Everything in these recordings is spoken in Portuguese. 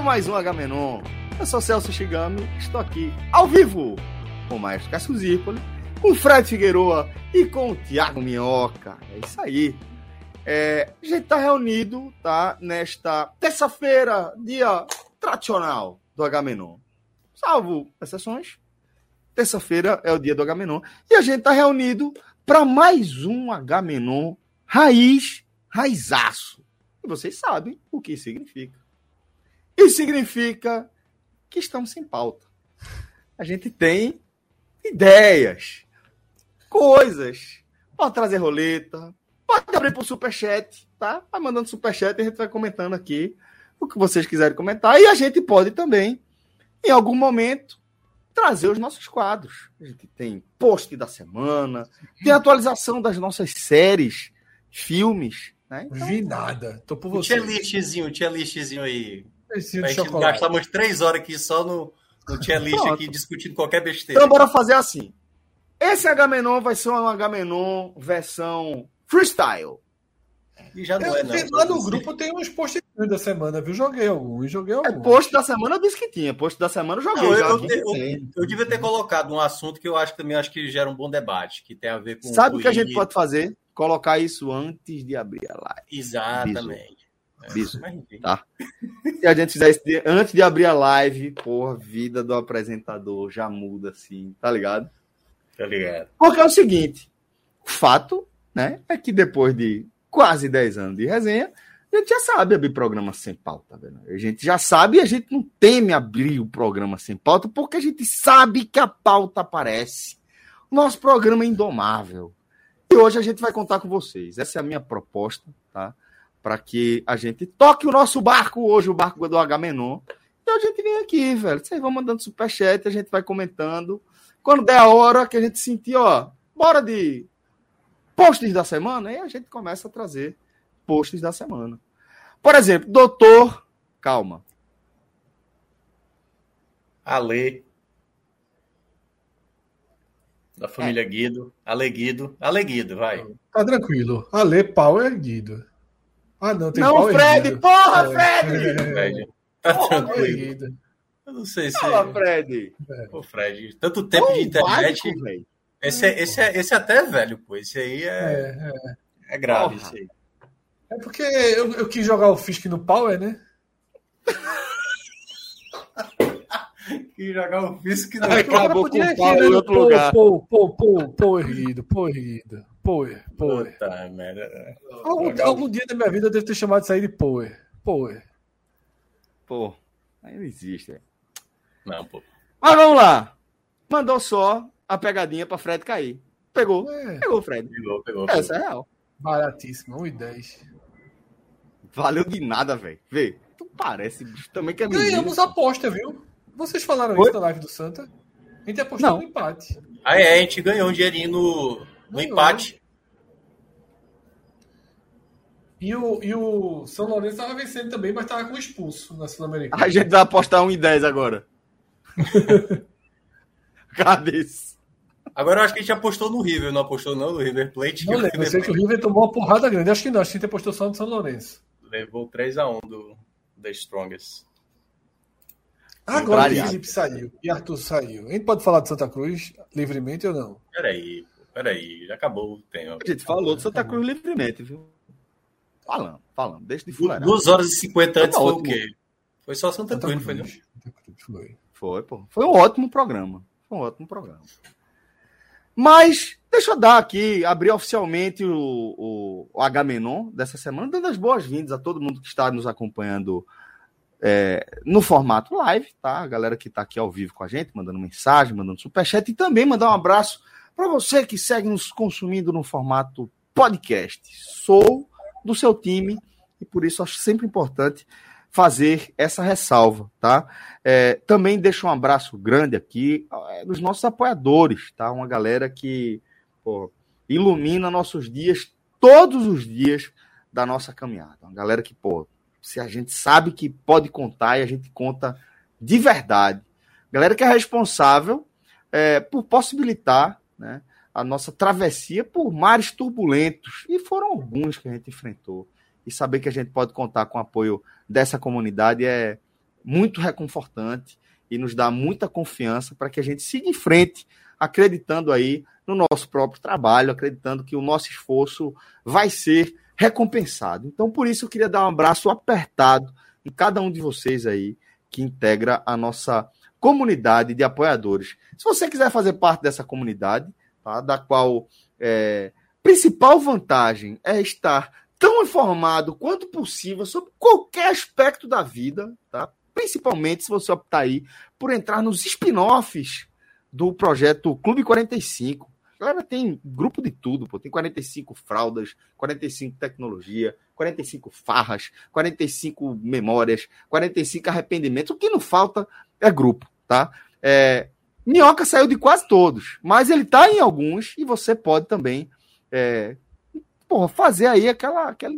Começando mais um Agamenon. Eu sou Celso Shigami, estou aqui ao vivo com o Maestro Cássio Zirpoli, com o Fred Figueroa e com o Thiago Minhoca. É isso aí. É, a gente está reunido, tá? Nesta terça-feira, dia tradicional do Agamenon. Salvo exceções. Terça-feira é o dia do Agamenon. E a gente está reunido para mais um Agamenon raiz, raizaço. E vocês sabem o que significa. Isso significa que estamos sem pauta. A gente tem ideias, coisas. Pode trazer roleta, pode abrir para o superchat, tá? Vai mandando superchat e a gente vai comentando aqui o que vocês quiserem comentar. E a gente pode também, em algum momento, trazer os nossos quadros. A gente tem post da semana, tem atualização das nossas séries, filmes. Né? Então, Vi nada. Tô por você. tier listzinho, tier listzinho aí. A gente chocolate. gastamos três horas aqui só no, no tier list aqui, discutindo qualquer besteira. Então, bora fazer assim. Esse Agamenon vai ser um Agamenon versão freestyle. E já não Eu é, não. lá no grupo tem uns posts da semana, viu? Joguei alguns, joguei É, alguns. post da semana eu disse que tinha. Post da semana eu joguei. Não, eu, eu, eu- eu devia ter colocado um assunto que eu acho que também acho que gera um bom debate, que tem a ver com. Sabe o que a gente pode fazer? Colocar isso antes de abrir a live. Exatamente. É, Biso. enfim. Tá. Se a gente fizer isso de- antes de abrir a live, porra, a vida do apresentador já muda assim, tá ligado? Tá ligado? Porque é o seguinte, o fato, né, é que depois de quase 10 anos de resenha, a gente já sabe abrir programa sem pauta, velho. A gente já sabe e a gente não teme abrir o programa sem pauta porque a gente sabe que a pauta aparece. Nosso programa é indomável. E hoje a gente vai contar com vocês. Essa é a minha proposta, tá? Para que a gente toque o nosso barco hoje, o barco do Agamenon. E a gente vem aqui, velho. Vocês vão mandando superchat, a gente vai comentando. Quando der a hora que a gente sentir, ó, bora de posts da semana, aí a gente começa a trazer posts da semana. Por exemplo, doutor, calma. Ale. Da família Guido. Ale Guido. Ale Guido, vai. Tá tranquilo. Ale, pau erguido. Ah, não, tem não, Fred, erguido. porra, É. Fred! Fred. Tá Pau tranquilo. Eu não sei se. Fala, Fred. Pô, Fred, tanto tempo Ô, de internet. básico. Esse, é- esse, é, esse é até velho, pô. Esse aí é, É, é. é grave. Porra. Esse aí. É porque eu, eu quis jogar o Fisk no Power, né? Que jogar o não Ai, Acabou com o pau em tirando outro pô, lugar. Pô, pô, pô, pô erguido, pô erguido. Power, power. Puta merda. Algum, algum dia da minha vida eu devo ter chamado isso aí de power. Power. Pô, aí não existe. velho. Não, pô. Mas vamos lá. Mandou só a pegadinha pra Fred cair. Pegou. É, Pegou, o Fred. Pegou, pegou. pegou. Essa é real. baratíssimo, 1,10. Valeu de nada, velho. Vê. Tu parece bicho, também que é menino. Ganhamos a aposta, viu? Vocês falaram Oi? isso na live do Santa? A gente apostou Não. no empate. Ah, é, a gente ganhou um dinheirinho no, no empate. E o, e o São Lourenço estava vencendo também, mas estava com expulso na Sul-Americana. A gente vai apostar 1 em 10 agora. Cadê isso? Agora eu acho que a gente apostou no River, não apostou não no River Plate. Não lembro, eu sei que o River tomou uma porrada grande. Acho que não, acho que a gente apostou só no São Lourenço. Levou 3x1 do The Strongest. Agora Variado. Felipe saiu e Arthur saiu. A gente pode falar de Santa Cruz livremente ou não? Peraí, peraí, já acabou o tempo. A gente falou do Santa Cruz livremente, viu? Falando, falando. Deixa de fuleirar. 2 horas e 50 antes Tá foi o quê? Foi só Santa Cruz, não foi não? Santa Cruz, foi. Foi, pô. Foi um ótimo programa. Foi um ótimo programa. Mas Deixa eu dar aqui, abrir oficialmente o, o, o H-Menon dessa semana, dando as boas-vindas a todo mundo que está nos acompanhando é, no formato live, tá? A galera que está aqui ao vivo com a gente, mandando mensagem, mandando superchat e também mandar um abraço para você que segue nos consumindo no formato podcast. Sou do seu time e por isso acho sempre importante fazer essa ressalva, tá? É, também deixo um abraço grande aqui é, dos nossos apoiadores, tá? Uma galera que pô, ilumina nossos dias todos os dias da nossa caminhada. Uma galera que, pô, se a gente sabe que pode contar e a gente conta de verdade. Galera que é responsável é, por possibilitar né, a nossa travessia por mares turbulentos. E foram alguns que a gente enfrentou e saber que a gente pode contar com o apoio dessa comunidade é muito reconfortante e nos dá muita confiança para que a gente siga em frente, acreditando aí no nosso próprio trabalho, acreditando que o nosso esforço vai ser recompensado. Então, por isso, eu queria dar um abraço apertado em cada um de vocês aí que integra a nossa comunidade de apoiadores. Se você quiser fazer parte dessa comunidade, tá, da qual é, principal vantagem é estar tão informado quanto possível sobre qualquer aspecto da vida, tá? Principalmente se você optar aí por entrar nos spin-offs do projeto Clube 45. A galera tem grupo de tudo, pô. Tem 45 fraldas, 45 tecnologia, 45 farras, 45 memórias, 45 arrependimentos. O que não falta é grupo, tá? É, Minhoca saiu de quase todos, mas ele tá em alguns e você pode também é, porra, fazer aí aquela, aquela,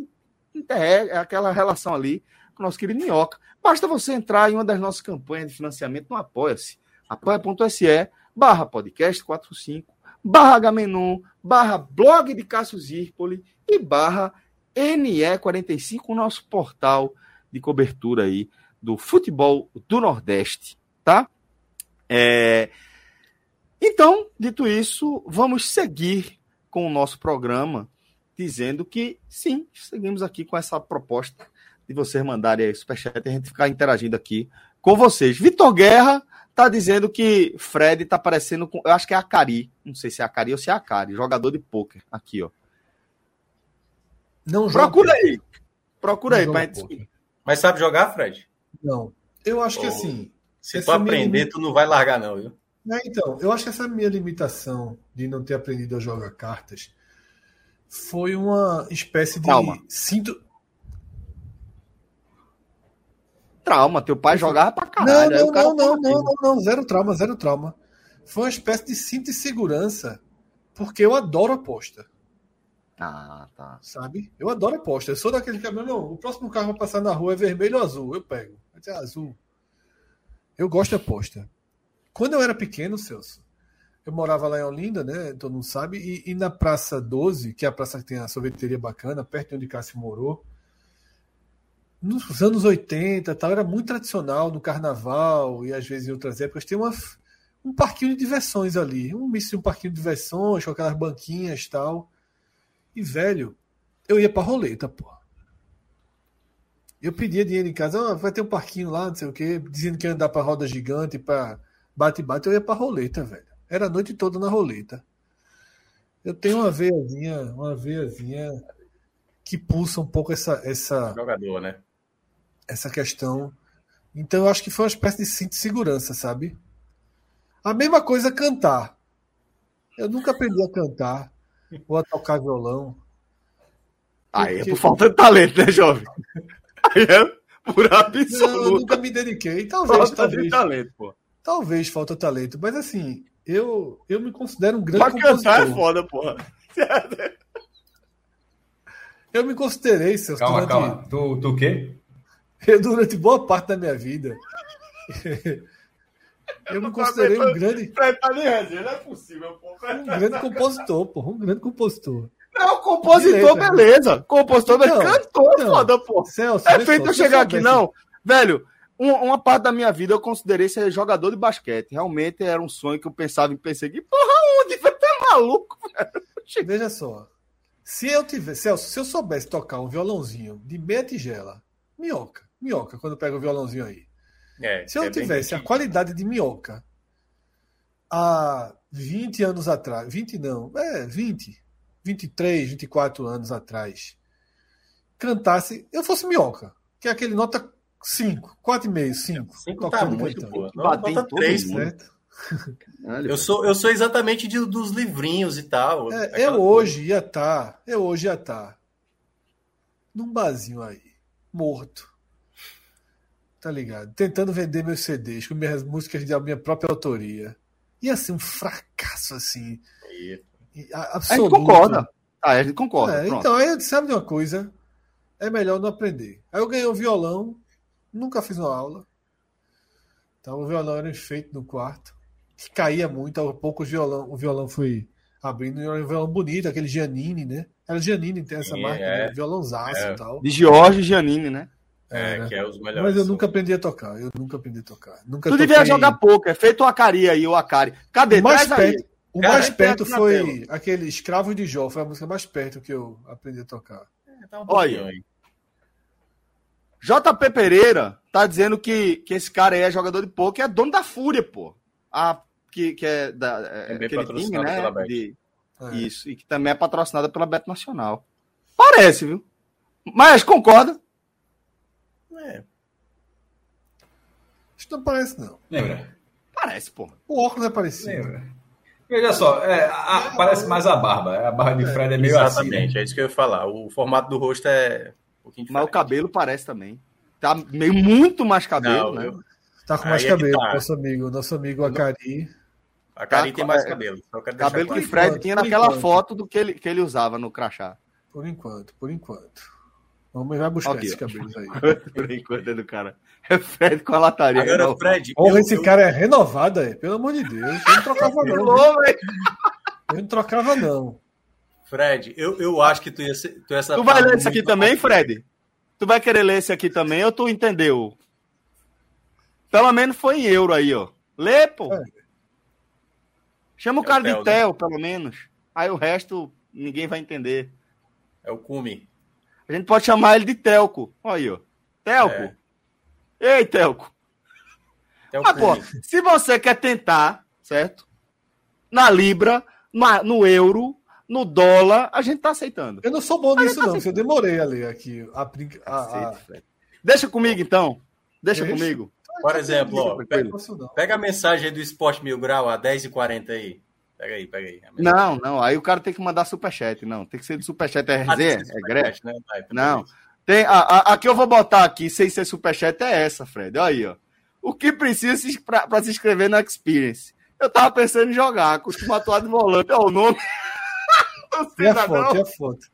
aquela relação ali com o nosso querido Minhoca. Basta você entrar em uma das nossas campanhas de financiamento no Apoia-se, apoia.se barra podcast 45, barra Gamenon, barra blog de Cássio Zirpoli e barra NE45, o nosso portal de cobertura aí do futebol do Nordeste, tá? É... Então, dito isso, vamos seguir com o nosso programa dizendo que sim, seguimos aqui com essa proposta de vocês mandarem aí superchat e a gente ficar interagindo aqui com vocês. Vitor Guerra tá dizendo que Fred tá parecendo com. Eu acho que é a Cari. Não sei se é a Cari ou se é a Cari, jogador de pôquer. Aqui, ó. Não Procura aí. Procura aí pra gente. Mas sabe jogar, Fred? Não. Eu acho que assim. Se tu aprender, limita... tu não vai largar, não, viu? É, então, eu acho que essa minha limitação de não ter aprendido a jogar cartas foi uma espécie de. Calma. Sinto... Trauma, teu pai jogava pra caralho. Não, não, não, não, não, não, não, zero trauma, zero trauma. Foi uma espécie de cinto de segurança, porque eu adoro aposta. Ah, tá. Sabe? Eu adoro aposta. Eu sou daquele que, não, o próximo carro vai passar na rua é vermelho ou azul? Eu pego. Vai ser azul. Eu gosto de aposta. Quando eu era pequeno, Celso, eu morava lá em Olinda, né? Todo mundo sabe. E, e, na Praça 12, que é a praça que tem a sorveteria bacana, perto de onde Cássio morou, nos anos 80 tal, era muito tradicional no carnaval e às vezes em outras épocas tem uma, um parquinho de diversões ali. Um misto de um parquinho de diversões, com aquelas banquinhas tal. E, velho, eu ia pra roleta, pô. Eu pedia dinheiro em casa, oh, vai ter um parquinho lá, não sei o quê, dizendo que ia andar pra roda gigante, pra bate-bate, eu ia pra roleta, velho. Era a noite toda na roleta. Eu tenho uma veiazinha, uma veiazinha que pulsa um pouco essa essa jogador, né? Essa questão. Então eu acho que foi uma espécie de cinto de segurança, sabe? A mesma coisa cantar. Eu nunca aprendi a cantar ou a tocar violão. Aí porque... é por falta de talento, né, jovem? É por absoluto. Não, eu nunca me dediquei. Talvez, falta talvez. Talento, pô. Talvez falta talento, mas assim, eu, eu me considero um grande pra compositor. cantar é foda, porra. eu me considerei, Celso. Calma, durante... calma. Tu, tu o quê? Eu, durante boa parte da minha vida. eu me considerei um grande. Tá não é possível, porra. Um grande compositor, porra. Um grande compositor. Não, compositor, beleza. beleza. Compositor, mas cantor, não, foda, porra. Celso, é feito eu chegar aqui, não. Velho, uma parte da minha vida eu considerei ser jogador de basquete. Realmente era um sonho que eu pensava em perseguir. Porra, onde? Você tá maluco, velho? Veja só. Se eu tivesse, Celso, se eu soubesse tocar um violãozinho de meia tigela, minhoca, minhoca, quando eu pego o violãozinho aí. É, se eu é tivesse a qualidade de minhoca há 20 anos atrás, 20 não, é 20, 23, 24 anos atrás, cantasse, eu fosse minhoca, que é aquele nota 5, 4,5, 5. 5 tá muito boa. Bateu Nota em todo 3, mundo. Certo? Eu sou, eu sou exatamente de- dos livrinhos e tal. É, eu coisa. hoje ia estar, eu hoje ia estar num barzinho aí, morto. Tá ligado? Tentando vender meus CDs com minhas músicas de minha própria autoria. Ia ser um fracasso assim, Aí, a- gente concorda. Ah, a gente concorda. É, então, aí eu disse, sabe de uma coisa? É melhor não aprender. Aí eu ganhei um violão, nunca fiz uma aula. Então o violão era enfeite no quarto, que caía muito, aos poucos o violão, o violão foi abrindo, e era um violão bonito, aquele Giannini, né? Era Giannini, tem essa Sim, marca, é. né? violãozaço É. e tal. De Jorge Giannini, né? é, Era. que é os melhores. Mas eu nunca aprendi a tocar, eu nunca aprendi a tocar. Nunca Tu devia jogar poker, feito o Acari aí, o Acari. Cadê? Mais Traz aí. O Cara, mais tem perto na foi aquele Escravos de Jó, foi a música mais perto que eu aprendi a tocar. É, tá um Olha. aí. JP Pereira tá dizendo que, que esse cara aí é jogador de poker, é dono da Fúria, pô. A, que, que é da, é, É aquele time, né? pela Bet. de- É. Isso, e que também é patrocinada pela Bet Nacional. Parece, viu? Mas concorda? É, Isso não parece, não. Lembra? Parece, pô. O óculos é parecido. Lembra? Veja só, é, a- parece mais a barba. A barba de Fred é meio assim. né? exatamente, é isso que eu ia falar. O formato do rosto é um pouquinho Mas o diferente. cabelo parece também. Tá meio muito mais cabelo, Não, né? eu- Tá com Aí mais é que cabelo, tá. nosso amigo, nosso amigo Acari. A Karim Tá, tem mais é, cabelo. Cabelo que. Fred enquanto, tinha naquela enquanto. foto do que ele, que ele usava no crachá. Por enquanto, por enquanto. Vamos vai buscar Aqui, esses cabelos aí. Por enquanto é do cara. É Fred com a lataria. Agora, Não. Fred, Porra, esse eu- cara é renovado, é? Pelo amor de Deus. Eu não trocava, não. Eu não trocava, não. Fred, eu, eu acho que tu ia ser. Tu, ia Tu vai ler esse aqui também, Fred? Tu vai querer ler esse aqui também ou tu entendeu? Pelo menos foi em euro aí, ó. Lê, pô. É. Chama o É cara o Theo, de Theo, pelo menos. Aí o resto ninguém vai entender. É o Cume. A gente pode chamar ele de Telco. Olha aí, ó. Telco. É. Ei, Telco. É o Mas, pô, se você quer tentar, certo? Na Libra, na- no euro, no dólar, a gente tá aceitando. Eu não sou bom nisso, tá não. Eu demorei a ler aqui. A, a, a... Deixa comigo, então. Deixa Deixa. comigo. Por exemplo, ó, pega, pega a mensagem aí do Esporte Mil Grau a 10h40 aí. Pega aí, pega aí. A mensagem. Não, não. Aí o cara tem que mandar superchat. Não, tem que ser de superchat. É Ah, tem ser É superchat, né? Então Não. Tem, a, a, a que eu vou botar aqui, sem ser superchat, é essa, Fred. Olha aí, ó. O que precisa pra se inscrever na Experience? Eu tava pensando em jogar, costuma atuar de volante. É o nome. Não E a foto, e a foto.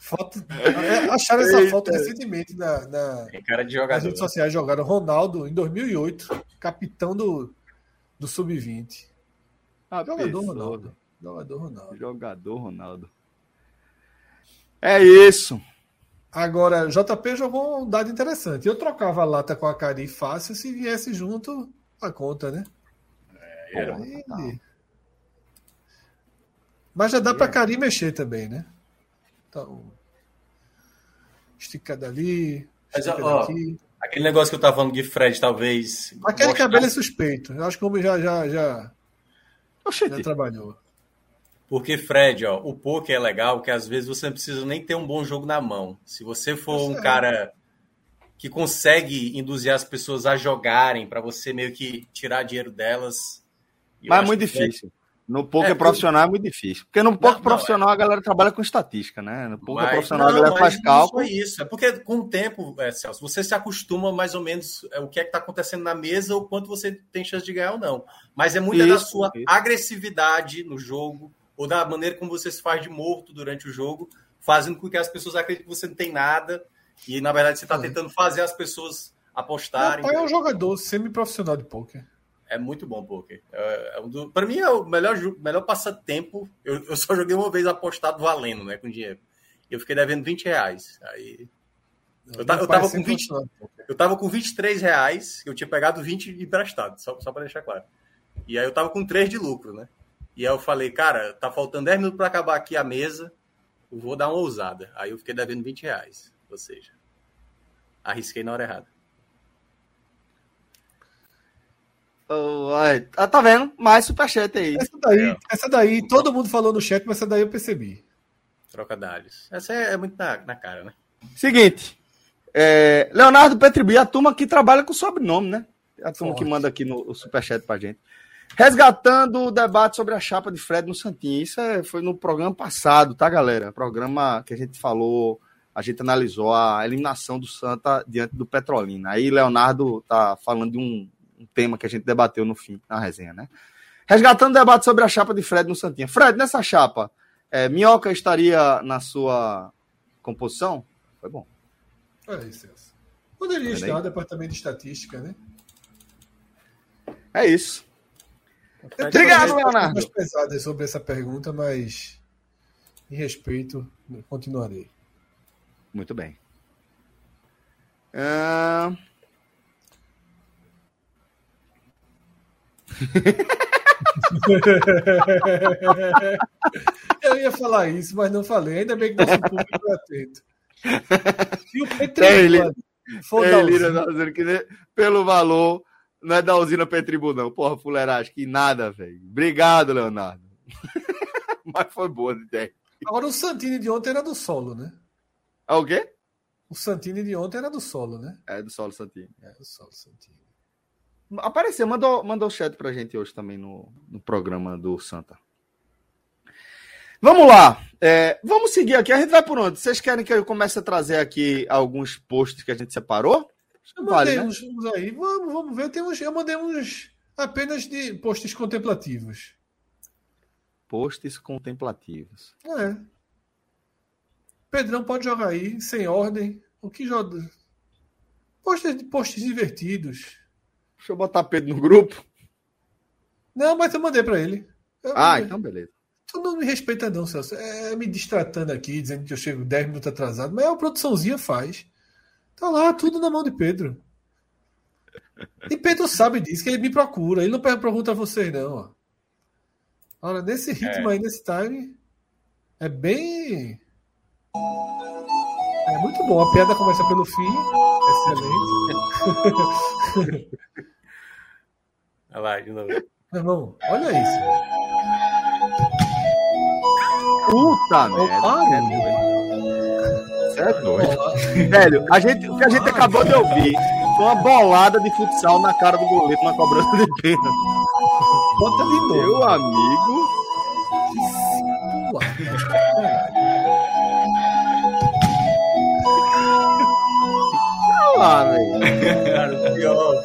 Foto. é, Acharam essa Eita. foto recentemente na, na, Tem cara de nas jogador. redes sociais. Jogaram Ronaldo em 2008, capitão do, do Sub-20. Ah, Jogador pessoa. Ronaldo. Jogador Ronaldo. Jogador Ronaldo. É isso. Agora, JP jogou um dado interessante. Eu trocava a lata com a Cari fácil se viesse junto a conta, né? Era. Aí- Mas já dá pra Cari mexer também, né? Então. Esticada ali. Mas, esticada ó, aqui. Aquele negócio que eu tava falando de Fred, talvez. Aquele mostrar- cabelo é suspeito. Eu acho que o homem já, já, já, já Oxente. trabalhou. Porque, Fred, ó, o poker é legal que às vezes você não precisa nem ter um bom jogo na mão. Se você for um Certo. cara que consegue induzir as pessoas a jogarem para você meio que tirar dinheiro delas. Mas é muito Fred- difícil. No poker É, eu- profissional é muito difícil. Porque no poker não, profissional a galera trabalha com estatística, né? No poker Mas- profissional a não, galera mas faz isso cálculo. É isso, é porque com o tempo, é, Celso, você se acostuma mais ou menos é, o que é que está acontecendo na mesa, ou quanto você tem chance de ganhar ou não. Mas é muito da Isso, sua isso. agressividade no jogo, ou da maneira como você se faz de morto durante o jogo, fazendo com que as pessoas acreditem que você não tem nada, e na verdade você está tentando fazer as pessoas Meu apostarem. pai é um jogador semi-profissional de poker. É muito bom poker. É, é um do... Para mim é o melhor, melhor passatempo. Eu, eu só joguei uma vez apostado valendo, né, com dinheiro. E eu fiquei devendo 20 reais. Aí Eu ta- eu tava com 20. semi-profissional de poker. Eu tava com 23 reais, eu tinha pegado 20 emprestado, só, só para deixar claro. E aí eu tava com 3 de lucro, né? E aí eu falei, cara, tá faltando 10 minutos para acabar aqui a mesa, eu vou dar uma ousada. Aí eu fiquei devendo 20 reais. Ou seja, arrisquei na hora errada. Oh, ai, tá vendo? Mais superchat aí. Essa daí, É. essa daí, todo mundo falou no chat, mas essa daí eu percebi. Trocadalhos. Essa é, é muito na, na cara, né? Seguinte. é, Leonardo Petribi, a turma que trabalha com sobrenome, né? A turma Forte. que manda aqui no o superchat pra gente. Resgatando o debate sobre a chapa de Fred no Santinho. Isso é- foi no programa passado, tá, galera? Programa que a gente falou, a gente analisou a eliminação do Santa diante do Petrolina. Aí Leonardo tá falando de um, um tema que a gente debateu no fim, na resenha, né? Resgatando o debate sobre a chapa de Fred no Santinha. Fred, nessa chapa, é, Minhoca estaria na sua composição? Foi bom. Olha aí, Celso. Poderia estar no departamento de estatística, né? É isso. Eu Obrigado, Leonardo. mais pesadas sobre essa pergunta, mas em respeito, continuarei. Muito bem. Ahn, Eu ia falar isso, mas não falei. Ainda bem que nosso público é atento. E o Petro É, Lira usina, tá pelo valor não é da usina Petribu, não. Porra, fuleiragem, que nada, velho. Obrigado, Leonardo. Mas foi boa a ideia. Agora o Santini de ontem era do solo, né? Ah, o quê? O Santini de ontem era do solo, né? É do Solo Santinho. É, do solo, Santini. Apareceu, mandou, mandou chat pra gente hoje também no, no programa do Santa. Vamos lá. É, vamos seguir aqui. A gente vai por onde? Vocês querem que eu comece a trazer aqui alguns posts que a gente separou? Eu Vale, né? uns, uns aí. Vamos, vamos ver. Tem uns, eu mandei uns apenas de posts contemplativos. Posts contemplativos. É. Pedrão pode jogar aí, sem ordem. O que joga? Posts, posts divertidos. Deixa eu botar Pedro no grupo. Não, mas eu mandei pra ele. Eu Ah, mandei. então beleza. Tu não me respeita, não, Celso. É me distratando aqui, dizendo que eu chego 10 minutos atrasado. Mas a produçãozinha faz. Tá lá, tudo na mão de Pedro. E Pedro sabe disso, que ele me procura. Ele não pergunta a vocês, não. Ó. Olha, nesse ritmo aí, nesse time, é bem. É muito bom. A piada começa pelo fim. Excelente. Olha lá, de novo. Meu irmão, olha isso. Puta o merda. Você é doido. Velho, a gente, o que a gente acabou de ouvir foi uma bolada de futsal na cara do goleiro na cobrança de pênalti. Bota de novo. Meu amigo. Pior,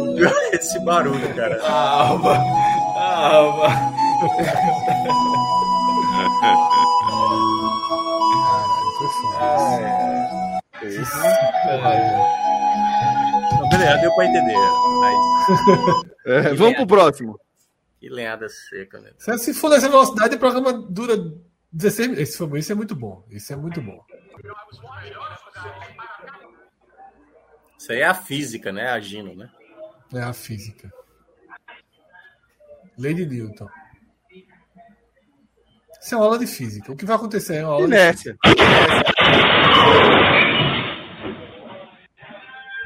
o pior é esse barulho, cara. A alma. A alma. Caralho. Não, beleza, deu pra entender. Mas É, vamos pro próximo. que lenhada seca, né? Se- Se for nessa velocidade, o programa dura 16 minutos. Isso é muito bom. Isso é muito bom. Isso aí é a física, né? Agindo, né? É a física. Lady Newton. Isso é uma aula de física. O que vai acontecer é uma aula de Inércia.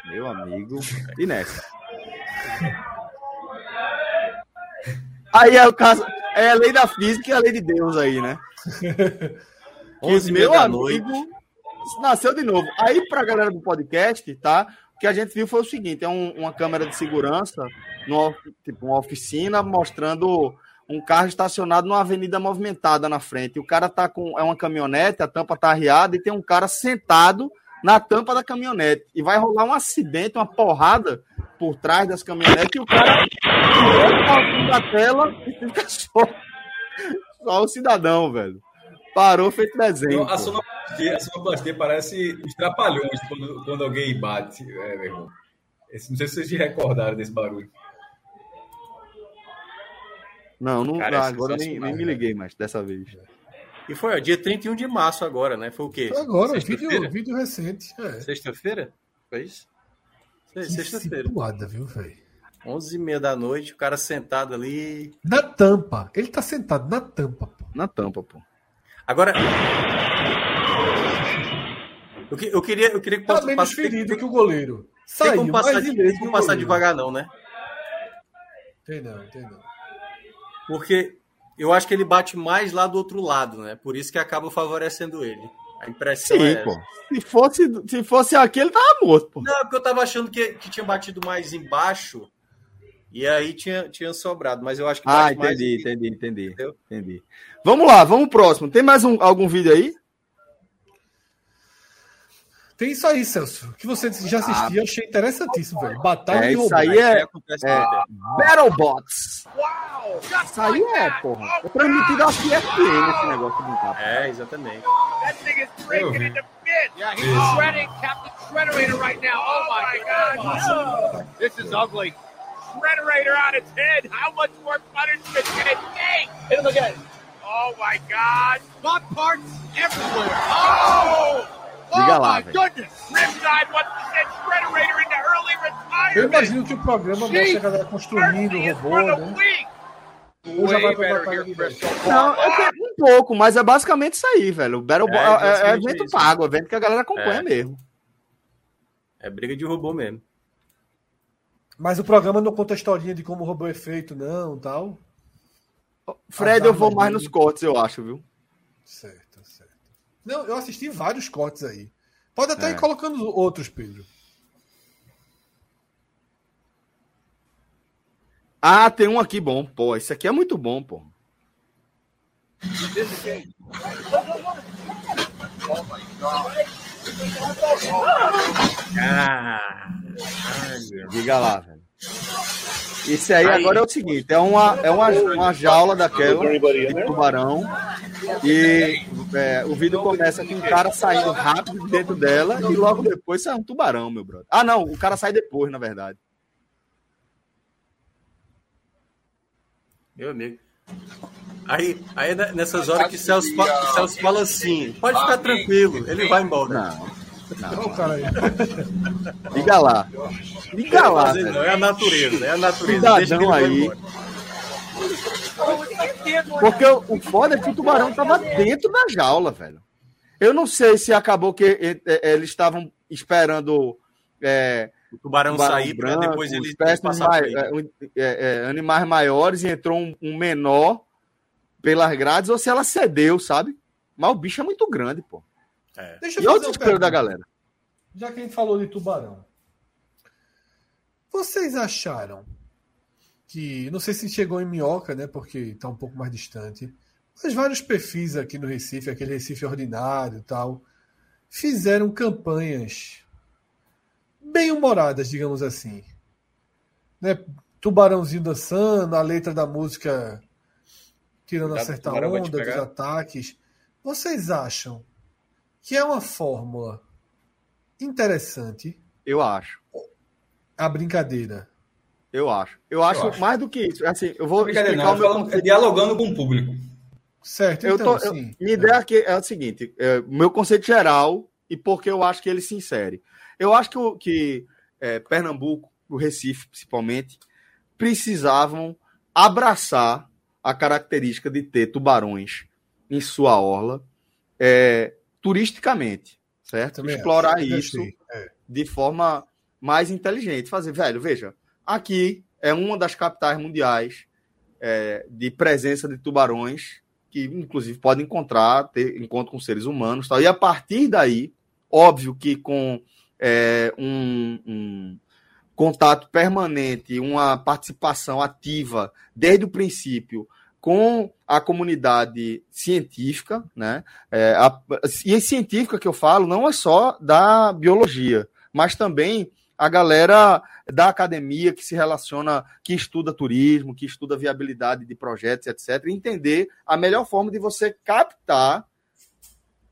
Meu amigo. Inércia. Aí é o caso. É a lei da física e a lei de Deus aí, né? 11 meu da amigo noite. nasceu de novo. Aí, pra galera do podcast, tá? O que a gente viu foi o seguinte: é um- uma câmera de segurança, numa, tipo, uma oficina, mostrando um carro estacionado numa avenida movimentada na frente. O cara tá com. É uma caminhonete, a tampa tá arriada, e tem um cara sentado na tampa da caminhonete. E vai rolar um acidente, uma porrada por trás das caminhonetes, e o cara da tela e fica só. Só o cidadão, velho. Parou feito desenho. Então, a sonoplastia, a sonoplastia parece os trapalhões quando, quando alguém bate, é, meu irmão. Esse- não sei se vocês se recordaram desse barulho. Não, não Cara, é agora nem, nem me liguei mais dessa vez. E foi, ó, dia 31 de março agora, né? Foi o quê? Agora, Sexta-feira? vídeo, vídeo recente. É. Sexta-feira? Foi isso? Sexta-feira. situada, viu, velho? 11h30 da noite, o cara sentado ali. Na tampa. Ele tá sentado na tampa, pô. Na tampa, pô. Agora. Eu, que- eu queria, eu queria que Tá possa- menos passe- ferido tem- que o goleiro. Tem Saiu como passar, mais de, tem que como o passar goleiro. devagar, não, né? Tem não, tem não. Porque eu acho que ele bate mais lá do outro lado, né? Por isso que acaba favorecendo ele. A impressão Sim, é pô. Se fosse, se fosse aqui, ele tava morto, pô. Não, porque eu tava achando que, que tinha batido mais embaixo e aí tinha, tinha sobrado, mas eu acho que Ah, bate mais entendi, entendi, entendi, Entendeu? entendi. Vamos lá, vamos pro próximo. Tem mais um, algum vídeo aí? Tem isso aí, Celso. Que você já assistiu, eu achei interessantíssimo, velho. Batalha É, de isso robô. aí é, acontece é é. Battlebots. Isso aí é, porra. É transmitido a ESPN esse negócio do papo. É, exatamente. That thing is breaking into bits. Yeah, he's shredding Captain Shredderator right now. Oh my god. This is ugly. Shredderator on its head. How much more punishment can it take? Hit him again. Oh my god. Butt parts everywhere. Oh! Diga oh lá, my velho. goodness. Riptide wants to send Shredderator into early Eu retirement. imagino que o programa mostra a galera construindo o robô, né? Ou já vai pra batalha de. Não, é um pouco, mas é basicamente isso aí, velho. O Battle É, é, é, é basicamente evento isso. pago, evento que a galera acompanha É. mesmo. É briga de robô mesmo. Mas o programa não conta a historinha de como o robô é feito, não, tal. Fred, eu vou mais nos cortes, eu acho, viu? Certo, certo. Não, eu assisti vários cortes aí. Pode até É. ir colocando outros, Pedro. Ah, tem um aqui bom, pô. Esse aqui é muito bom, pô. Ah, Diga lá, velho. Esse aí, Aí. agora é o seguinte: é uma, é uma, uma jaula daquela de tubarão. E é, o vídeo começa com um cara saindo rápido de dentro dela e logo depois sai um tubarão, meu brother. Ah, não, o cara sai depois, na verdade. meu amigo. Aí, aí é nessas horas que Celso, fa- que Celso fala assim: pode ficar tranquilo, ele vai embora. Não, Olha o cara aí. diga lá. Diga lá, Fazer não, é a natureza, é a natureza. Cidadão vai aí. Porque o, o foda é que o tubarão tava dentro da jaula, velho. Eu não sei se acabou que eh, eh, eles estavam esperando é, O tubarão, tubarão sair para depois ele passar mai- é, é, é, animais maiores e entrou um, um menor pelas grades, ou se ela cedeu, sabe? Mas o bicho é muito grande, pô. É. Deixa eu E olha o desespero da galera. Já que a gente falou de tubarão. Vocês acharam que. Não sei se chegou em minhoca, né? Porque está um pouco mais distante. Mas vários perfis aqui no Recife, aquele Recife ordinário e tal, fizeram campanhas bem humoradas, digamos assim. Né? Tubarãozinho dançando, a letra da música tirando a certa onda dos ataques. Vocês acham que é uma fórmula interessante Eu acho. a brincadeira? Eu acho. Eu acho, acho. mais do que isso. Assim, eu vou explicar não, o meu falando- é dialogando com o público. Certo, Eu então, tô, eu- sim. minha ideia aqui é o seguinte: é, meu conceito geral e porque eu acho que ele se insere. Eu acho que, o- que é, Pernambuco, o Recife principalmente, precisavam abraçar a característica de ter tubarões em sua orla é, turisticamente, certo? Também Explorar. Eu isso. É. de forma mais inteligente. Fazer, velho, veja, aqui é uma das capitais mundiais é, de presença de tubarões, que inclusive podem encontrar, ter encontro com seres humanos. Tal. E a partir daí, óbvio que com é, um, um contato permanente, uma participação ativa desde o princípio com a comunidade científica, né? É, a, e científica que eu falo não é só da biologia, mas também a galera da academia que se relaciona, que estuda turismo, que estuda viabilidade de projetos, etc., entender a melhor forma de você captar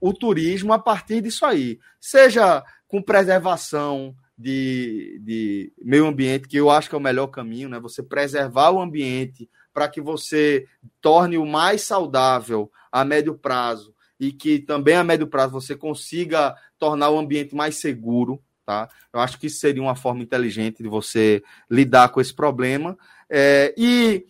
o turismo a partir disso aí. Seja com preservação de, de meio ambiente, que eu acho que é o melhor caminho, né? Você preservar o ambiente para que você torne o mais saudável a médio prazo e que também a médio prazo você consiga tornar o ambiente mais seguro, tá? Eu acho que isso seria uma forma inteligente de você lidar com esse problema. É, e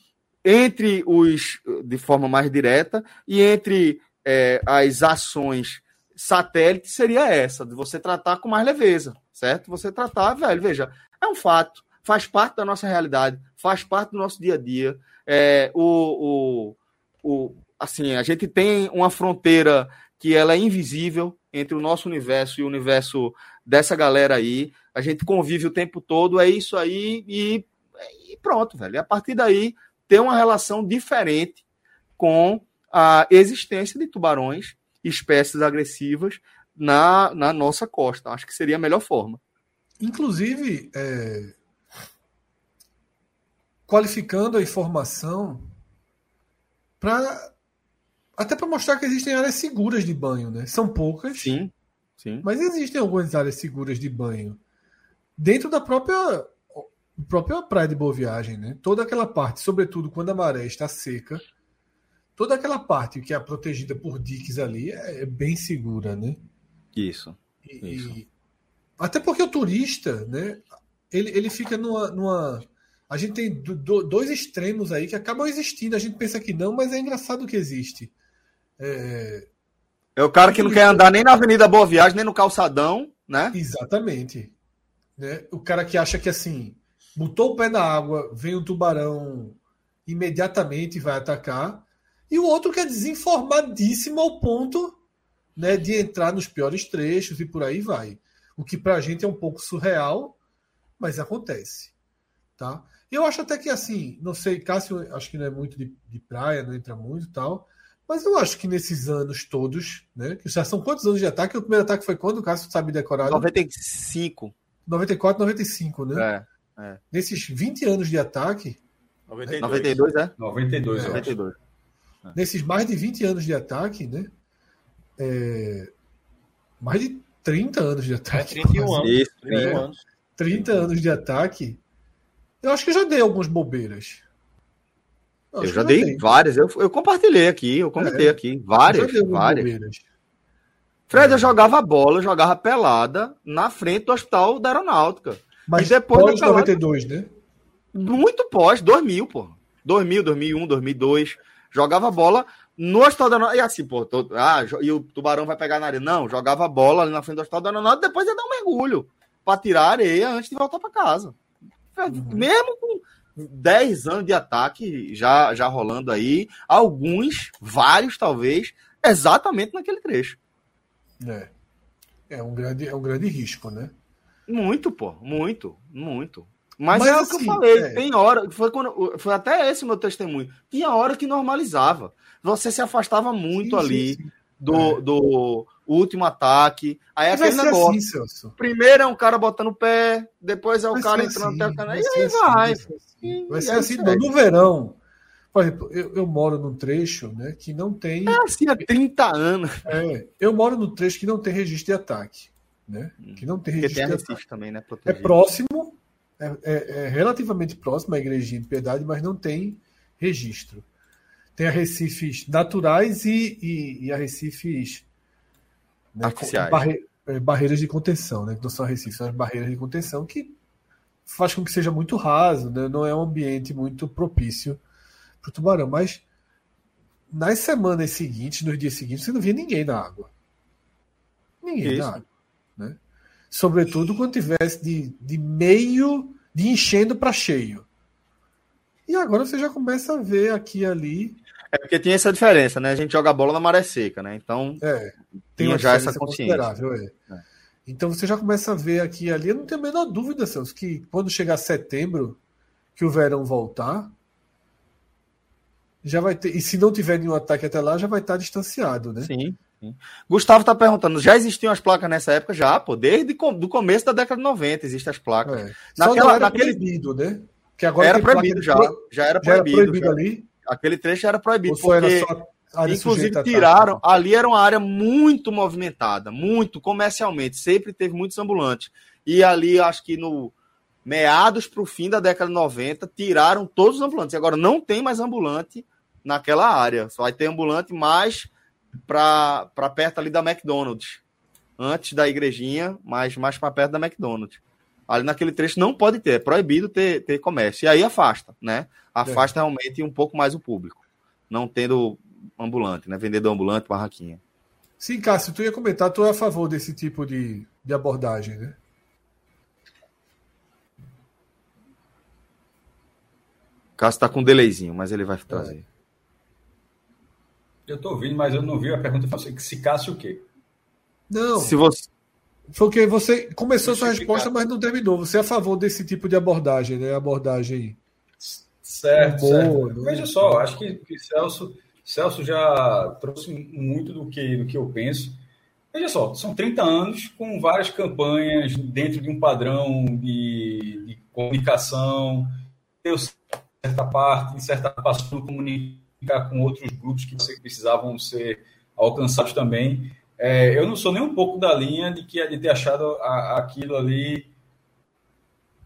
entre os, de forma mais direta, e entre é, as ações satélite seria essa, de você tratar com mais leveza, certo? Você tratar, velho, veja, é um fato. faz parte da nossa realidade, faz parte do nosso dia a dia. É, o, o, o, assim, a gente tem uma fronteira que ela é invisível entre o nosso universo e o universo dessa galera aí. A gente convive o tempo todo, é isso aí e, e pronto, velho. E a partir daí, ter uma relação diferente com a existência de tubarões, espécies agressivas, na, na nossa costa. Acho que seria a melhor forma. Inclusive, é... qualificando a informação para até para mostrar que existem áreas seguras de banho, né? São poucas. Sim, sim. Mas existem algumas áreas seguras de banho dentro da própria própria praia de Boa Viagem, né? Toda aquela parte, sobretudo quando a maré está seca, toda aquela parte que é protegida por diques ali é, é bem segura, né? Isso. E, isso. E, até porque o turista, né? Ele, ele fica numa, numa a gente tem do, dois extremos aí que acabam existindo. A gente pensa que não, mas é engraçado que existe. É, é o cara que não quer andar nem na Avenida Boa Viagem, nem no calçadão, né? Exatamente. Né? O cara que acha que assim, botou o pé na água, vem um tubarão imediatamente vai atacar. E o outro que é desinformadíssimo ao ponto né, de entrar nos piores trechos e por aí vai. O que pra gente é um pouco surreal, mas acontece. Tá? Eu acho até que assim, não sei, Cássio, acho que não é muito de, de praia, não entra muito e tal. Mas eu acho que nesses anos todos, né? Que já são quantos anos de ataque? O primeiro ataque foi quando? O Cássio sabe decorar? 95. 94, 95, né? É, é. Nesses 20 anos de ataque. 92, 92 é? 92, é. 92. Nesses mais de 20 anos de ataque, né? É, mais de 30 anos de ataque. É, 31 anos. Isso, 31 É. anos. 30 anos de ataque. Eu acho que eu já dei algumas bobeiras. Eu acho já que dei várias. Eu, eu compartilhei aqui, eu comentei É. aqui. Várias, dei várias. bobeiras. Fred, eu jogava bola, eu jogava pelada na frente do hospital da aeronáutica. Mas E depois pós da pelada- 92, né? Muito pós, 2000, pô. 2000, 2001, 2002. Jogava bola no hospital da aeronáutica. E assim, pô, tô- ah, e o tubarão vai pegar na areia. Não, jogava bola ali na frente do hospital da aeronáutica, depois ia dar um mergulho pra tirar a areia antes de voltar pra casa. Mesmo com 10 anos de ataque já, já rolando aí, alguns, vários talvez, exatamente naquele trecho. É. É um grande, é um grande risco, né? Muito, pô, muito, muito. Mas, Mas é o que assim, eu falei, é. tem hora, foi, quando, foi até esse o meu testemunho. Tinha hora que normalizava. Você se afastava muito Sim, ali sim, sim. Do, É. do último ataque. Aí é Vai aquele ser negócio. assim. Primeiro é um cara botando o pé, depois é o Vai cara ser entrando assim, até o vai E aí assim, vai. vai ser assim. Vai ser assim, segue. no verão. Por exemplo, eu, eu moro num trecho né, que não tem. É assim há 30 anos. é, eu moro num trecho que não tem registro de ataque. Né? Que não tem Porque registro tem a de ataque. Recife também, né? É Protegido. próximo, é, é- é relativamente próximo à igrejinha de piedade, mas não tem registro. Tem arrecifes naturais e, e, e arrecifes né, barre- é, barreiras de contenção, né? Que não são arrecifes, são as barreiras de contenção que faz com que seja muito raso, né? não é um ambiente muito propício para o tubarão. Mas nas semanas seguintes, nos dias seguintes, você não via ninguém na água. Ninguém Isso. na água. Né? Sobretudo quando tivesse de, de meio, de enchendo para cheio. E agora você já começa a ver aqui e ali. É porque tinha essa diferença, né? A gente joga bola na maré seca, né? Então, É, uma já essa consciência. considerável, é. É. Então você já começa a ver aqui e ali. Eu não tenho a menor dúvida, Celso, que quando chegar setembro, que o verão voltar, já vai ter. E se não tiver nenhum ataque até lá, já vai estar distanciado, né? sim. Gustavo tá perguntando, já existiam as placas nessa época? Já, pô. Desde o começo da década de 90 existem as placas. É. Naquela- era naquele- proibido, né? Que agora era proibido já. pro- Já era Já era proibido. proibido já. ali? Aquele trecho era proibido. Era porque... área Inclusive tiraram, ali era uma área muito movimentada, muito comercialmente, sempre teve muitos ambulantes. E ali, acho que no meados para o fim da década de 90, tiraram todos os ambulantes. E agora não tem mais ambulante naquela área. Só vai ter ambulante mais para perto ali da McDonald's. Antes da igrejinha, mas mais para perto da McDonald's. Ali naquele trecho não pode ter, é proibido ter, ter comércio. E aí afasta, né? Afasta realmente um pouco mais o público. Não tendo ambulante, né? Vendedor ambulante, barraquinha. Sim, Cássio, tu ia comentar, tu é a favor desse tipo de, de abordagem, né? Cássio tá com um delayzinho, mas ele vai trazer. Eu tô ouvindo, mas eu não vi a pergunta. Se Cássio o quê? Não. Se você. Porque você começou sua resposta, mas não terminou. Você é a favor desse tipo de abordagem, né? Abordagem. Certo, Boa, certo. né? Veja só, acho que, que Celso, Celso já trouxe muito do que, do que eu penso. Veja só, são 30 anos com várias campanhas dentro de um padrão de, de comunicação. Deu certa parte, em certa parte, comunicar com outros grupos que precisavam ser alcançados também. É, eu não sou nem um pouco da linha de que de ter achado a- aquilo ali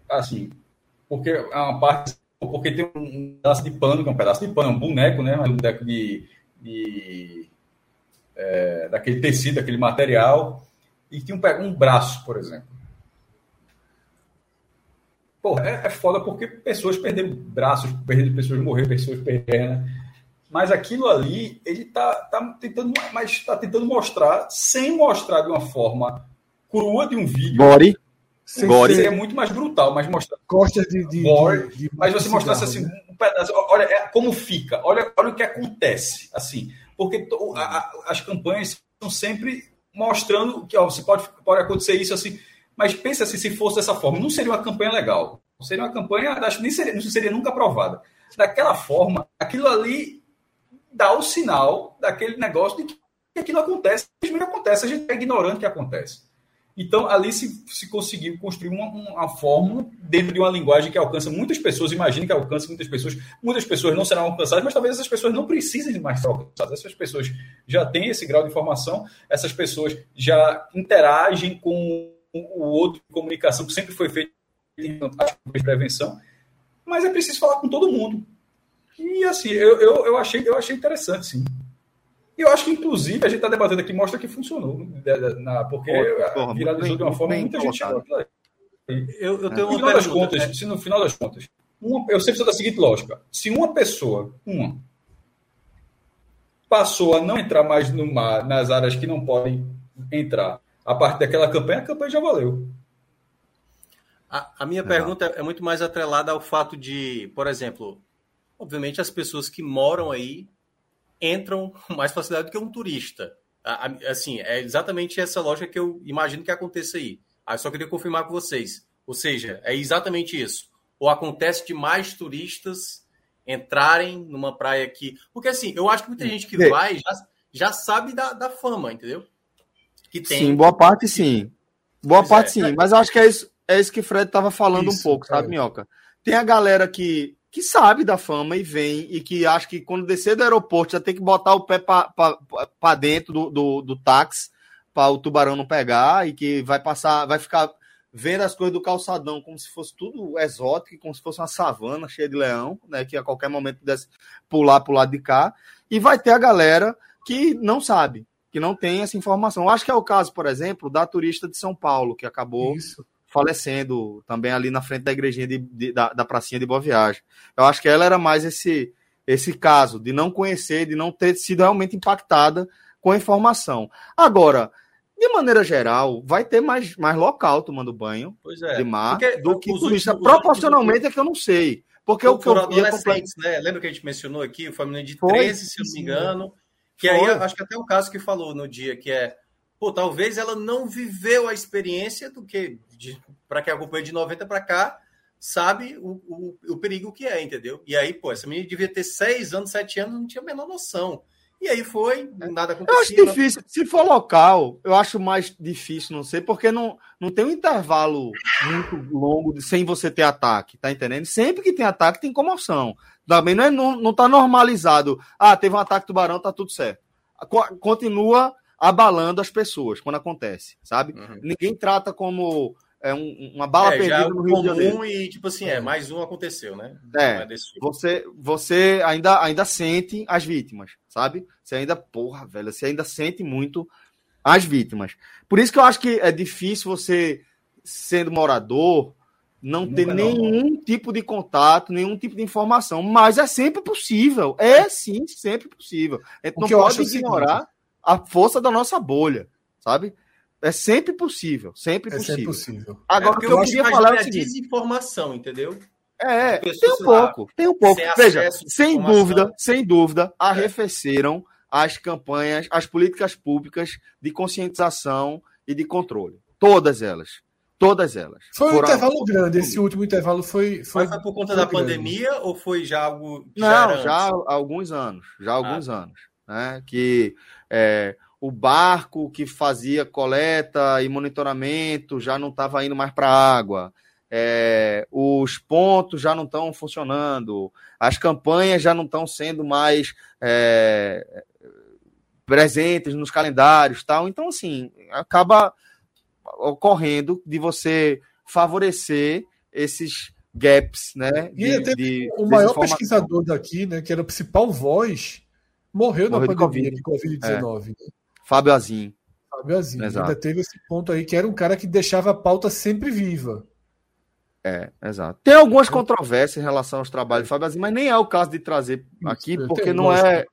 assim, porque é uma parte porque tem um pedaço de pano, que é um pedaço de pano, é um boneco, né? Um boneco de, de é, daquele tecido, daquele material, e tinha um, um braço, por exemplo. Porra, é, é foda porque pessoas perderam braços, perderam pessoas morreram, pessoas perderam. Mas aquilo ali, ele tá, tá tentando, mas tá tentando mostrar, sem mostrar de uma forma crua de um vídeo. Body. Sem Gore. ser Seria muito mais brutal, mas mostrar Costas de. de, Gore, de- de- mas você mostrasse assim, né? um pedaço, olha é, como fica, olha, olha o que acontece, assim, porque to- a- a- as campanhas estão sempre mostrando que ó, você pode, pode acontecer isso assim, mas pensa assim, se fosse dessa forma, não seria uma campanha legal, não seria uma campanha, acho que nem seria, não seria nunca aprovada. Daquela forma, aquilo ali dá o sinal daquele negócio de que aquilo acontece, simplesmente acontece, a gente é ignorante que acontece. Então, ali se, se conseguiu construir uma, uma fórmula dentro de uma linguagem que alcança muitas pessoas. Imagine que alcança muitas pessoas. Muitas pessoas não serão alcançadas, mas talvez essas pessoas não precisem mais ser alcançadas. Essas pessoas já têm esse grau de informação, essas pessoas já interagem com o outro de comunicação que sempre foi feito em prevenção. Mas é preciso falar com todo mundo. E assim, eu, eu, eu, achei, eu achei interessante, sim. E eu acho que, inclusive, a gente está debatendo aqui, mostra que funcionou. né, na- porque Porra, porra, viralizou de uma bem- forma bem muita gente colocado. chegou. Eu, eu tenho No uma final das pergunta. contas, né? se no final das contas, uma, eu sempre sou da seguinte lógica: se uma pessoa, uma, passou a não entrar mais no mar, nas áreas que não podem entrar, a partir daquela campanha, a campanha já valeu. A, a minha pergunta é muito mais atrelada ao fato de, por exemplo, obviamente as pessoas que moram aí entram com mais facilidade do que um turista. Assim, é exatamente essa lógica que eu imagino que aconteça aí. Aí só queria confirmar com vocês. Ou seja, é exatamente isso. Ou acontece de mais turistas entrarem numa praia que. Porque assim, eu acho que muita gente que É. vai já, já sabe da, da fama, entendeu? Que tem. Sim, boa parte sim. Boa Pois parte é. sim. Mas eu acho que é isso, é isso que o Fred tava falando um Isso, pouco, sabe, é. Minhoca? Tem a galera que, que sabe da fama e vem, e que acha que quando descer do aeroporto já tem que botar o pé para dentro do, do, do táxi para o tubarão não pegar e que vai passar, vai ficar vendo as coisas do calçadão como se fosse tudo exótico, como se fosse uma savana cheia de leão, né? Que a qualquer momento pudesse pular pro lado de cá. E vai ter a galera que não sabe, que não tem essa informação. Eu acho que é o caso, por exemplo, da turista de São Paulo, que acabou Isso. Falecendo também ali na frente da igrejinha de, de- da, da pracinha de Boa Viagem. Eu acho que ela era mais esse, esse caso de não conhecer, de não ter sido realmente impactada com a informação. Agora, de maneira geral, vai ter mais, mais local tomando banho é. de mar Porque do que os turista. últimos- Proporcionalmente é que eu não sei. Porque o que eu via adolescentes, né? Lembra que a gente mencionou aqui? O família de Foi, 13, se eu não me engano. Que Foi. aí, acho que até o caso que falou no dia, que é, pô, talvez ela não viveu a experiência do que, para quem acompanha de 90 para cá, sabe o, o, o perigo que é, entendeu? E aí, pô, essa menina devia ter 6 anos, 7 anos, não tinha a menor noção. E aí foi, nada Eu acho aconteceu. difícil. Se for local, eu acho mais difícil, não sei, porque não, não tem um intervalo muito longo de, sem você ter ataque, tá entendendo? Sempre que tem ataque, tem comoção. Também não, é, não, não tá normalizado. Ah, teve um ataque tubarão, tá tudo certo. Co- Continua abalando as pessoas quando acontece, sabe? Uhum. Ninguém trata como é, um- uma bala É, é perdida o no Rio de Janeiro. comum e, tipo assim, é, mais um aconteceu, né? É. Tipo. você, você ainda, ainda sente as vítimas, sabe? Você ainda, porra, velho, você ainda sente muito as vítimas. Por isso que eu acho que é difícil você, sendo morador, não Nunca ter não, nenhum tipo de contato, nenhum tipo de informação, mas é sempre possível. É sim, sempre possível. A gente O não que eu pode acho é o seguinte- ignorar a força da nossa bolha, sabe? É sempre possível, sempre É sempre possível. possível. Agora, É o que eu eu queria falar é o seguinte: desinformação, entendeu? É, tem um lá, pouco, tem um pouco. sem Veja, sem dúvida, sem dúvida, arrefeceram as campanhas, as políticas públicas de conscientização e de controle. Todas elas. Todas elas. Foi um intervalo grande. Esse último intervalo foi. foi Mas foi por conta foi da grande. pandemia ou foi já algo. que Não, já antes? há alguns anos, já há alguns anos, né? Que é, o barco que fazia coleta e monitoramento já não estava indo mais para a água, é, os pontos já não estão funcionando, as campanhas já não estão sendo mais é, presentes nos calendários, tal. Então, assim, acaba ocorrendo de você favorecer esses gaps, né? E até de O maior pesquisador daqui, né, que era o principal voz, morreu, Morreu na de pandemia de Covid-19. né? Fábio Azim. Fábio. Exato. Ainda teve esse ponto aí, que era um cara que deixava a pauta sempre viva. É, exato. Tem algumas controvérsias em relação aos trabalhos de Fábio Azim, mas nem é o caso de trazer aqui, Tem, porque não é,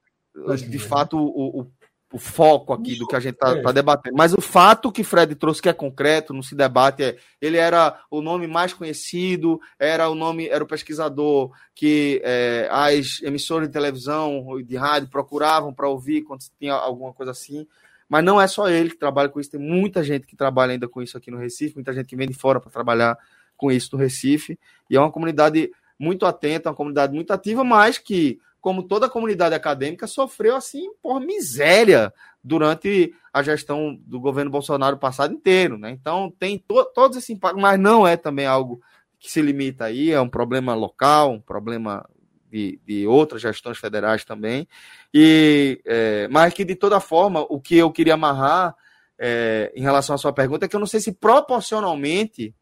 de fato, o, o, o foco aqui do que a gente está É. debatendo. Mas o fato que Fred trouxe, que é concreto, não se debate, é ele era o nome mais conhecido, era o nome, era o pesquisador que é, as emissoras de televisão e de rádio procuravam para ouvir quando tinha alguma coisa assim. Mas não é só ele que trabalha com isso, tem muita gente que trabalha ainda com isso aqui no Recife, muita gente que vem de fora para trabalhar com isso no Recife, e é uma comunidade muito atenta, uma comunidade muito ativa, mas que, como toda comunidade acadêmica, sofreu assim por miséria durante a gestão do governo Bolsonaro passado inteiro, né? Então tem to todos esse impacto, mas não é também algo que se limita aí, é um problema local, um problema de, de outras gestões federais também, e é, mas que de toda forma o que eu queria amarrar é, em relação à sua pergunta é que eu não sei se proporcionalmente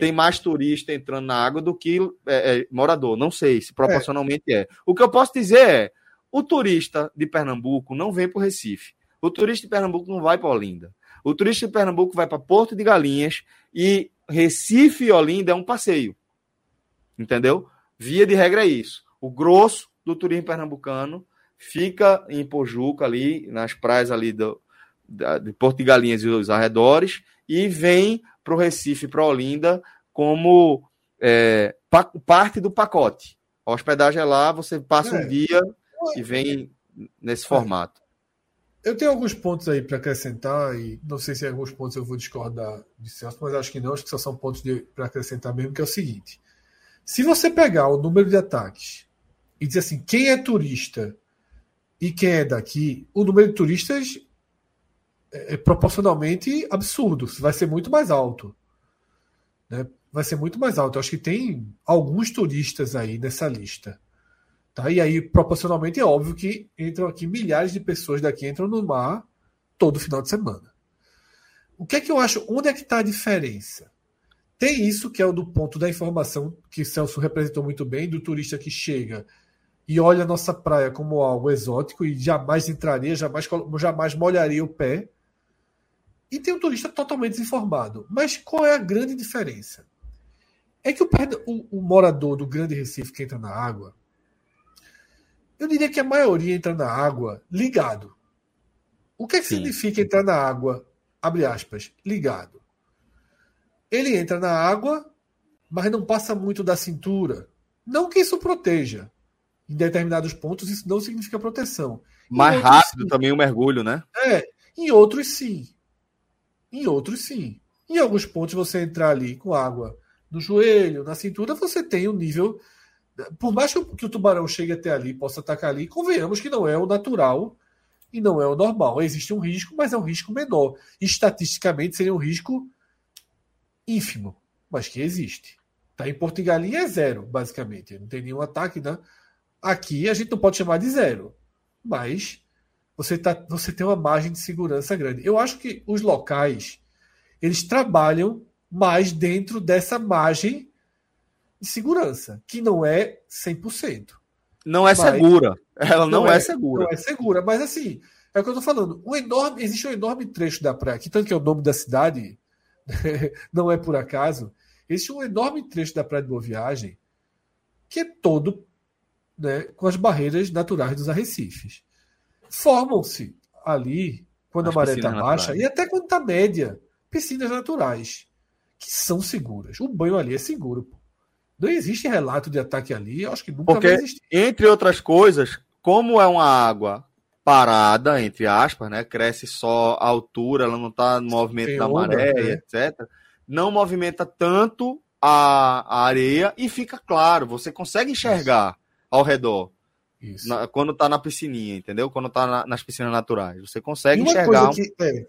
Tem mais turista entrando na água do que é, é, morador. Não sei se proporcionalmente é. O que eu posso dizer é: o turista de Pernambuco não vem para o Recife. O turista de Pernambuco não vai para Olinda. O turista de Pernambuco vai para Porto de Galinhas e Recife e Olinda é um passeio. Entendeu? Via de regra é isso. O grosso do turismo pernambucano fica em Pojuca, ali, nas praias ali do, da- de Porto de Galinhas e os arredores, e vem para o Recife, para Olinda, como é, pa- parte do pacote. A hospedagem é lá, você passa É. um dia e vem nesse formato. Eu tenho alguns pontos aí para acrescentar, e não sei se em alguns pontos eu vou discordar de Celso, mas acho que não, acho que só são pontos para acrescentar mesmo, que é o seguinte. Se você pegar o número de ataques e dizer assim, quem é turista e quem é daqui, o número de turistas é, é proporcionalmente absurdo, vai ser muito mais alto. né? Vai ser muito mais alto. Eu acho que tem alguns turistas aí nessa lista. Tá? E aí, proporcionalmente, é óbvio que entram aqui milhares de pessoas daqui entram no mar todo final de semana. O que é que eu acho? Onde é que está a diferença? Tem isso que é o do ponto da informação que Celso representou muito bem, do turista que chega e olha a nossa praia como algo exótico e jamais entraria, jamais, jamais molharia o pé. E tem um turista totalmente desinformado. Mas qual é a grande diferença? É que o, o- o morador do Grande Recife que entra na água, eu diria que a maioria entra na água ligado. O que, é que significa entrar na água, abre aspas, ligado? Ele entra na água, mas não passa muito da cintura. Não que isso proteja. Em determinados pontos, isso não significa proteção. Em Mais outros, rápido sim. também o mergulho, né? É, em outros sim. Em outros sim. Em alguns pontos você entrar ali com água no joelho, na cintura, você tem um nível. Por mais que o, tubarão chegue até ali, possa atacar ali, convenhamos que não é o natural e não é o normal. Existe um risco, mas é um risco menor. Estatisticamente seria um risco ínfimo, mas que existe. Tá? Em Porto e Galinha é zero, basicamente. Não tem nenhum ataque, né? Aqui a gente não pode chamar de zero, mas você, tá, você tem uma margem de segurança grande. Eu acho que os locais eles trabalham mais dentro dessa margem de segurança, que não é 100%. Não é Mas- segura. Ela não, Não é, é- segura. Não é segura, mas assim, é o que eu tô falando. Um enorme, existe um enorme trecho da praia, que tanto que é o nome da cidade, não é por acaso, existe um enorme trecho da praia de Boa Viagem que é todo né, com as barreiras naturais dos arrecifes. Formam-se ali, quando As a maré está baixa, naturais. e até quando está média, piscinas naturais, que são seguras. O banho ali é seguro. Pô. Não existe relato de ataque ali, eu acho que nunca Porque, vai existir. entre outras coisas, como é uma água parada, entre aspas, né? Cresce só a altura, ela não está no movimento Tem da onda, maré, né? etc. Não movimenta tanto a, a areia e fica claro, você consegue enxergar ao redor. Na- quando tá na piscininha, entendeu? Quando tá na- nas piscinas naturais. Você consegue E uma enxergar. coisa que é,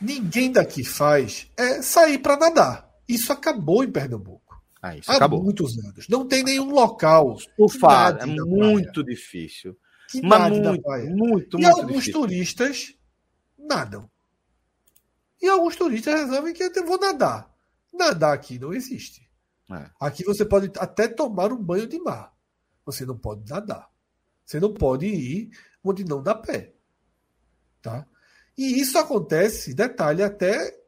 ninguém daqui faz é sair para nadar. Isso acabou em Pernambuco. Ah, isso Há acabou. muitos anos. Não tem nenhum local Surfar é nade na muito difícil. que Mas muito, praia. muito, E muito alguns difícil. turistas nadam. E alguns turistas resolvem que eu vou nadar. Nadar aqui não existe. É. Aqui você pode até tomar um banho de mar. Você não pode nadar. Você não pode ir onde não dá pé. Tá? E isso acontece, detalhe, até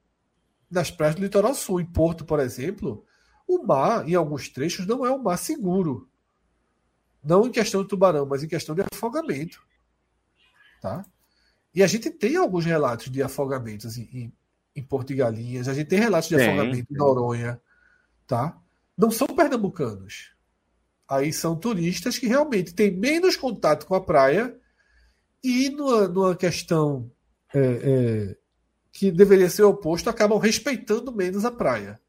nas praias do litoral sul. Em Porto, por exemplo, o mar, em alguns trechos, não é um mar seguro. Não em questão de tubarão, mas em questão de afogamento. Tá? E a gente tem alguns relatos de afogamentos em, em, em Porto de Galinhas, a gente tem relatos de Tem, afogamento em Noronha. Tá? Não são pernambucanos. Aí são turistas que realmente têm menos contato com a praia e numa, numa questão é, é, que deveria ser oposto, acabam respeitando menos a praia.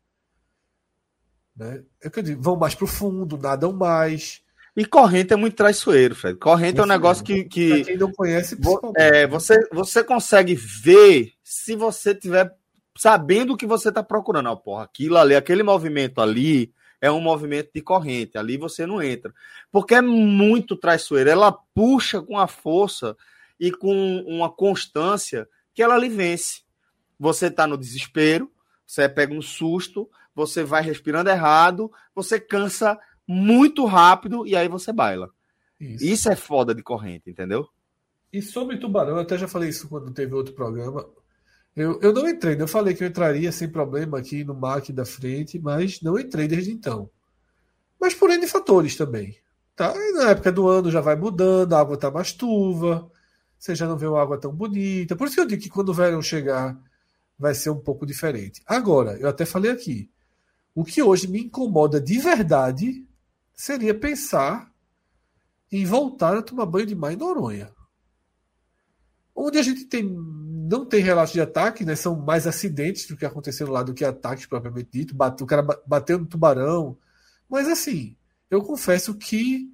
Né? É que eu digo, vão mais para o fundo, nadam mais. E corrente é muito traiçoeiro, Fred. Corrente é um Isso negócio que, que Para quem não conhece, é, você, você consegue ver se você tiver sabendo o que você está procurando. Ah, porra, aquilo ali, aquele movimento ali é um movimento de corrente. Ali você não entra. Porque é muito traiçoeiro. Ela puxa com a força e com uma constância que ela lhe vence. Você está no desespero, você pega um susto, você vai respirando errado, você cansa muito rápido e aí você baila. Isso. Isso é foda de corrente, entendeu? E sobre tubarão, eu até já falei isso quando teve outro programa. Eu, eu não entrei, eu falei que eu entraria sem problema aqui no aqui da frente, mas não entrei desde então. Mas por N fatores também. Tá? Na época do ano já vai mudando, a água tá mais turva, você já não vê uma água tão bonita. Por isso que eu digo que quando o verão chegar, vai ser um pouco diferente. Agora, eu até falei aqui, o que hoje me incomoda de verdade seria pensar em voltar a tomar banho de mar em Noronha. Onde a gente tem, não tem relatos de ataque, né? São mais acidentes do que aconteceram lá do que ataques propriamente dito. Bate- o cara ba- bateu no tubarão. Mas assim, eu confesso que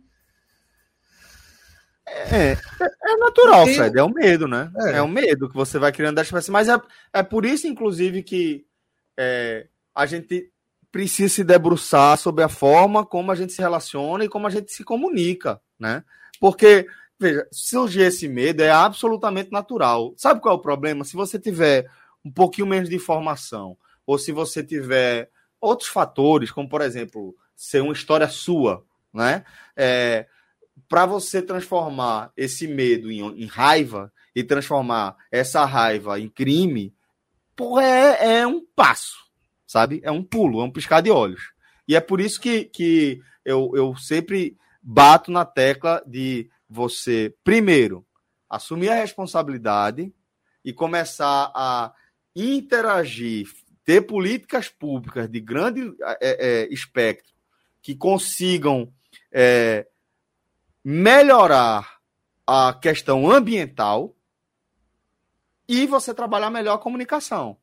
É, é natural, Tem- Fred. É o medo, né? É. É, o medo que você vai criando das pessoas. Mas é, é por isso, inclusive, que é, a gente precisa se debruçar sobre a forma como a gente se relaciona e como a gente se comunica, né? Porque, veja, surgir esse medo é absolutamente natural. Sabe qual é o problema? Se você tiver um pouquinho menos de informação, ou se você tiver outros fatores, como, por exemplo, ser uma história sua, né? É, para você transformar esse medo em, em raiva e transformar essa raiva em crime, porra, é, é um passo, sabe? É um pulo, é um piscar de olhos. E é por isso que, que eu, eu sempre bato na tecla de você, primeiro, assumir a responsabilidade e começar a interagir, ter políticas públicas de grande é, é, espectro que consigam é, melhorar a questão ambiental e você trabalhar melhor a comunicação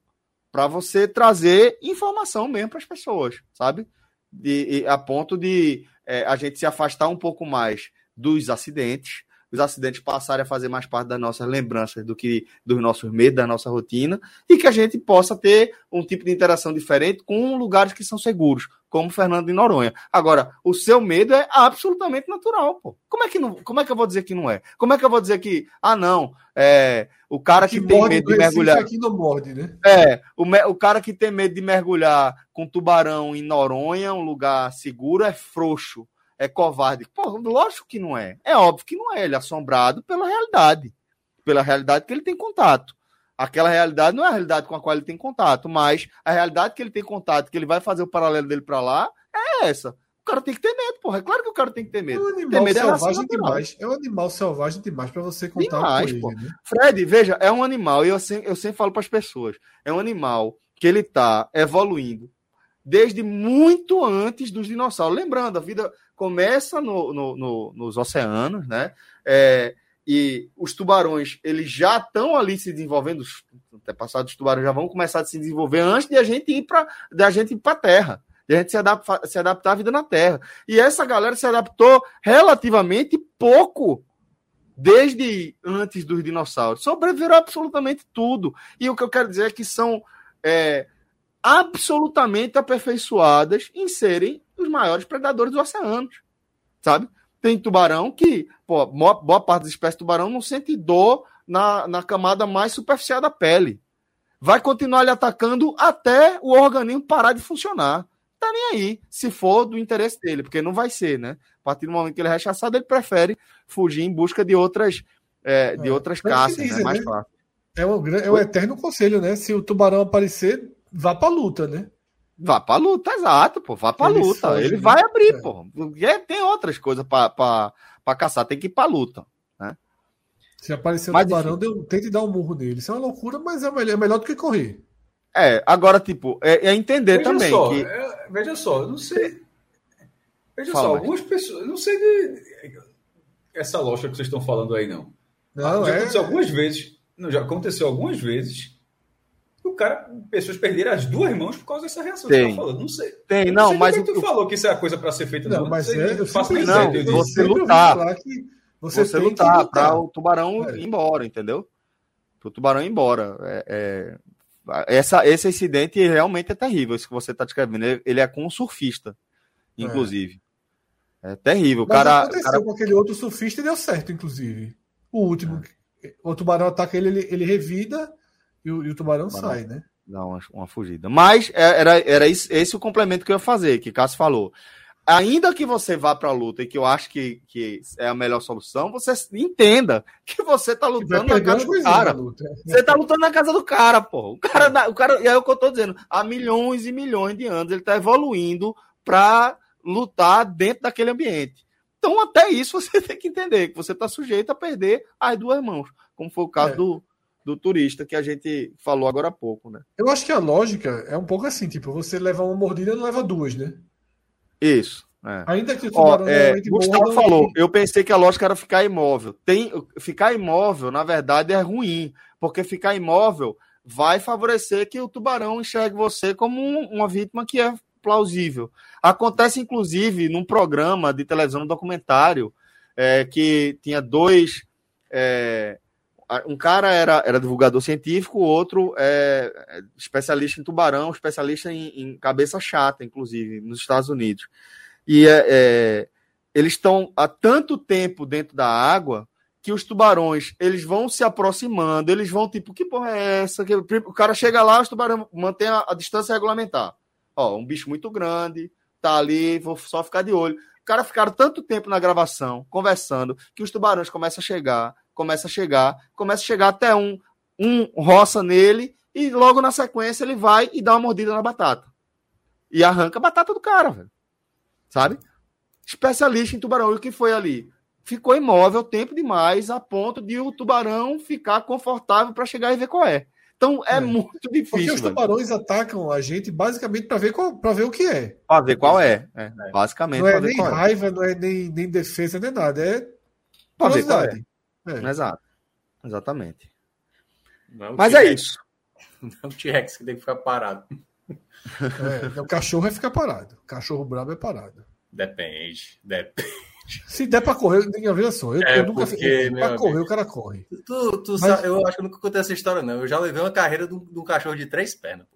para você trazer informação mesmo para as pessoas, sabe? De, a ponto de a gente se afastar um pouco mais dos acidentes, os acidentes passarem a fazer mais parte das nossas lembranças do que dos nossos medos, da nossa rotina, e que a gente possa ter um tipo de interação diferente com lugares que são seguros, como Fernando de Noronha. Agora, o seu medo é absolutamente natural, pô. Como é que não, como é que eu vou dizer que não é? Como é que eu vou dizer que, ah, não, é, o cara que, que tem medo de mergulhar aqui não morde, né? É, o, o cara que tem medo de mergulhar com tubarão em Noronha, um lugar seguro, é frouxo é covarde. Pô, lógico que não é. É óbvio que não é. Ele é assombrado pela realidade. Pela realidade que ele tem contato. Aquela realidade não é a realidade com a qual ele tem contato, mas a realidade que ele tem contato, que ele vai fazer o paralelo dele para lá, é essa. O cara tem que ter medo, porra. É claro que o cara tem que ter medo. É um animal medo selvagem é demais. É um animal selvagem demais para você contar demais, com ele. Né? Fred, veja, é um animal, e eu sempre, eu sempre falo para as pessoas, é um animal que ele está evoluindo desde muito antes dos dinossauros. Lembrando, a vida começa no, no, no, nos oceanos, né? É, e os tubarões, eles já estão ali se desenvolvendo, os antepassados dos tubarões já vão começar a se desenvolver antes de a gente ir para a gente ir para a Terra, de a gente se, se adaptar à vida na Terra. E essa galera se adaptou relativamente pouco desde antes dos dinossauros. Sobreviveram absolutamente tudo. E o que eu quero dizer é que são é, absolutamente aperfeiçoadas em serem os maiores predadores dos oceanos, sabe? Tem tubarão que, pô, boa parte das espécies de tubarão não sente dor na, na camada mais superficial da pele. Vai continuar lhe atacando até o organismo parar de funcionar. Tá nem aí, se for do interesse dele, porque não vai ser, né? A partir do momento que ele é rechaçado, ele prefere fugir em busca de outras, é, de é, outras caças, né? dizem, né? mais fácil. É o, é o eterno conselho, né? Se o tubarão aparecer, vá pra luta, né? Vá pra luta, exato, pô. Vá pra ele luta. Foge, ele né? vai abrir, é. pô. Tem outras coisas pra, pra, pra caçar, tem que ir pra luta. Né? Se aparecer um tubarão, deu, tente dar um murro nele. Isso é uma loucura, mas é melhor, é melhor do que correr. É, agora, tipo, é, é entender veja também só, que. É, veja só, eu não sei. Veja Fala, só, mas... algumas pessoas. Não sei de. Essa lógica que vocês estão falando aí, não. Não, já é... aconteceu algumas vezes. Não, já aconteceu algumas vezes o cara, pessoas perderam as duas mãos por causa dessa reação tem. que você tá falando. Não sei. Tem, não, não sei mas. Que tu falou que isso é a coisa para ser feita, não. não mas não sei, é, eu faço não, ideia, você lutar. Você, você lutar, lutar. para o tubarão é. ir embora, entendeu? Para o tubarão ir embora. É, é, essa, esse incidente realmente é terrível. Isso que você está descrevendo. Ele, ele, é com um surfista, é. inclusive. É, terrível. Mas cara, aconteceu cara... com aquele outro surfista e deu certo, inclusive. O último. O tubarão ataca ele, ele, ele revida e o, e o tubarão, tubarão sai, né? Dá uma, uma fugida. Mas é, era, era esse, esse o complemento que eu ia fazer, que Cássio falou. Ainda que você vá para a luta e que eu acho que, que é a melhor solução, você entenda que você tá lutando na casa do cara. Você tá lutando na casa do cara, pô. O cara, o cara, é o que eu tô dizendo. Há milhões e milhões de anos ele tá evoluindo para lutar dentro daquele ambiente. Então, até isso você tem que entender, que você está sujeito a perder as duas mãos, como foi o caso é. do, do turista que a gente falou agora há pouco, né? Eu acho que a lógica é um pouco assim, tipo, você leva uma mordida não leva duas, né? Isso. É. Ainda que o tubarão é, Gustavo morda, falou, eu pensei que a lógica era ficar imóvel. Tem, ficar imóvel, na verdade, é ruim, porque ficar imóvel vai favorecer que o tubarão enxergue você como um, uma vítima que é plausível. Acontece, inclusive, num programa de televisão, um documentário, é, que tinha dois é, um cara era, era divulgador científico, o outro é, é especialista em tubarão, especialista em, em, cabeça chata, inclusive, nos Estados Unidos. E é, é, eles estão há tanto tempo dentro da água que os tubarões eles vão se aproximando, eles vão tipo, que porra é essa? O cara chega lá, os tubarões mantêm a, a distância regulamentar. Ó, um bicho muito grande, tá ali, vou só ficar de olho. O cara ficaram tanto tempo na gravação, conversando, que os tubarões começam a chegar, começa a chegar, começa a chegar até um, um roça nele e logo na sequência ele vai e dá uma mordida na batata. E arranca a batata do cara, velho. Sabe? Especialista em tubarão. E o que foi ali? Ficou imóvel tempo demais a ponto de o tubarão ficar confortável para chegar e ver qual é. Então é, é. muito difícil. Porque os tubarões velho. atacam a gente basicamente para ver, para ver o que é. Para ver qual é. é. Basicamente. Não é nem é. raiva, é. não é nem, nem defesa, nem nada. É ver qual é. É. Exato. Exatamente. É Mas é isso. Não é o T-Rex que tem que ficar parado. É, o cachorro é ficar parado. O cachorro brabo é parado. Depende. Depende. Se der pra correr, veja só. Eu, é eu nunca porque, Pra correr, amigo, o cara corre. Tu, tu Mas... sabe, eu acho que eu nunca contei essa história, não. Eu já levei uma carreira de um, de um cachorro de três pernas.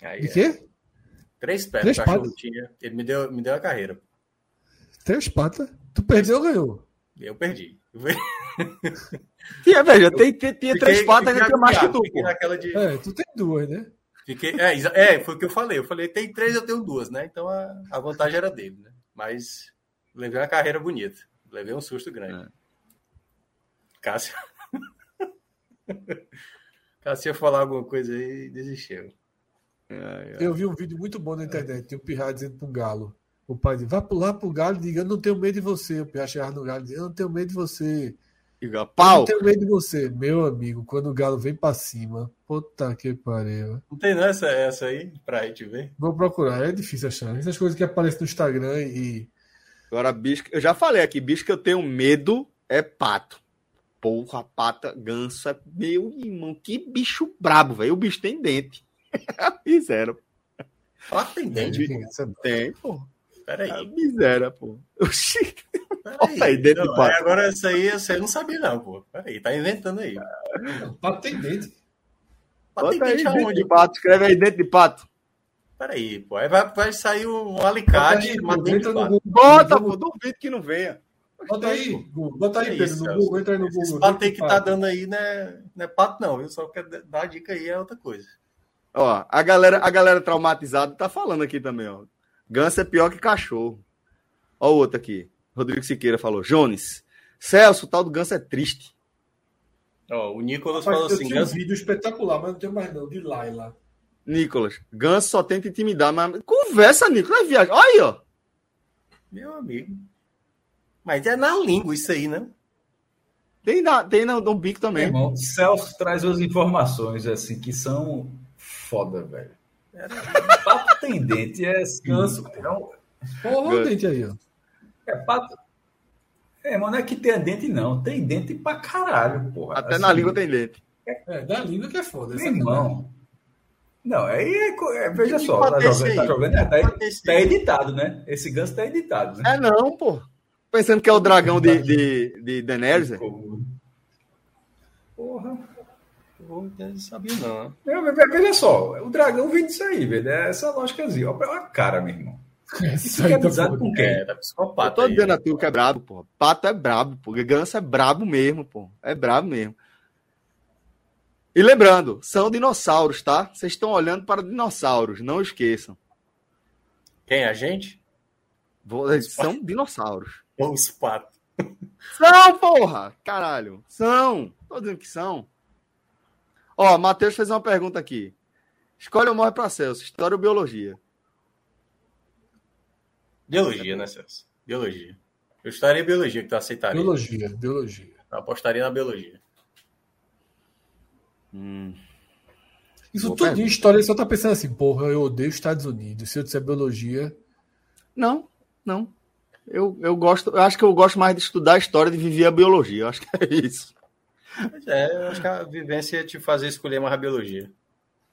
Aí, de quê? Três pernas. Três o cachorro patas? tinha. Ele me deu, me deu a carreira. Três patas? Tu perdeu ou ganhou? Eu perdi. Tinha, veja, tem, tem, tem três patas que tem mais que tu. De... É, tu tem duas, né? Fiquei, é, é, foi o que eu falei. Eu falei, tem três, eu tenho duas, né? Então a, a vantagem era dele, né? Mas levei uma carreira bonita. Levei um susto grande. É. Cássio. Cássio ia falar alguma coisa aí e desistiu. Eu vi um vídeo muito bom na internet, tem um pirra dizendo para um galo. O pai diz, vá pular pro galo e diga, eu não tenho medo de você. O pirra chegava no galo e diz, eu não tenho medo de você. Diga, pau. Eu tenho medo de você, meu amigo, quando o Galo vem pra cima. Puta que pariu. Não tem não essa, essa aí pra gente ver? Vou procurar, é difícil achar. Essas coisas que aparecem no Instagram e. Agora, bicho, eu já falei aqui, bicho que eu tenho medo é pato. Porra, pata, ganso é meu irmão, que bicho brabo, velho. O bicho tem dente. Fizeram. Pato tem dente? Tem, pô. Peraí. É miséria, pô. Oxi. Peraí. Aí, dentro Não, do pato. Agora essa aí, essa aí eu não sabia não, pô. Peraí, tá inventando aí. Pato tem dente. Pato tem Bota aí dente dentro aonde? de pato, escreve aí dentro de pato. Peraí, pô. Aí vai, vai sair um alicate aí, chamado Google, dente de entra no pato. Google. Bota, pô, duvido que não venha. Bota aí, Google. Bota aí, Pedro, no? Google. Entra aí no Esse Google. pato aí que tá dando aí não é, não é pato, não. Eu só quero dar a dica aí, é outra coisa. Ó, a galera, a galera traumatizada tá falando aqui também, ó. Ganso é pior que cachorro. Ó o outro aqui. Rodrigo Siqueira falou. Jones, Celso, o tal do ganso é triste. Ó, o Nicolas Rapaz, falou assim: tinha um Ganso, vídeo espetacular, mas não tem mais não, de Laila. Nicolas, ganso só tenta intimidar, mas conversa, Nicolas, é viagem. Olha aí, ó. meu amigo. Mas é na língua isso aí, né? Tem, na, tem no, no bico também. irmão, Celso traz umas informações assim que são foda, velho. Pato tem dente, é ganso. É, um- Porra, o dente aí, ó. é pato. É, mano, não é que tem dente, não. Tem dente pra caralho, porra. Até Assim, na língua tem dente. É, da língua que é foda. Meu irmão. Não, aí é, é- veja Que só, tá pato é esse jogando, tá jogando, é, tá, é tá editado, né? Esse ganso tá editado, né? É não, pô. Pensando que é o dragão de, de, de Daenerys. é? Porra. Eu não sabia, não. né? Veja só, o dragão vem disso aí, velho. É essa lógicazinha. Olha a cara, meu irmão. Essa Isso é tá amizade foda. com quem? É, tá psicopata. Eu tô aí. dizendo a tu que é brabo, pô. Pato é brabo, pô. Ganso é brabo mesmo, pô. É brabo mesmo. E lembrando, são dinossauros, tá? Vocês estão olhando para dinossauros, não esqueçam. Quem? A gente? Vou- São dinossauros. Ou os patos? São, porra! Caralho. São. Tô dizendo que são. Ó, Matheus fez uma pergunta aqui. Escolhe ou morre pra Celso, história ou biologia? Biologia, né, Celso? Biologia. Eu estaria em biologia, que tu aceitaria. Biologia, biologia. Eu apostaria na biologia. Hum. Isso Boa tudo em pergunta. história, ele só tá pensando assim, porra, eu odeio os Estados Unidos. Se eu disser biologia. Não, não. Eu, eu gosto, eu acho que eu gosto mais de estudar a história de viver a biologia. Eu acho que é isso. É, eu acho que a vivência ia te fazer escolher mais a biologia.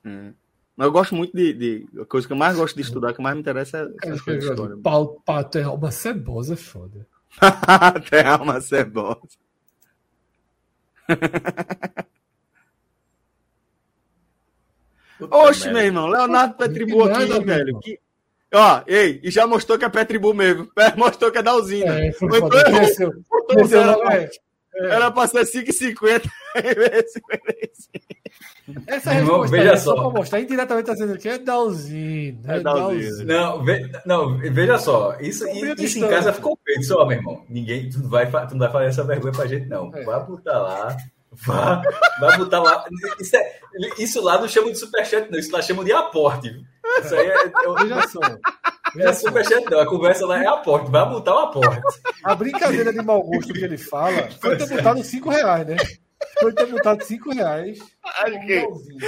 É. Mas eu gosto muito de, de. A coisa que eu mais gosto de estudar, que mais me interessa é Cara, história. ali, pau, pato é alma cebosa, é foda. Até alma cebosa. Puta Oxe, merda. meu irmão, Leonardo Petribu Que aqui, nada, velho. Que... Ó, ei, e já mostrou que é Petribu mesmo. Mostrou que é da usina. É, foi Foi foda. Botou cresceu zero, lá, é. Era pra ser 5,50. Essa resposta veja aí é só só. pra mostrar indiretamente tá dizendo que é da usina. É É da da usina. usina. Não, ve- não, veja só. Isso, isso em casa ficou feito. Só, meu irmão. Ninguém, tu não, vai, tu não vai fazer essa vergonha pra gente, não. É. Vai botar lá. Vá, vai botar lá. Isso, é- isso lá não chama de superchat, não. Isso lá chama de aporte. Isso aí é, é, Veja só. É Veja só. superchat, não. A conversa lá é aporte. Vai botar o aporte. A brincadeira de mau gosto que ele fala foi ter botado 5 reais, né? Foi ter botado 5 reais. Acho que malzinho.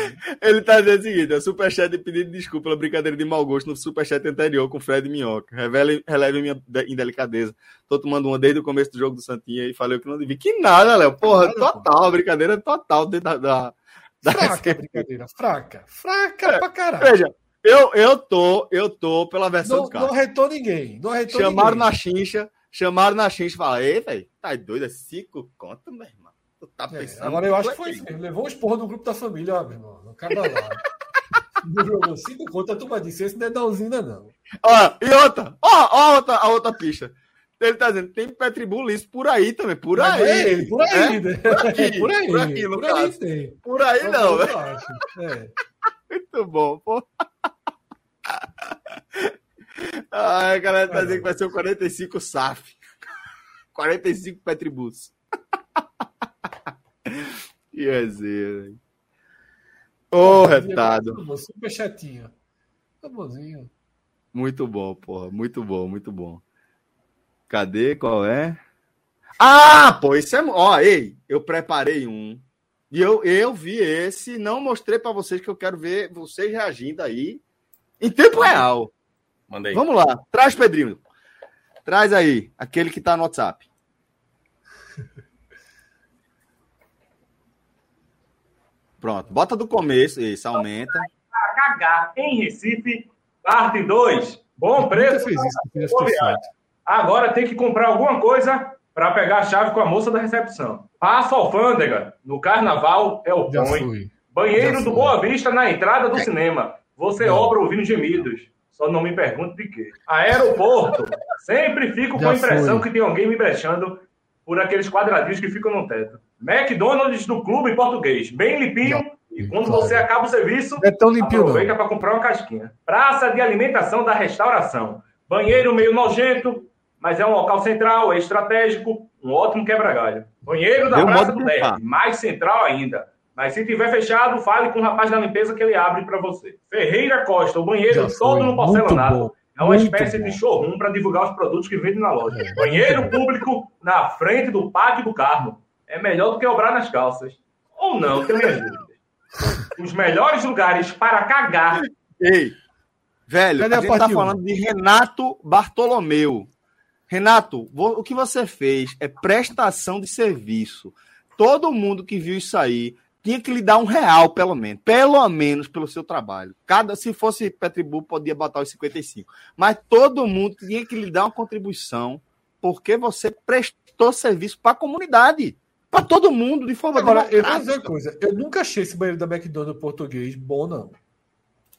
ele tá dizendo o seguinte: é superchat de pedido de desculpa pela brincadeira de mau gosto no superchat anterior com Fred Minhoca. Revele, releve minha de- indelicadeza. Tô tomando uma desde o começo do jogo do Santinha e falei que não devia. Que nada, Léo. Porra, Nada, total. Brincadeira total dentro da. da, da Fraca a brincadeira, fraca. Fraca pra caralho. Veja, eu, eu tô, eu tô pela versão Não, do cara. não arretou ninguém. Não arretou Chamaram ninguém. na chincha, chamaram na chincha e falaram, ei, velho, tá doido? É cinco conto, meu irmão. Tu tá É, pensando. agora eu acho que tu é foi isso mesmo. Levou os porra do grupo da família, ó, meu irmão. Não acaba lá. Não jogou cinco contas, a turma disse: esse não é da usina, não. Ó, e outra, ó, ó a outra, a outra pista. Ele tá dizendo, tem Petribu liso por aí também, por Mas aí. é ele, por aí, É? né? Por aqui, por aí, por aqui, no por aí caso. tem. Por aí não, acho. É. Muito bom, pô. Ai, a galera tá dizendo que vai ser o 45 SAF. 45 Petribus. que resenha. Ô, retado. Super chatinho. Tá bonzinho. Muito bom, porra. Muito bom, muito bom. Cadê? Qual é? Ah, pô, isso é. Ó, ei, eu preparei um. E eu, eu vi esse, não mostrei para vocês que eu quero ver vocês reagindo aí em tempo real. Mandei. Vamos lá, traz, Pedrinho. Traz aí, aquele que tá no WhatsApp. Pronto, bota do começo, isso, aumenta. Para cagar em Recife, parte 2. Bom preço. Agora tem que comprar alguma coisa para pegar a chave com a moça da recepção. Passa alfândega. No carnaval é o põe. fui. Banheiro do. Boa Vista na entrada do cinema. Você Não. obra ouvindo gemidos. Só não me pergunte de quê. Aeroporto. Sempre fico com a impressão foi. que tem alguém me brechando por aqueles quadradinhos que ficam no teto. McDonald's do clube português. Bem limpinho. Já E quando você acaba o serviço, é tão limpinho, aproveita para comprar uma casquinha. Praça de alimentação da restauração. Banheiro meio nojento, mas é um local central, é estratégico, um ótimo quebra-galho. Banheiro da Deu Praça do. Derby, mais central ainda. Mas se tiver fechado, fale com o rapaz da limpeza que ele abre para você. Ferreira Costa, o banheiro Já todo foi. no porcelanato. É uma Muito espécie bom. de showroom para divulgar os produtos que vendem na loja. É, Banheiro público na frente do pátio do Carmo. É melhor do que obrar nas calças. Ou não, tenho minhas dúvidas. Os melhores lugares para cagar Ei, velho, Cadê a a gente tá falando de Renato Bartolomeu. Renato, o que você fez é prestação de serviço. Todo mundo que viu isso aí tinha que lhe dar um real, pelo menos. Pelo menos pelo seu trabalho. Cada, se fosse Petribu, podia botar os 55. Mas todo mundo tinha que lhe dar uma contribuição porque você prestou serviço para a comunidade. Para todo mundo, de forma Agora, eu vou dizer uma coisa. Eu nunca achei esse banheiro da McDonald's português bom, não.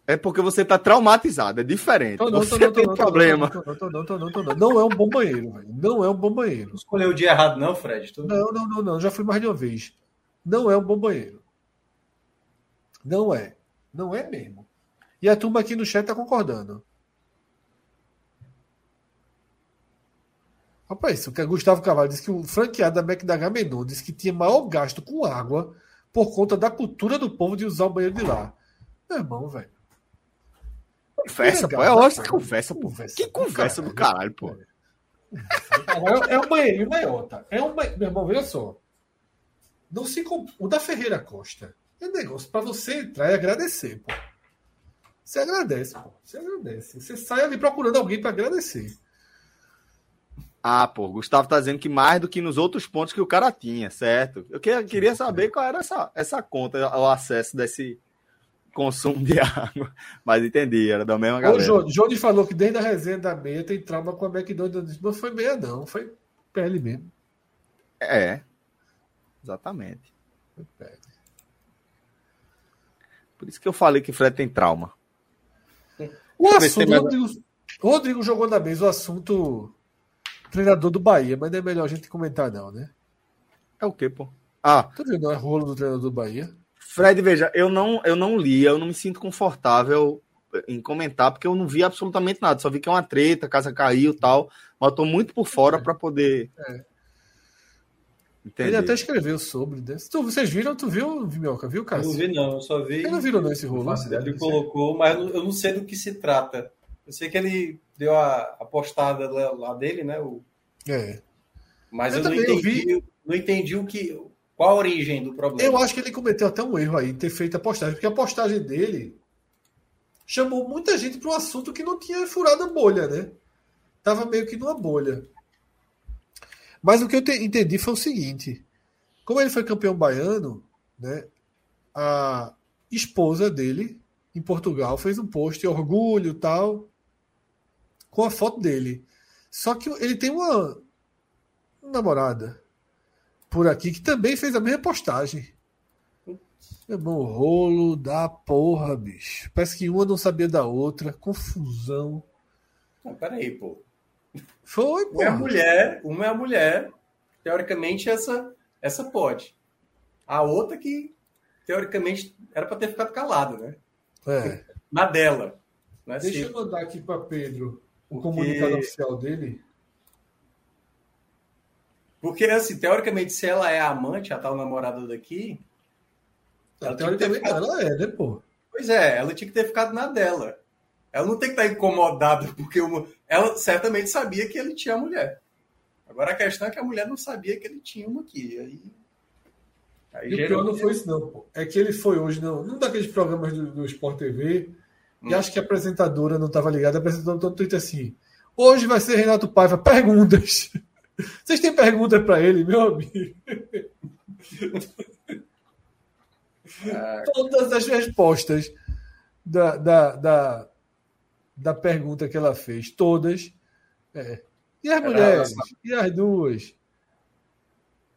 É porque você está traumatizado, é diferente. Tô não, tô você não, tô tem tô problema. não, tô não, tô não, tô não, tô não. Não é um bom banheiro, velho. Não é um bom banheiro. Não escolheu o dia errado, não, Fred? Tu- Não, não, não, não. Já fui mais de uma vez. Não é um bom banheiro. Não é. Não é mesmo. E a turma aqui no chat tá concordando. Rapaz, o que Gustavo Carvalho disse que o franqueado da Mac da Gamenon disse que tinha maior gasto com água por conta da cultura do povo de usar o banheiro de lá. Meu irmão, velho. Conversa, pô. É ótimo bacana. que conversa, pô. Que conversa do caralho, pô. É um banheiro maior, tá? É um banheiro. Meu irmão, veja só. Não se comp... O da Ferreira Costa é negócio pra você entrar e agradecer, pô. Você agradece, pô. Você agradece. Você sai ali procurando alguém pra agradecer. Ah, pô, Gustavo tá dizendo que mais do que nos outros pontos que o cara tinha, certo? Eu que- queria saber qual era essa, essa conta, o acesso desse consumo de água. Mas entendi, era da mesma O galera. Johnny, Johnny falou que desde a resenha da meia tem trauma com a McDonald's. Não foi meia, não. Foi pele mesmo. É, exatamente. Foi pele. Por isso que eu falei que Fred tem trauma. O assunto. mais- Rodrigo, Rodrigo jogou na mesa o assunto treinador do Bahia, mas não é melhor a gente comentar, não, né? É o quê, pô? Ah, Tu viu, não é rolo do treinador do Bahia? Fred, veja, eu não, eu não li, eu não me sinto confortável em comentar, porque eu não vi absolutamente nada. Só vi que é uma treta, a casa caiu e tal. Mas eu tô muito por fora para poder. É. Entender. Ele até escreveu sobre. Né? Tu, vocês viram? Tu viu, Minhoca? Viu, Cássio? não vi, não. Eu só vi. Ele não virou não esse rolo. ideia. Ele colocou, mas eu não- sei do que se trata. Eu sei que ele deu a, a postada lá, lá dele, né? O- É. mas Eu eu, não também, eu entendi, não entendi o que, qual a origem do problema. Eu acho que ele cometeu até um erro aí ter feito a postagem, porque a postagem dele chamou muita gente para um assunto que não tinha furado a bolha, né? Tava meio que numa bolha. Mas o que eu te- entendi foi o seguinte: como ele foi campeão baiano, né? A esposa dele em Portugal fez um post orgulho tal com a foto dele. Só que ele tem uma namorada por aqui que também fez a mesma postagem. Meu irmão, rolo da porra, bicho. Parece que uma não sabia da outra. Confusão. Não, peraí, pô. Foi, Uma é a pô. mulher, uma é a mulher. Teoricamente, essa, essa pode. A outra que, teoricamente, era para ter ficado calada, né? É. Na dela. Né? Deixa eu mandar aqui para Pedro o Porque- comunicado oficial dele. Porque, assim, teoricamente, se ela é a amante, a tal namorada daqui, Ela Teoricamente ficado- ela é, né, pô? Pois é, ela tinha que ter ficado na dela. Ela não tem que estar incomodada porque uma... ela certamente sabia que ele tinha mulher. Agora a questão é que a mulher não sabia que ele tinha uma aqui. Aí, aí E o pior não foi isso, não, pô. É que ele foi hoje, não, num daqueles programas do, do Sport TV, e Hum. acho que a apresentadora não estava ligada, a apresentadora todo Twitter assim. Hoje vai ser Renato Paiva. Perguntas. Vocês têm perguntas para ele, meu amigo? Todas as respostas da, da, da, da pergunta que ela fez, todas. é. E as mulheres? E as duas?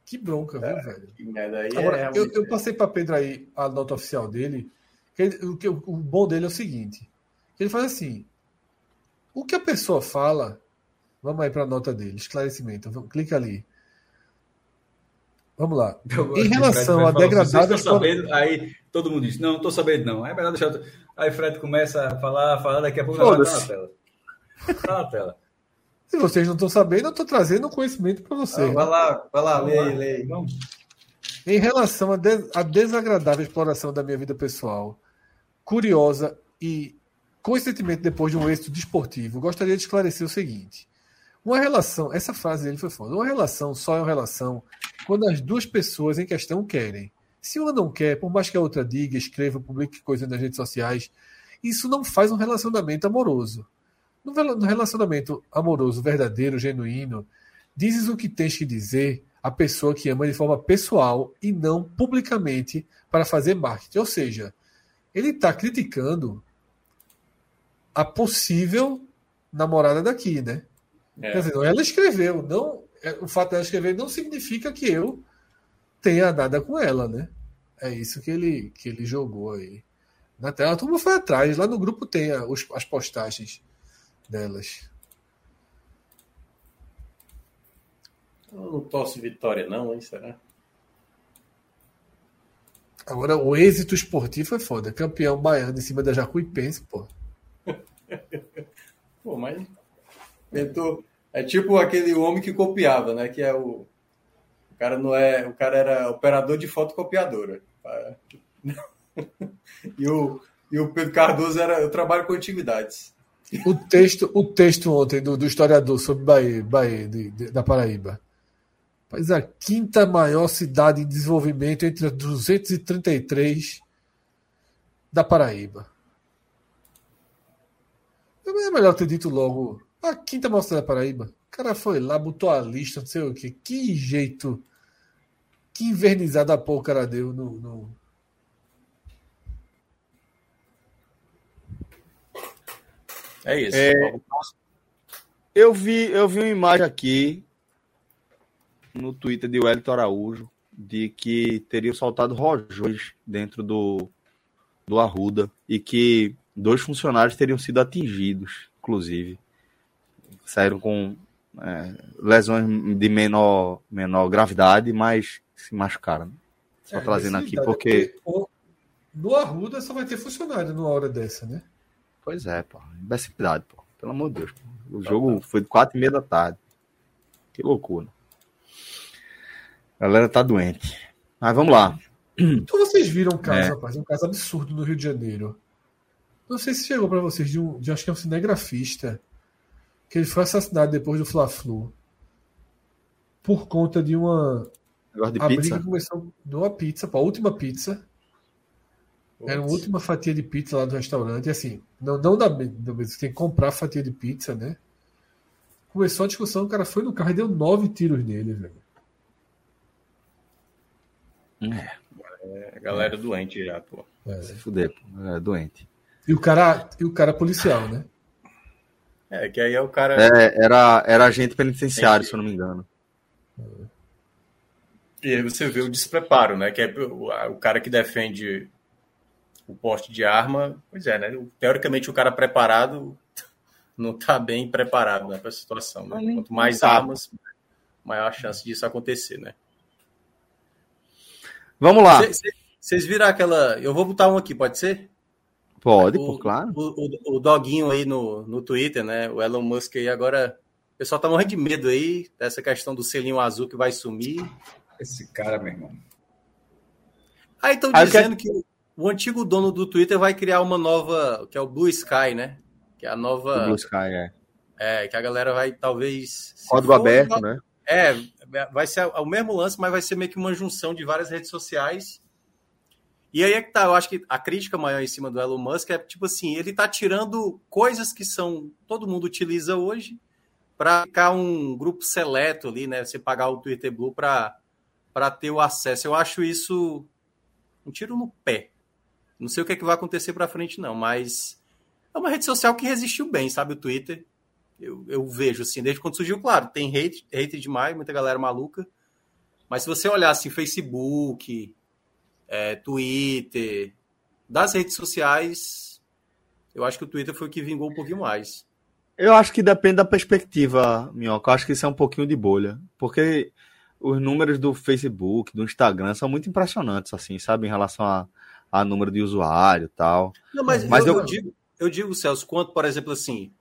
Que bronca, viu, velho? merda aí Agora, é eu, eu passei para Pedro aí a nota oficial dele. ele- o, que, o bom dele é o seguinte: ele faz assim. O que a pessoa fala. Vamos aí para a nota dele, esclarecimento. Vamos, clica ali. Vamos lá. Eu Em relação a degradadas "Vocês estão sabendo?" Aí todo mundo diz: Não, não tô sabendo, não. É melhor deixar. Aí Fred começa a falar, falar, daqui a pouco vai estar na tela. Tá na tela. Se vocês não estão sabendo, eu estou trazendo conhecimento para vocês. Ah, vai lá, vai lá, Vamos lê lê aí. Vamos. Em relação à à desagradável exploração da minha vida pessoal, curiosa e coincidentemente depois de um êxito desportivo, gostaria de esclarecer o seguinte. Uma relação, essa frase dele foi foda. Uma relação só é uma relação quando as duas pessoas em questão querem. Se uma não quer, por mais que a outra diga, escreva, publique coisas nas redes sociais, isso não faz um relacionamento amoroso. No rela- no relacionamento amoroso, verdadeiro, genuíno, dizes o que tens que dizer à pessoa que ama de forma pessoal e não publicamente para fazer marketing. Ou seja, ele está criticando a possível namorada daqui, né? É. Quer dizer, ela escreveu, não, é, o fato dela escrever não significa que eu tenha nada com ela, né? É isso que ele, que ele jogou aí. Na tela, a turma foi atrás, lá no grupo tem a- os- as postagens delas. Eu não torço vitória, não, hein? Será? Agora, o êxito esportivo é foda. Campeão baiano em cima da Jacuipense, pô. Pô, mas. É tipo aquele homem que copiava, né? Que é o. O cara não é. O cara era operador de fotocopiadora. E o, e o Pedro Cardoso era. Eu trabalho com antiguidades. O texto, o texto ontem do, do historiador sobre Bahia, Bahia de- de- da Paraíba. Mas a quinta maior cidade em desenvolvimento entre as 233 da Paraíba. É melhor ter dito logo a quinta cidade da Paraíba. O cara foi lá, botou a lista, não sei o quê. Que jeito. Que invernizada a porra o cara deu no, no- É isso. É. Eu vi, eu vi uma imagem aqui no Twitter de Wellington Araújo de que teriam soltado rojões dentro do, do Arruda e que dois funcionários teriam sido atingidos, inclusive. Saíram com é, lesões de menor, menor gravidade, mas se machucaram. Só É, trazendo aqui, idade, porque. o- No Arruda só vai ter funcionário numa hora dessa, né? Pois é, pô. Imbecilidade, pô. Pelo amor de Deus. pô. O jogo foi de quatro e meia da tarde. Que loucura. A galera tá doente. Mas vamos lá. Então vocês viram um caso, É. rapaz, um caso absurdo no Rio de Janeiro. Não sei se chegou para vocês de um, de acho que é um cinegrafista, que ele foi assassinado depois do Fla-Flu por conta de uma de a pizza. briga começou de uma pizza, pô, a última pizza. Era uma última fatia de pizza lá do restaurante, e assim, não, não da, da você tem que comprar fatia de pizza, né? Começou a discussão, o cara foi no carro e deu nove tiros nele, velho. É, a galera doente já, pô. Se fuder, pô. É doente. E o cara, e o cara policial, né? É, que aí é o cara. É, era, era agente penitenciário, se eu não me engano. E aí você vê o despreparo, né? Que é o, cara que defende o porte de arma. Pois é, né? Teoricamente, o cara preparado não está bem preparado né, para a situação. Né? Quanto mais tá. armas, maior a chance disso acontecer, né? Vamos lá. Vocês viram aquela. Eu vou botar um aqui, pode ser? Pode, o, claro. O, o, o doguinho aí no, no Twitter, né? O Elon Musk aí agora. O pessoal tá morrendo de medo aí dessa questão do selinho azul que vai sumir. Esse cara, meu irmão. Aí estão dizendo que o, o antigo dono do Twitter vai criar uma nova, que é o Blue Sky, né? Que é a O nova. Blue Sky, é. É, que a galera vai talvez. Código for, aberto, vai- né? É, vai ser o mesmo lance, mas vai ser meio que uma junção de várias redes sociais. E aí é que tá, eu acho que a crítica maior em cima do Elon Musk é tipo assim, ele tá tirando coisas que são todo mundo utiliza hoje para ficar um grupo seleto ali, né? Você pagar o Twitter Blue para para ter o acesso. Eu acho isso um tiro no pé. Não sei o que, é que vai acontecer para frente não, mas é uma rede social que resistiu bem, sabe o Twitter. Eu, eu vejo assim, desde quando surgiu, claro, tem hate, hate demais, muita galera maluca. Mas se você olhar assim, Facebook, é, Twitter, das redes sociais, eu acho que o Twitter foi o que vingou um pouquinho mais. Eu acho que depende da perspectiva, Minhoca. Eu acho que isso é um pouquinho de bolha. Porque os números do Facebook, do Instagram, são muito impressionantes, assim, sabe? Em relação a, a número de usuário e tal. Não, mas, mas eu, eu... eu, digo, eu digo, Celso, quanto, por exemplo, assim,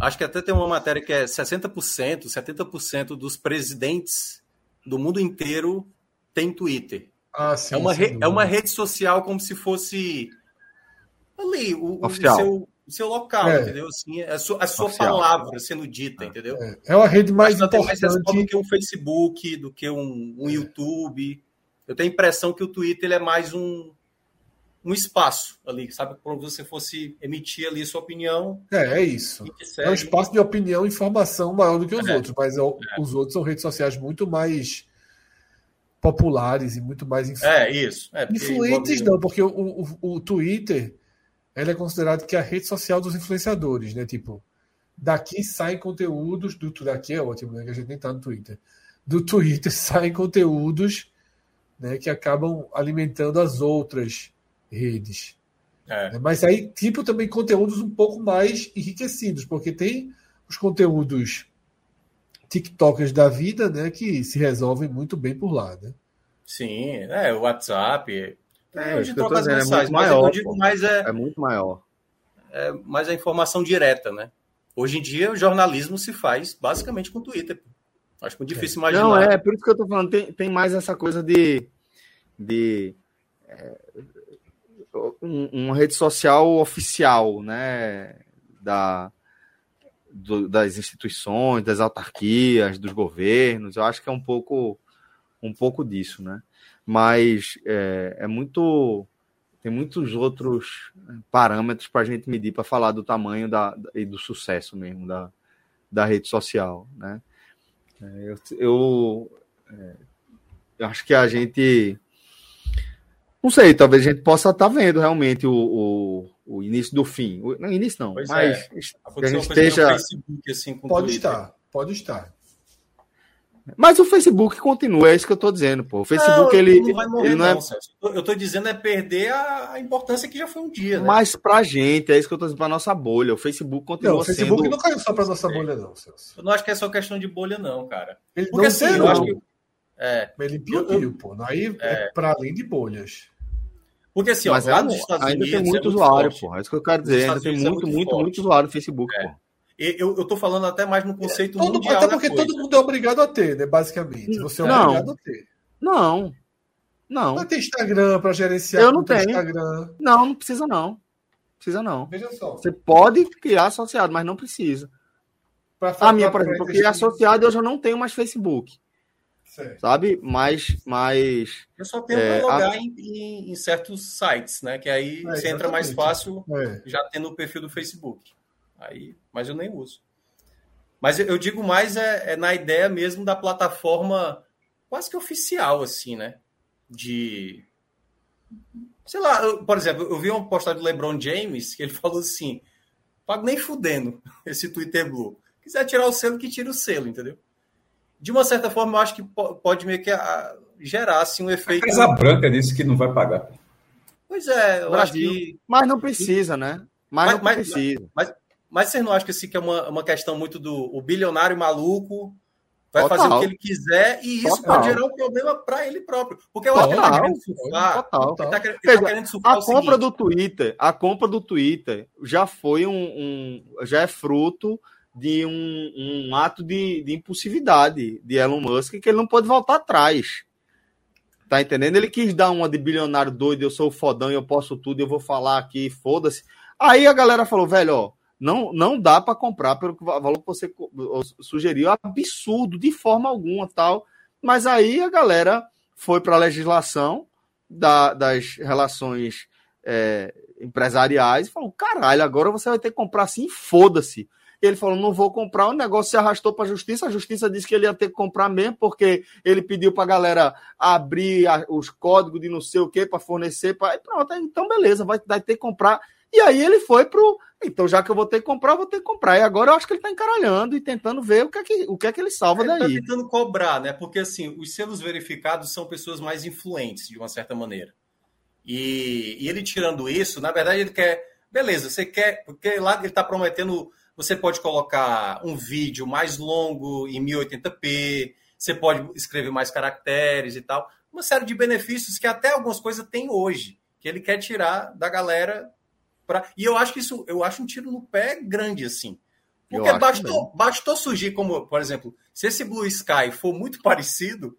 acho que até tem uma matéria que é 60%, 70% dos presidentes do mundo inteiro tem Twitter. Ah, sim, é, uma re, é uma rede social como se fosse ali o, o seu, seu local, é. entendeu? Assim, é a sua, a sua palavra sendo dita, entendeu? É, é uma rede mais importante mais do que um Facebook, do que um, um YouTube. Eu tenho a impressão que o Twitter ele é mais um, um espaço ali, sabe? Como se você fosse emitir ali sua opinião. É, é isso. É um espaço de opinião e informação maior do que os é. outros, mas é, é. os outros são redes sociais muito mais populares e muito mais influ... é, isso. É, influentes, não, porque o, o, o Twitter ele é considerado que é a rede social dos influenciadores, né? Tipo, daqui saem conteúdos do daqui é ótimo, né? Que a gente nem tá no Twitter. Do Twitter saem conteúdos, né? Que acabam alimentando as outras redes. É. Né? Mas aí, tipo, também conteúdos um pouco mais enriquecidos, porque tem os conteúdos TikTokers da vida, né, que se resolvem muito bem por lá, né? Sim, é, o WhatsApp. É, hoje troca as mensagens, é mas maior, eu digo mais é, é muito maior. É mais a informação direta, né? Hoje em dia o jornalismo se faz basicamente com o Twitter. Acho muito difícil é. imaginar. Não, é, por isso que eu tô falando, tem, tem mais essa coisa de, de é, uma rede social oficial, né? Da, do, das instituições, das autarquias, dos governos. Eu acho que é um pouco, um pouco disso, né? Mas é, é muito tem muitos outros parâmetros para a gente medir para falar do tamanho da, e do sucesso mesmo da, da rede social, né? É, eu, eu, é, eu acho que a gente não sei, talvez a gente possa estar tá vendo realmente o, o, início do fim. O, não, início não, pois mas é. que a gente esteja. Facebook, assim, pode Twitter. estar, pode estar. Mas o Facebook continua, é isso que eu estou dizendo, pô. O Facebook, não, ele, não vai morrer, ele não, é... Eu estou dizendo é perder a importância que já foi um dia, né? Mas pra gente, é isso que eu estou dizendo, pra nossa bolha. O Facebook continua não, o Facebook sendo... não caiu só pra nossa bolha, não, Celso. Eu não acho que é só questão de bolha, não, cara. Ele Porque não assim, eu acho que... É. Ele implodiu, pô. Aí é, é para além de bolhas. Porque assim, Mas ó, lá nos Estados ainda Unidos. Tem muito é usuário, pô. É isso que eu quero dizer. Ainda tem muito, muito, muito, muito, usuário no Facebook, é. pô. Eu, eu tô falando até mais no conceito todo, mundial. Até porque todo mundo é obrigado a ter, né? Basicamente. Você é não, obrigado a ter. Não. Não. Não tem Instagram para gerenciar. Eu não tenho. Instagram. Não, não precisa não. Precisa não. Veja só. Você pode criar associado, mas não precisa. a minha, por exemplo, eu criei associado e eu já não tenho mais Facebook. Certo. Sabe? Mas, mas. Eu só tenho é, para logar a... em, em, certos sites, né? Que aí é, você entra mais fácil é. já tendo o perfil do Facebook. Aí, mas eu nem uso. Mas eu digo mais é, é, na ideia mesmo da plataforma quase que oficial, assim, né? De. Sei lá, eu, por exemplo, eu vi uma postagem do LeBron James que ele falou assim: pago nem fudendo esse Twitter Blue. Quiser tirar o selo, que tira o selo, entendeu? De uma certa forma, eu acho que pode meio que ah, gerar assim, um efeito. A Casa Branca disse que não vai pagar. Pois é, eu Brasil. acho que. Mas não precisa, né? Mas, mas não mas, precisa. Mas, mas, mas você não acha que, assim, que é uma, uma questão muito do o bilionário maluco vai Total. fazer o que ele quiser e isso Total. pode gerar um problema para ele próprio. Porque eu acho que ele está querendo surfar. Total. Ele tá, ele tá querendo surfar a compra seguinte. do Twitter, a compra do Twitter já foi um, um já é fruto de um, um ato de, de, impulsividade de Elon Musk que ele não pode voltar atrás. Tá entendendo? Ele quis dar uma de bilionário doido, eu sou fodão, eu posso tudo, eu vou falar aqui, foda-se. Aí a galera falou, velho, ó, Não, não dá para comprar pelo valor que você sugeriu, absurdo, de forma alguma, tal. Mas aí a galera foi para a legislação da, das relações é, empresariais e falou: caralho, agora você vai ter que comprar assim, foda-se. Ele falou: não vou comprar. O negócio se arrastou para a justiça. A justiça disse que ele ia ter que comprar mesmo, porque ele pediu para a galera abrir a, os códigos de não sei o que para fornecer. Pra... Pronto, então beleza, vai, vai ter que comprar. E aí ele foi pro. Então, já que eu vou ter que comprar, vou ter que comprar. E agora eu acho que ele está encaralhando e tentando ver o que é que, o que, é que ele salva ele tá daí. Ele está tentando cobrar, né? Porque assim, os selos verificados são pessoas mais influentes, de uma certa maneira. E, e ele tirando isso, na verdade, ele quer. Beleza, você quer. Porque lá ele está prometendo. Você pode colocar um vídeo mais longo em 1080p, você pode escrever mais caracteres e tal. Uma série de benefícios que até algumas coisas tem hoje, que ele quer tirar da galera Pra... E eu acho que isso, eu acho um tiro no pé grande, assim. Porque bastou, bastou surgir como, por exemplo, se esse Blue Sky for muito parecido,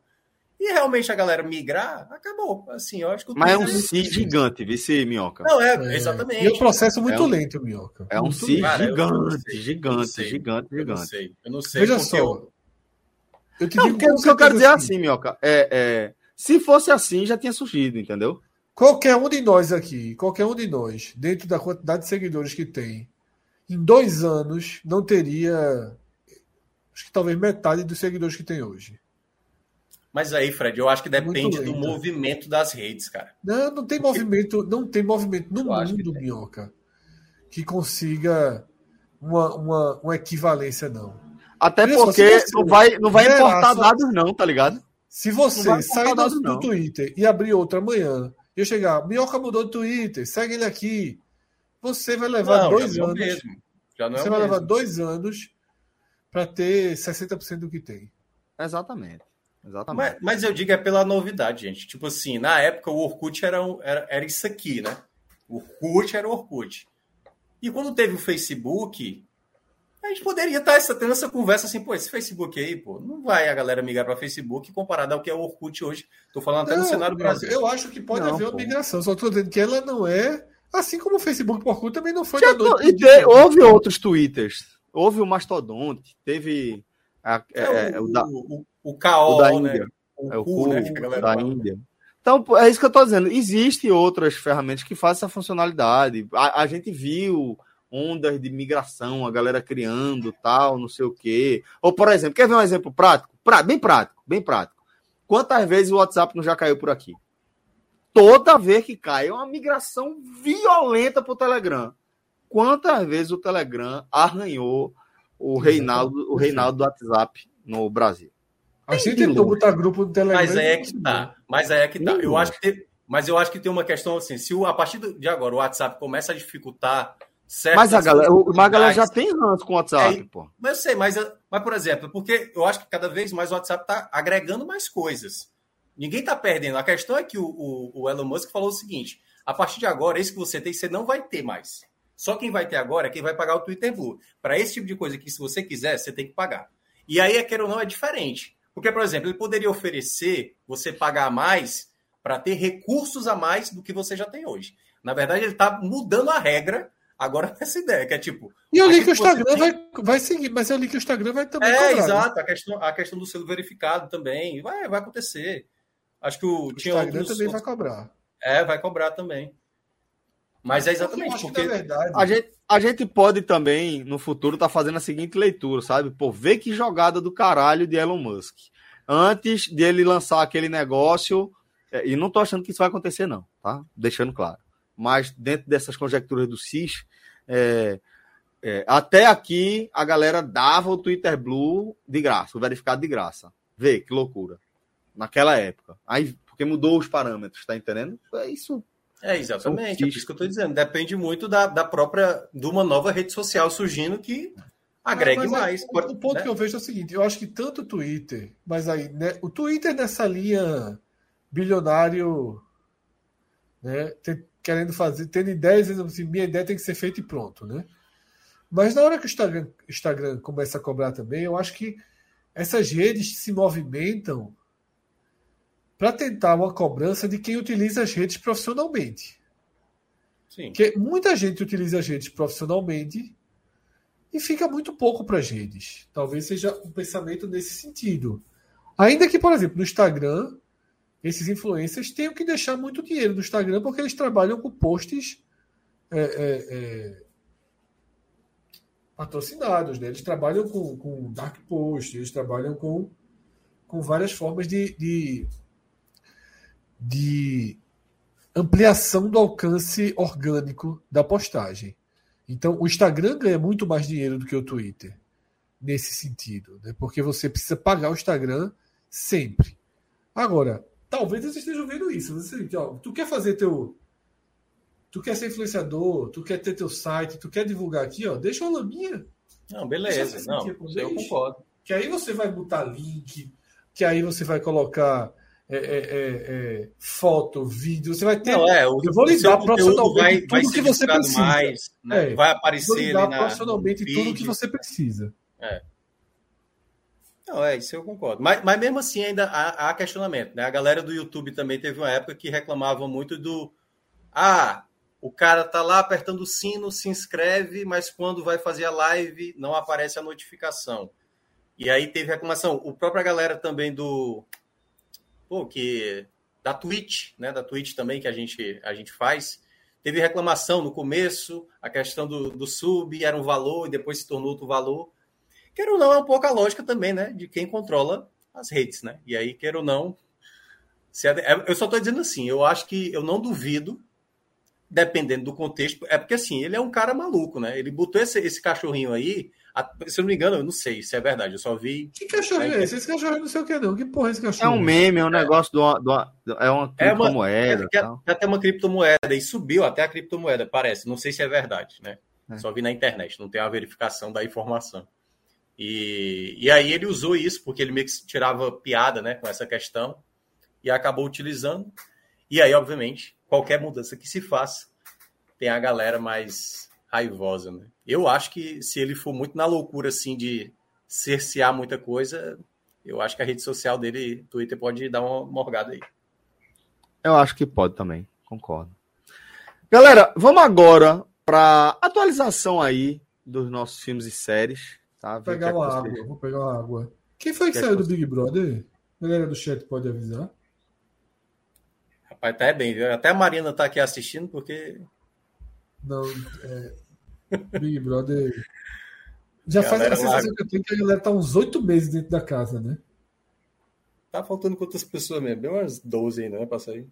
e realmente a galera migrar, acabou. Assim, eu acho que Mas é um si gigante, vice Minhoca. Não, é, é, exatamente. E o processo muito é um, lento, Minhoca. É um si gigante, gigante, gigante, gigante. Eu não sei, eu não sei. Veja só. Eu... Eu te não, digo, o que eu quero dizer assim, assim Minhoca, é, é, se fosse assim, já tinha surgido, entendeu? Qualquer um de nós aqui, qualquer um de nós, dentro da quantidade de seguidores que tem, em dois anos não teria, acho que talvez metade dos seguidores que tem hoje. Mas aí, Fred, eu acho que depende do movimento das redes, cara. Não, não tem movimento, não tem movimento no eu mundo, que Minhoca, que consiga uma, uma, uma equivalência, não. Até porque não vai, não vai importar dados, não, tá ligado? Se você sair do, do Twitter e abrir outra amanhã e eu chegar, Minhoca mudou de Twitter, segue ele aqui. Você vai levar não, dois anos. Mesmo. Já não é você vai mesmo. levar dois anos para ter 60% do que tem. Exatamente. Exatamente. Mas, mas, eu digo é pela novidade, gente. Tipo assim, na época o Orkut era, era, era isso aqui, né? O Orkut era o Orkut. E quando teve o Facebook, a gente poderia estar essa, tendo essa conversa assim, pô, esse Facebook aí, pô, não vai a galera migrar para Facebook comparado ao que é o Orkut hoje. Estou falando até não, no cenário Brasil. Eu acho que pode não, haver uma migração, só estou dizendo que ela não é, assim como o Facebook por Orkut também não foi Já, da noite. E houve outros Twitters, houve o Mastodonte, teve a, é, é, é, o, da, o, o, o KO, da né? Índia. O, é o cu, né, da. Índia. Então, é isso que eu estou dizendo. Existem outras ferramentas que fazem essa funcionalidade. A, a gente viu ondas de migração, a galera criando tal, não sei o quê. Ou, por exemplo, quer ver um exemplo prático? Pra, bem prático, bem prático. Quantas vezes o WhatsApp não já caiu por aqui? Toda vez que cai, é uma migração violenta para o Telegram. Quantas vezes o Telegram arranhou o Reinaldo, o Reinaldo do WhatsApp no Brasil? A gente tentou botar grupo do Telegram. Mas aí é que tá. Mas aí é que tá. Eu acho que mas eu acho que tem uma questão assim, se o, a partir de agora o WhatsApp começa a dificultar mas a galera, mas a galera já tem ranço com o WhatsApp, é, pô. Mas eu sei, mas, mas, por exemplo, porque eu acho que cada vez mais o WhatsApp está agregando mais coisas. Ninguém está perdendo. A questão é que o, o, o, Elon Musk falou o seguinte: a partir de agora, esse que você tem, você não vai ter mais. Só quem vai ter agora é quem vai pagar o Twitter Blue. Para esse tipo de coisa que, se você quiser, você tem que pagar. E aí, quer ou não, é diferente. Porque, por exemplo, ele poderia oferecer você pagar mais para ter recursos a mais do que você já tem hoje. Na verdade, ele está mudando a regra Agora essa ideia, que é tipo. E eu li que o Instagram tem... vai, vai seguir, mas eu li que o Instagram vai também. É, cobrar, né? exato. Né? A, questão, a questão do selo verificado também. Vai, vai acontecer. Acho que o, o tinha Instagram outros, também vai cobrar. É, vai cobrar também. Mas é exatamente porque. Verdade... A, gente, a gente pode também, no futuro, estar tá fazendo a seguinte leitura, sabe? Pô, vê que jogada do caralho de Elon Musk. Antes dele lançar aquele negócio. É, e não tô achando que isso vai acontecer, não, tá? Deixando claro mas dentro dessas conjecturas do CIS, é, é, até aqui a galera dava o Twitter Blue de graça, o verificado de graça. Vê que loucura. Naquela época. Aí, porque mudou os parâmetros, tá entendendo? É isso. É, exatamente. É isso que eu estou dizendo. Depende muito da, da própria. de uma nova rede social surgindo que agregue mais. É, o ponto né? que eu vejo é o seguinte: eu acho que tanto o Twitter, mas aí, né, o Twitter nessa linha bilionário, né, querendo fazer, tendo ideias, assim, minha ideia tem que ser feita e pronto, né? Mas na hora que o Instagram, Instagram começa a cobrar também, eu acho que essas redes se movimentam para tentar uma cobrança de quem utiliza as redes profissionalmente. Sim. Porque muita gente utiliza as redes profissionalmente, e fica muito pouco para as redes. Talvez seja um pensamento nesse sentido. Ainda que, por exemplo, no Instagram, esses influencers tenham que deixar muito dinheiro no Instagram porque eles trabalham com posts é, é, é, patrocinados, né? Eles trabalham com, com dark post, eles trabalham com, com várias formas de, de, de ampliação do alcance orgânico da postagem. Então, o Instagram ganha muito mais dinheiro do que o Twitter nesse sentido, né? Porque você precisa pagar o Instagram sempre. Agora, talvez você esteja vendo isso. Você, ó, tu quer fazer teu tu quer ser influenciador, tu quer ter teu site, tu quer divulgar aqui, ó, deixa uma laminha. Não, beleza. Não, eu concordo. Que aí você vai botar link, que aí você vai colocar é, é, é, é foto, vídeo, você vai ter. Não, é, o, eu vou lidar profissionalmente vai, tudo que você precisa. Mais, né? É, vai aparecer vou lidar na, profissionalmente tudo que você precisa. É. Não, é, isso eu concordo. Mas, mas mesmo assim ainda há, há questionamento. Né? A galera do YouTube também teve uma época que reclamava muito do. Ah, o cara tá lá apertando o sino, se inscreve, mas quando vai fazer a live não aparece a notificação. E aí teve reclamação. O própria galera também do pô, que da Twitch, né, da Twitch também que a gente a gente faz, teve reclamação no começo, a questão do, do sub era um valor e depois se tornou outro valor. Quer ou não, é um pouco a lógica também, né, de quem controla as redes, né? E aí, quer ou não, se, é, eu só estou dizendo assim, eu acho que eu não duvido dependendo do contexto, é porque assim, ele é um cara maluco, né? Ele botou esse, esse cachorrinho aí, se eu não me engano, eu não sei se é verdade, eu só vi. Que cachorrinho é esse? Esse cachorro não sei o que, não. Que porra é esse cachorro? É um meme, é um negócio do, do, do é uma criptomoeda. É, uma, é, é até uma criptomoeda, e subiu até a criptomoeda, parece. Não sei se é verdade, né? É. Só vi na internet, não tem a verificação da informação. E, e aí ele usou isso, porque ele meio que tirava piada né, com essa questão, e acabou utilizando. E aí, obviamente, qualquer mudança que se faça, tem a galera mais raivosa, né? Eu acho que se ele for muito na loucura, assim, de cercear muita coisa, eu acho que a rede social dele, Twitter, pode dar uma morgada aí. Eu acho que pode também, concordo. Galera, vamos agora para atualização aí dos nossos filmes e séries. Tá? Vou pegar uma água, vou pegar uma água. Quem foi que, que saiu é do Big Brother? A galera do chat pode avisar. Rapaz, tá bem, viu? Até a Marina tá aqui assistindo, porque. Não, é. Big Brother. Já faz a sensação que eu tenho que a galera tá uns oito meses dentro da casa, né? Tá faltando quantas pessoas mesmo? Bem umas 12 ainda, né? Pra sair.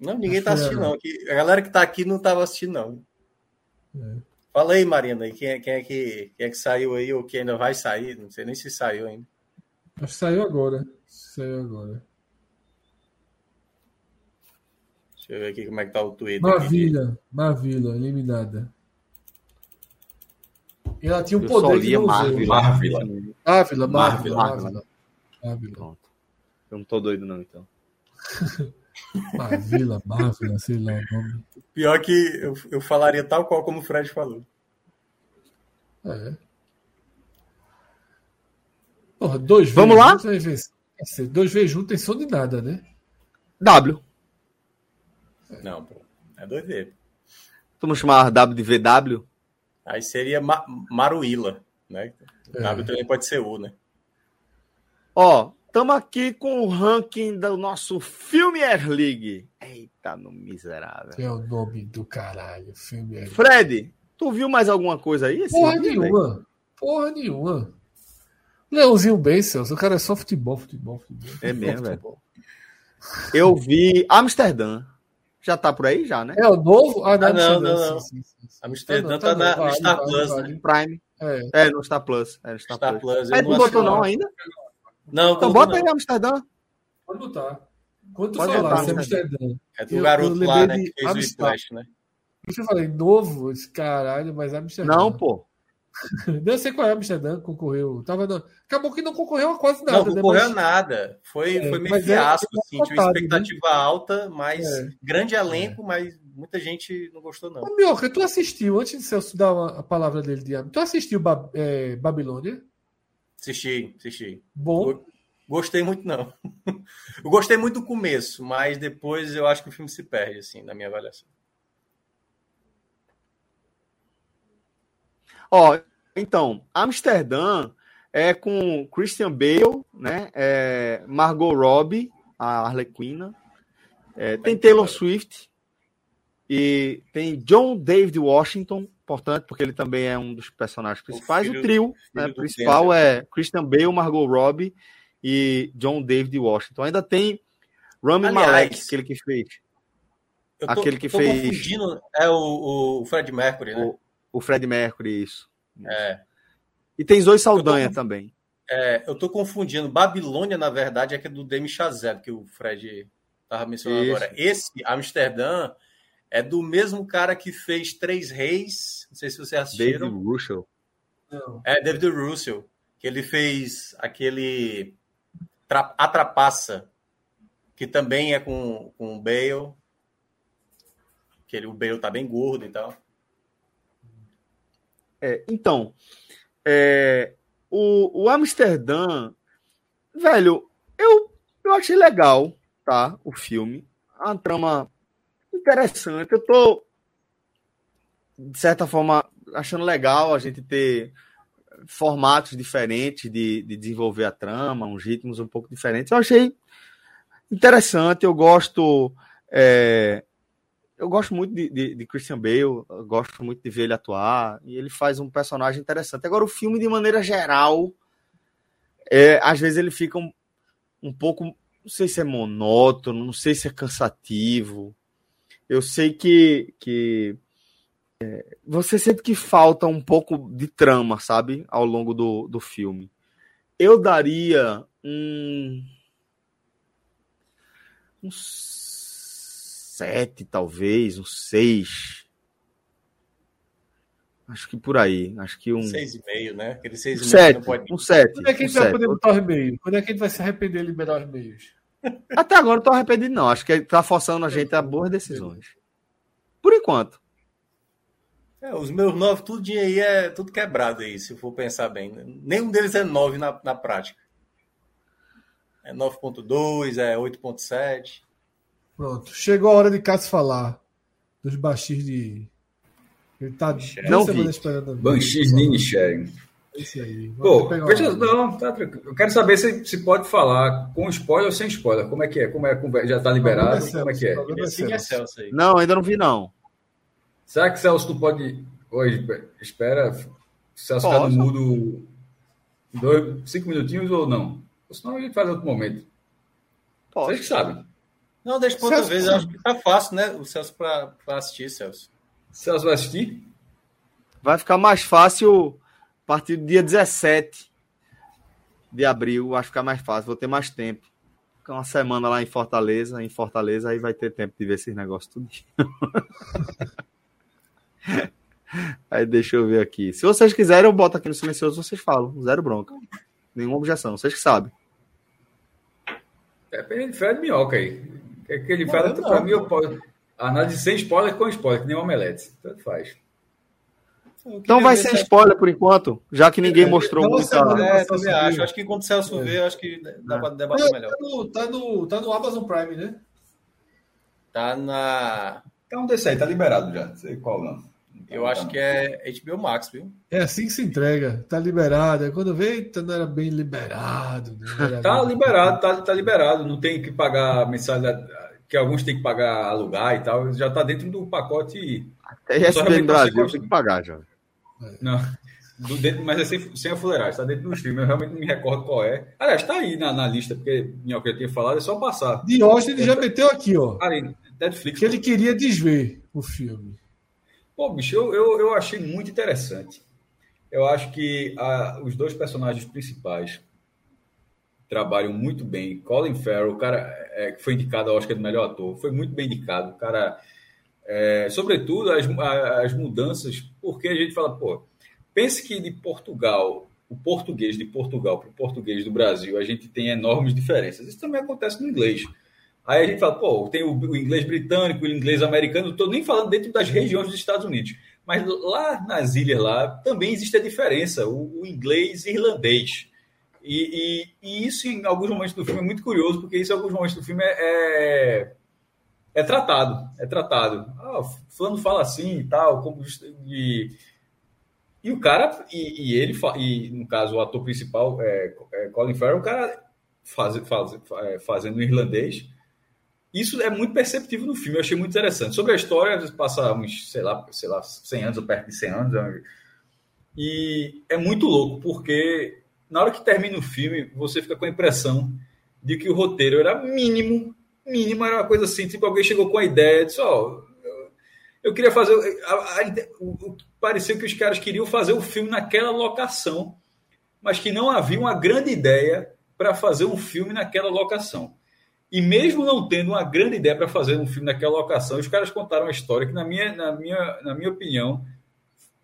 Não, ninguém Acho tá assistindo, não. A galera que tá aqui não tava assistindo, não. É. Fala aí, Marina, quem é, quem, é que, quem é que saiu aí ou quem ainda vai sair? Não sei nem se saiu ainda. Acho que saiu agora. Saiu agora. Deixa eu ver aqui como é que tá o Twitter. Maravilha, maravilha, eliminada. E ela tinha um eu poder que não Marvel, Marvel. Marvel, Marvel, Marvel. Pronto. Eu não tô doido não, então. Marvila, Marvel, sei lá o nome. Pior que eu, eu falaria tal qual como o Fred falou. É. Porra, dois Vamos lá? Juntos, dois vezes juntos tem som de nada, né? W. Não, pô. É 2V. Vamos chamar W de VW? Aí seria Ma Maruíla, né? É. W também pode ser U, né? Ó, estamos aqui com o ranking do nosso Filmier League. Eita, no miserável. É o nome do caralho, Filmier Fred, tu viu mais alguma coisa aí? Porra nenhuma. Aí? Porra nenhuma. Leãozinho bem, Celso. O cara é só futebol, futebol, futebol. É mesmo, velho. Eu vi Amsterdã. Já tá por aí, já, né? É o novo? Ah, não, ah, não, não. Sim, sim, sim. Amsterdã tá, tá, na, no Star vale, Plus, vale. né? Prime. É. é, no Star Plus. É, no Star, Star Plus. Plus. Aí tu botou não ainda? Não, Então bota não. aí Amsterdã. Pode botar. Quando tu Pode falasse Amsterdã. É do eu, garoto eu lá, né? Que fez Amsterdã. o Splash, né? Por eu falei, novo? Esse caralho, mas Amsterdã. Não, pô. Não sei qual é Amsterdã, concorreu. Tava. Acabou que não concorreu a quase nada. Não né? concorreu né? nada. Foi, é, foi meio é fiasco, é, assim. Tinha uma expectativa né? alta, mas é. grande elenco, é. mas muita gente não gostou, não. Ô, Mioca, tu assistiu, antes de Celso dar uma, a palavra dele, Diabo, tu assistiu ba é, Babilônia? Assisti, assisti. Bom. Gostei muito, não. eu gostei muito do começo, mas depois eu acho que o filme se perde, assim, na minha avaliação. Ó, então, Amsterdã é com Christian Bale, né? É Margot Robbie, a Arlequina. É, tem Taylor Swift e tem John David Washington, importante porque ele também é um dos personagens principais. O, filho- o trio né, principal é Christian Bale, Margot Robbie e John David Washington. Ainda tem Rami Aliás, Malek, aquele que fez tô, Aquele que fez- confundindo. É o, o Fred Mercury, né? o, o Fred Mercury, isso. É. E tem Zoe Saldanha tô- também. É, eu tô confundindo. Babilônia, na verdade, é que é do Demi Chazelle, que o Fred tava mencionando Isso. agora. Esse, Amsterdã, é do mesmo cara que fez Três Reis. Não sei se vocês David assistiram. Russell. Não. É, David Russell. Que ele fez aquele Tra- A Trapaça, que também é com, com o Bale. Que ele, o Bale tá bem gordo e tal. É, então, é, o, o Amsterdã, velho, eu, eu achei legal, tá? O filme. É Uma trama interessante. Eu tô, de certa forma, achando legal a gente ter formatos diferentes de, de desenvolver a trama, uns ritmos um pouco diferentes. Eu achei interessante, eu gosto. é, eu gosto muito de, de, de Christian Bale, gosto muito de ver ele atuar, e ele faz um personagem interessante. Agora, o filme, de maneira geral, é, às vezes ele fica um, um pouco, não sei se é monótono, não sei se é cansativo. Eu sei que, que é, você sente que falta um pouco de trama, sabe, ao longo do, do filme. Eu daria um. Um sete, talvez, um seis. Acho que por aí. Acho que um. Seis e meio, né? Aquele seis e meio Sete, não pode. um sete. Quando é que a um gente vai sete. poder botar os meios? Quando é que a gente vai se arrepender de liberar os meios? Até agora eu tô arrependido, não. Acho que ele tá forçando a gente a boas decisões. Por enquanto. É, os meus nove, tudo aí é tudo quebrado aí, se for pensar bem. Nenhum deles é nove na, na prática. É 9.2, é 8.7. Pronto. Chegou a hora de Cássio falar dos baixis de. Ele tá duas Não semanas vi. esperando. Banshee de Inisherin. Esse aí. Pô, veja, não, tá tranquilo. Eu quero saber se, se pode falar com spoiler ou sem spoiler. Como é que é? Como é a conversa? Já tá liberado? Problema Como é que é? Celso, problema Esse é Celso. Celso aí. Não, ainda não vi, não. Será que Celso tu pode. Hoje, espera. Celso ficar no mudo dois, cinco minutinhos ou não? Ou senão a gente faz em outro momento. Vocês que sabem. Não, deixa pra outra Celso- vez. Eu acho que tá fácil, né? O Celso pra, pra assistir, Celso. Celso vai assistir? Vai ficar mais fácil a partir do dia 17 de abril. Vai ficar mais fácil. Vou ter mais tempo. Ficar uma semana lá em Fortaleza. Em Fortaleza, aí vai ter tempo de ver esses negócios tudo. aí deixa eu ver aqui. Se vocês quiserem, eu boto aqui no silencioso. Vocês falam. Zero bronca. Nenhuma objeção. Vocês que sabem. Depende de Fred Minhoca aí. O que é que ele Não, fala? Pra mim, eu posso. Análise sem spoiler com spoiler, que nem omelete. Tanto faz. Então vai ser spoiler por enquanto, já que ninguém mostrou Não, muita. você não- É, também acho. Acho que quando o Celso É. eu acho que dá É. pra debater Não, melhor. tá, no, tá, no, tá no Amazon Prime, né? Tá na. Então, desse aí, tá liberado já. Não sei qual não. Eu acho que é HBO Max, viu? É assim que se entrega. Tá liberado. Aí quando vê, eita, não era bem liberado. né? Não era Tá bem- liberado, tá, tá liberado. Não tem que pagar mensalidade, que alguns têm que pagar alugar e tal. Já tá dentro do pacote. Até ESPN sei Brasil tem que pagar, já. Não, do dentro, mas é sem, sem a fuleiragem, tá dentro do stream. Eu realmente não me recordo qual é. Aliás, tá aí na, na lista, porque Minhoca já tinha falado, é só passar. Diógenes já meteu aqui, ó. Ali, Netflix. Que ele queria desver o filme. Pô, bicho, eu, eu, eu achei muito interessante. Eu acho que ah, os dois personagens principais trabalham muito bem. Colin Farrell, o cara é, que foi indicado ao Oscar de melhor ator, foi muito bem indicado. O cara, é, sobretudo, as, a- as mudanças, porque a gente fala, pô, pense que de Portugal, o português de Portugal para o português do Brasil, a gente tem enormes diferenças. Isso também acontece no inglês. Aí a gente fala, pô, tem o, inglês britânico, o inglês americano, estou nem falando dentro das regiões dos Estados Unidos. Mas lá nas ilhas lá também existe a diferença, o, o inglês e irlandês. E, e- e isso em alguns momentos do filme é muito curioso, porque isso em alguns momentos do filme é, é, é tratado, é tratado. Ah, fulano fala assim e tal, como de, E o cara, e, e ele, e no caso o ator principal, é, é Colin Farrell, o cara faz, faz, é, fazendo irlandês. Isso é muito perceptível no filme, eu achei muito interessante. Sobre a história, passa uns, sei lá, sei lá, 100 anos ou perto de 100 anos. E é muito louco, porque na hora que termina o filme, você fica com a impressão de que o roteiro era mínimo, mínimo, era uma coisa assim, tipo, alguém chegou com a ideia, disse, ó, eu, eu queria fazer, a- a o- pareceu que os caras queriam fazer o filme naquela locação, mas que não havia uma grande ideia para fazer um filme naquela locação. E mesmo não tendo uma grande ideia para fazer um filme naquela locação, os caras contaram uma história que, na minha, na minha, na minha opinião,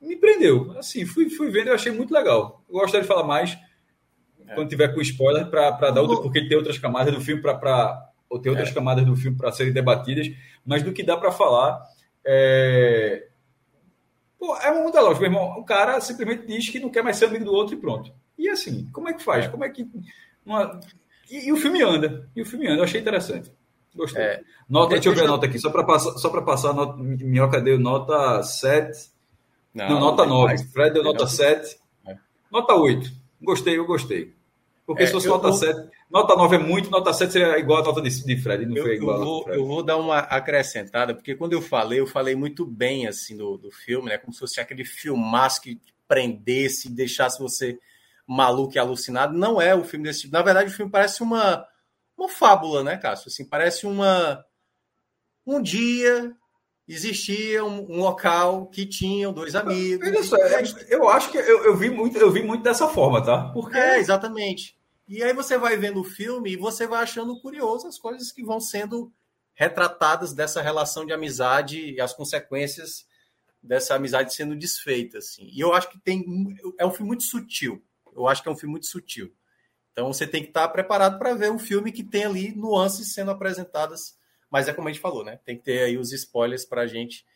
me prendeu. Assim, fui, fui vendo e eu achei muito legal. Eu gostaria de falar mais quando tiver com spoiler, para dar outra, porque tem outras camadas do filme para. Ou tem outras camadas do filme para serem debatidas, mas do que dá para falar. É... Pô, é uma muita lógica, meu irmão. O cara simplesmente diz que não quer mais ser amigo do outro e pronto. E assim, como é que faz? Como é que. uma- E, e o filme anda. E o filme anda. Eu achei interessante. Gostei. É. Nota, deixa eu ver a nota aqui, só para passar, só para passar nota, Minhoca deu nota 7. Não, nota tem 9. mais. Fred deu nota nota- 7. É. Nota 8. Gostei, eu gostei. Porque É, se fosse eu nota vou- 7, nota 9 é muito, nota 7 seria igual a nota de, de Fred. Não Eu, foi eu igual nota vou, eu vou dar uma acrescentada, porque quando eu falei, eu falei muito bem assim do, do filme, né? Como se fosse aquele filmaço que prendesse e deixasse você maluco e alucinado. Não é o filme desse tipo. Na verdade, o filme parece uma, uma fábula, né, Cássio? Assim, parece uma. Um dia existia um, um local que tinham dois amigos. Veja só, eu acho que eu, eu, vi muito, eu vi muito dessa forma, tá? Porque É, exatamente. E aí você vai vendo o filme e você vai achando curioso as coisas que vão sendo retratadas dessa relação de amizade e as consequências dessa amizade sendo desfeita, assim. E eu acho que tem é um filme muito sutil. Eu acho que é um filme muito sutil. Então você tem que estar preparado para ver um filme que tem ali nuances sendo apresentadas, mas é como a gente falou, né? Tem que ter aí os spoilers para a gente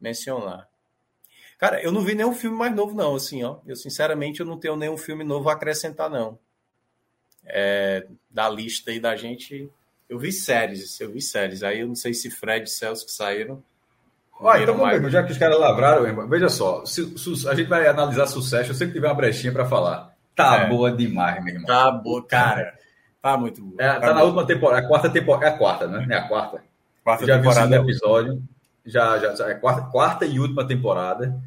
mencionar. Cara, eu não vi nenhum filme mais novo, não, assim, ó. Eu, sinceramente, eu não tenho nenhum filme novo a acrescentar, não. É, da lista aí da gente, eu vi séries, eu vi séries. Aí eu não sei se Fred e Celso que saíram. Viram então vamos mais. ver, já que os caras lavraram, veja só, se- se- a gente vai analisar sucesso, eu sempre tiver uma brechinha para falar. Tá É. boa demais, meu irmão. Tá boa, cara. Tá muito boa. É, tá, na boa. última temporada, a quarta temporada, é a quarta, né? É a quarta. quarta já vi o segundo temporada. episódio. Já, já, já- é quarta, quarta e última temporada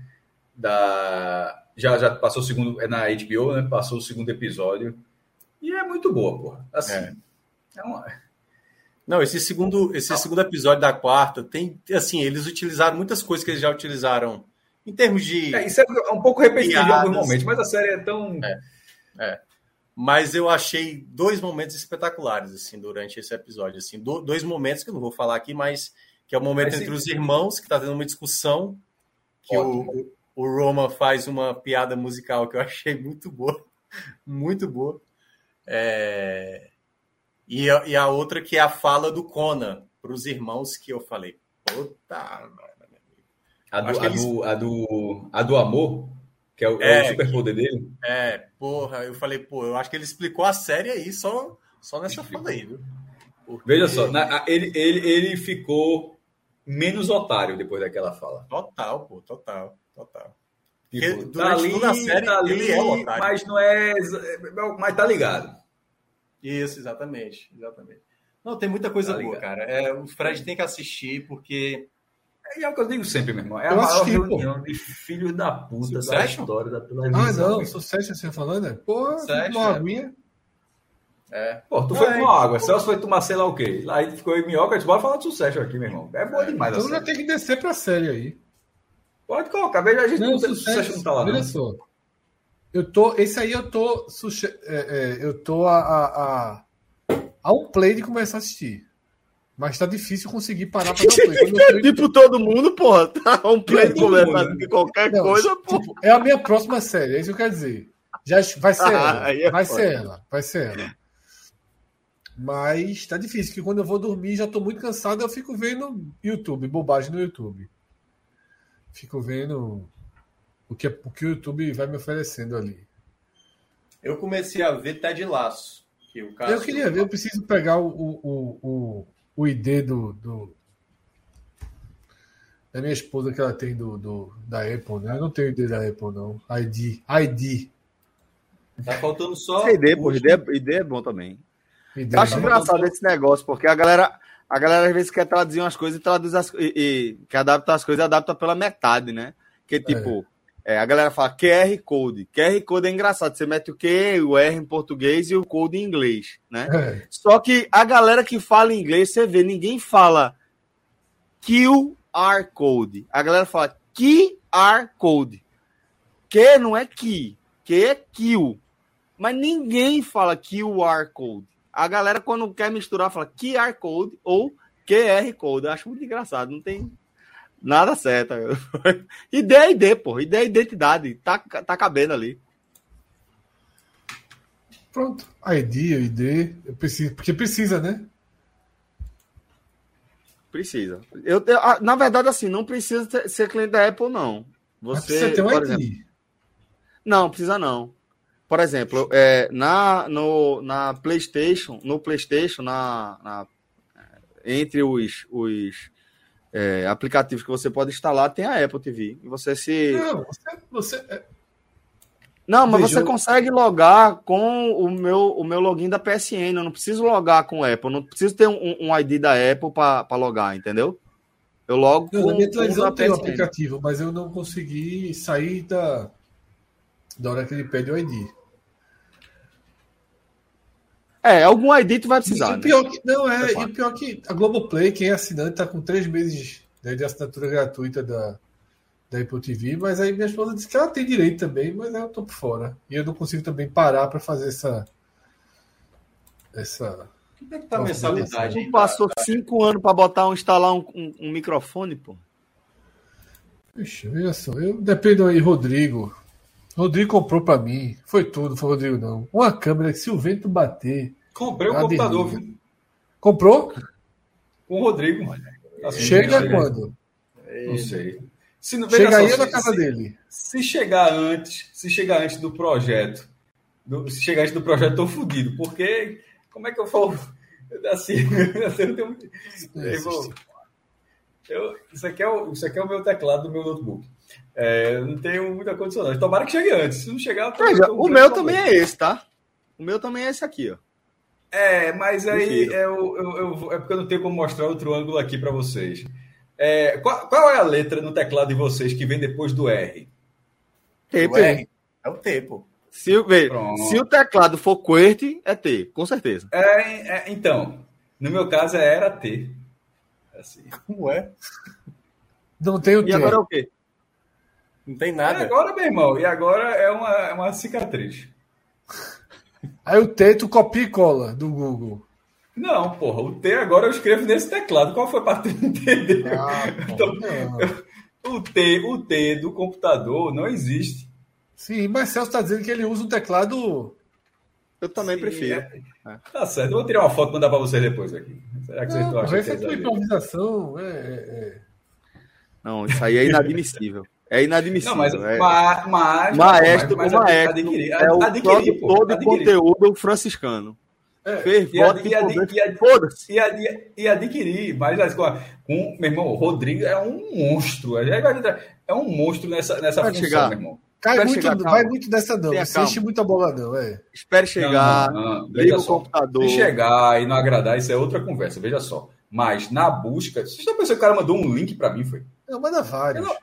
da. Já, já passou o segundo. É na HBO, né? Passou o segundo episódio. E é muito boa, porra. Assim. É. é uma- Não, esse segundo, esse segundo episódio da quarta tem, assim, eles utilizaram muitas coisas que eles já utilizaram em termos de. É, isso é um pouco repetitivo em alguns momentos, mas a série é tão. Mas eu achei dois momentos espetaculares, assim, durante esse episódio, assim, do- dois momentos que eu não vou falar aqui, mas que é o momento Mas sim. entre os irmãos, que tá tendo uma discussão, que o, o Roma faz uma piada musical que eu achei muito boa, muito boa. É, E, a, e a outra que é a fala do Conan para os irmãos, que eu falei, puta, mano. A do, a, eles- do, a, do, a do amor, que é o, É, é o superpoder dele. É, porra, eu falei, pô, eu acho que ele explicou a série aí só, só nessa fala aí, viu? Porque- Veja só, na- ele, ele, ele ficou menos otário depois daquela fala. Total, pô, total, total. Tipo, Porque durante toda a série, tá ele é otário. mas não é. Mas tá ligado. Isso, exatamente, exatamente. Não, tem muita coisa Tá boa, cara. É, o Fred tem que assistir, porque. E é o que eu digo sempre, meu irmão. É a Eu maior assisti, pô. reunião de filhos da puta da Succession? história da televisão. Ah, não, sucesso você tá falando, é? Porra, Succession, uma é. aguinha. É, Pô, tu foi Ai, tomar água, Celso foi tomar sei lá o quê. Lá ele ficou em minhoca, bora falar de sucesso aqui, meu irmão. É boa demais Então a já tem que descer pra série aí. Pode colocar, veja, a gente não, Não, tem sucesso não tá lá, Olha não. só. Eu tô, esse aí eu tô, suche- é, é, eu tô a, a, a, a um play de começar a assistir. Mas tá difícil conseguir parar pra dar play. Quando Tipo todo mundo, porra. Tá um play de qualquer Não, coisa, pô. tipo, é a minha próxima série, é isso que eu quero dizer. Já vai ser ela, Aí é vai foda. ser ela, vai ser ela. Mas tá difícil, porque quando eu vou dormir já tô muito cansado, eu fico vendo YouTube, bobagem no YouTube. Fico vendo o que, o que o YouTube vai me oferecendo ali. eu comecei a ver Ted Laço. Que o Cássio- Eu queria ver, eu preciso pegar o, o, o, o, o ID do, do, da minha esposa que ela tem do, do da Apple, né? Eu não tenho ID da Apple, não. ID. ID. Tá faltando só. ID, pô, ID, é- ID é bom também. ID Eu acho né? engraçado esse negócio, porque a galera, a galera às vezes quer traduzir umas coisas e traduz as, e, e quer adaptar as coisas e adapta pela metade, né? Que tipo, é, a galera fala QR Code. QR Code é engraçado, você mete o Q, o R em português e o Code em inglês, né? É. Só que a galera que fala inglês, você vê, ninguém fala QR Code. A galera fala QR Code. Q não é key, Q é kill. Mas ninguém fala QR Code. A galera, quando quer misturar, fala QR Code ou QR Code. Eu acho muito engraçado, não tem nada certo. ID é ID, pô. ID é identidade. Tá, tá cabendo ali. Pronto. ID, ID. Eu preciso, porque precisa, né? Precisa. Eu, eu- na verdade, assim, não precisa ter- ser cliente da Apple, não. Você, ter um ID. exemplo, não, precisa não. Por exemplo, é, na, no, na PlayStation, no PlayStation, na, na- entre os, os é, aplicativos que você pode instalar, tem a Apple TV. E você se. Não, você, você é- Não, mas Veja, você consegue logar com o meu, o meu login da PSN. Eu não preciso logar com o Apple. Não preciso ter um, um ID da Apple para logar, entendeu? Eu logo Não, com, na minha televisão tem o aplicativo, mas eu não consegui sair da, da hora que ele pede o ID. É, algum ID tu vai E precisar. o né? pior que, não, é, É e o pior que a Globoplay, quem é assinante, tá com três meses né, de assinatura gratuita da, da Apple TV, mas aí minha esposa disse que ela tem direito também, mas eu tô por fora. E eu não consigo também parar para fazer essa. Essa. Como é que tá a mensalidade? Tu passou cinco anos para botar um, instalar um, um- um microfone, pô. Ixi, veja só, eu dependo aí, Rodrigo. Rodrigo comprou para mim. Foi tudo, foi Rodrigo, não. Uma câmera que se o vento bater. Comprei o computador, viu? Comprou? Com o Rodrigo, mano. Assim, Chega quando? Não sei. Se não, Chega aí na se- casa se- dele? Se chegar antes, se chegar antes do projeto, do- se chegar antes do projeto, tô fudido, porque como é que eu falo assim, assim, eu tenho, eu vou- eu- isso, aqui é o, isso aqui é o meu teclado do meu notebook. É, eu não tenho muita condição. não. Tomara que chegue antes. Se não chegar, tô- o meu também é esse, tá? O meu também é esse aqui, ó. É, mas aí Prefiro. eu, eu, eu- é porque eu não tenho como mostrar outro ângulo aqui para vocês. É, qual, qual é a letra no teclado de vocês que vem depois do R? T, O pô. R é o T, pô. Se, o- vê, se o teclado for QWERTY, é T, com certeza. É, é, então, no meu caso é era T. Assim. Como é? Não tem o E T. agora é o quê? Não tem E nada. agora, meu irmão, e agora é uma, é uma cicatriz. Aí o T tu copia e cola do Google. Não, porra, o T agora eu escrevo nesse teclado. Qual foi para tu entender? Ah, Então, o, T, o T do computador não existe. Sim, mas Celso está dizendo que ele usa um teclado. Eu também Sim, prefiro. é. Tá certo, eu vou tirar uma foto e mandar para vocês depois aqui. Será que vocês Não, estão achando essa é é tua improvisação. É, é, Não, isso aí é inadmissível. É inadmissível. Não, mas, é. mas, mas, Maestro, mas o maestro adquirir, é o adquirir, pô, produtor de adquirir. conteúdo franciscano. é. Fez E ad- e ad- e ad-. E, ad- e adquirir, mas assim, com, com- meu irmão, o Rodrigo é um monstro. Ele vai- É um monstro nessa, nessa Vai função, chegar. meu irmão. Cai muito, chegar, vai calma. muito dessa não. Tenha Você calma. enche muita bola, não. É. Espere chegar, Não, não, não. liga Veja o só. computador. Se chegar e não agradar, isso é outra conversa, veja só. Mas na busca, você já pensou que o cara mandou um link para mim, foi? Não, manda vários. Eu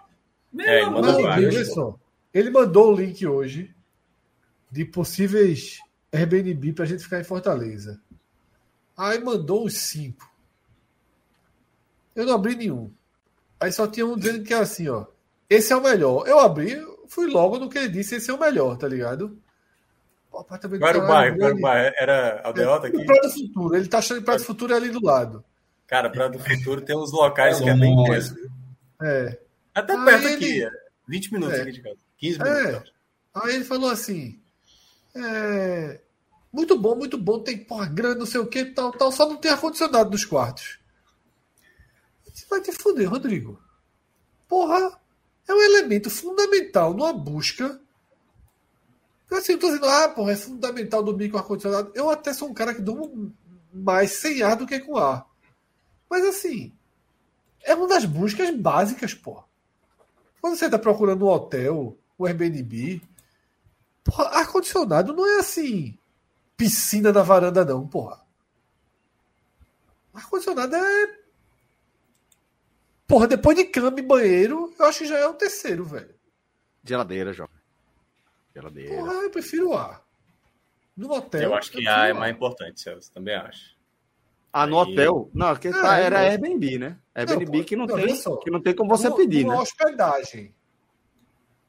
Meu É, ele mandou vários, olha Deus, só. Ele mandou o link hoje de possíveis Airbnb pra gente ficar em Fortaleza. Aí mandou uns cinco. Eu não abri nenhum. Aí só tinha um dizendo que era assim, ó. Esse é o melhor. Eu abri, fui logo no que ele disse, esse é o melhor, tá ligado? Pô, apartamento era o bairro? Era o bairro? Era Aldeota aqui? O Praia do Futuro. Ele tá achando que Praia do Futuro é ali do lado. Cara, para do futuro tem uns locais É que é bem tenso. É. Até Aí perto ele- aqui, é 20 minutos É. aqui de casa. 15 É. minutos. Aí ele falou assim: é, muito bom, muito bom, tem porra grande, não sei o que, tal, tal, só não tem ar-condicionado nos quartos. Você vai te fuder, Rodrigo. Porra, é um elemento fundamental numa busca. Assim, eu tô dizendo, ah, porra, é fundamental dormir com ar-condicionado. Eu até sou um cara que durmo mais sem ar do que com ar. Mas assim, é uma das buscas básicas, pô. Quando você tá procurando um hotel, um Airbnb, porra, ar-condicionado não é assim, piscina na varanda, não, porra. Ar-condicionado é. Porra, depois de cama e banheiro, eu acho que já é o terceiro, velho. Geladeira, jovem. Geladeira. Porra, eu prefiro ar. No hotel. Eu acho que é ar. mais importante, Celso. Também acho. Ah, no hotel? Não, que tá, é, era não. Airbnb, né? Airbnb pô, que não, não, tem, só. que não tem como você No- pedir, numa né? hospedagem.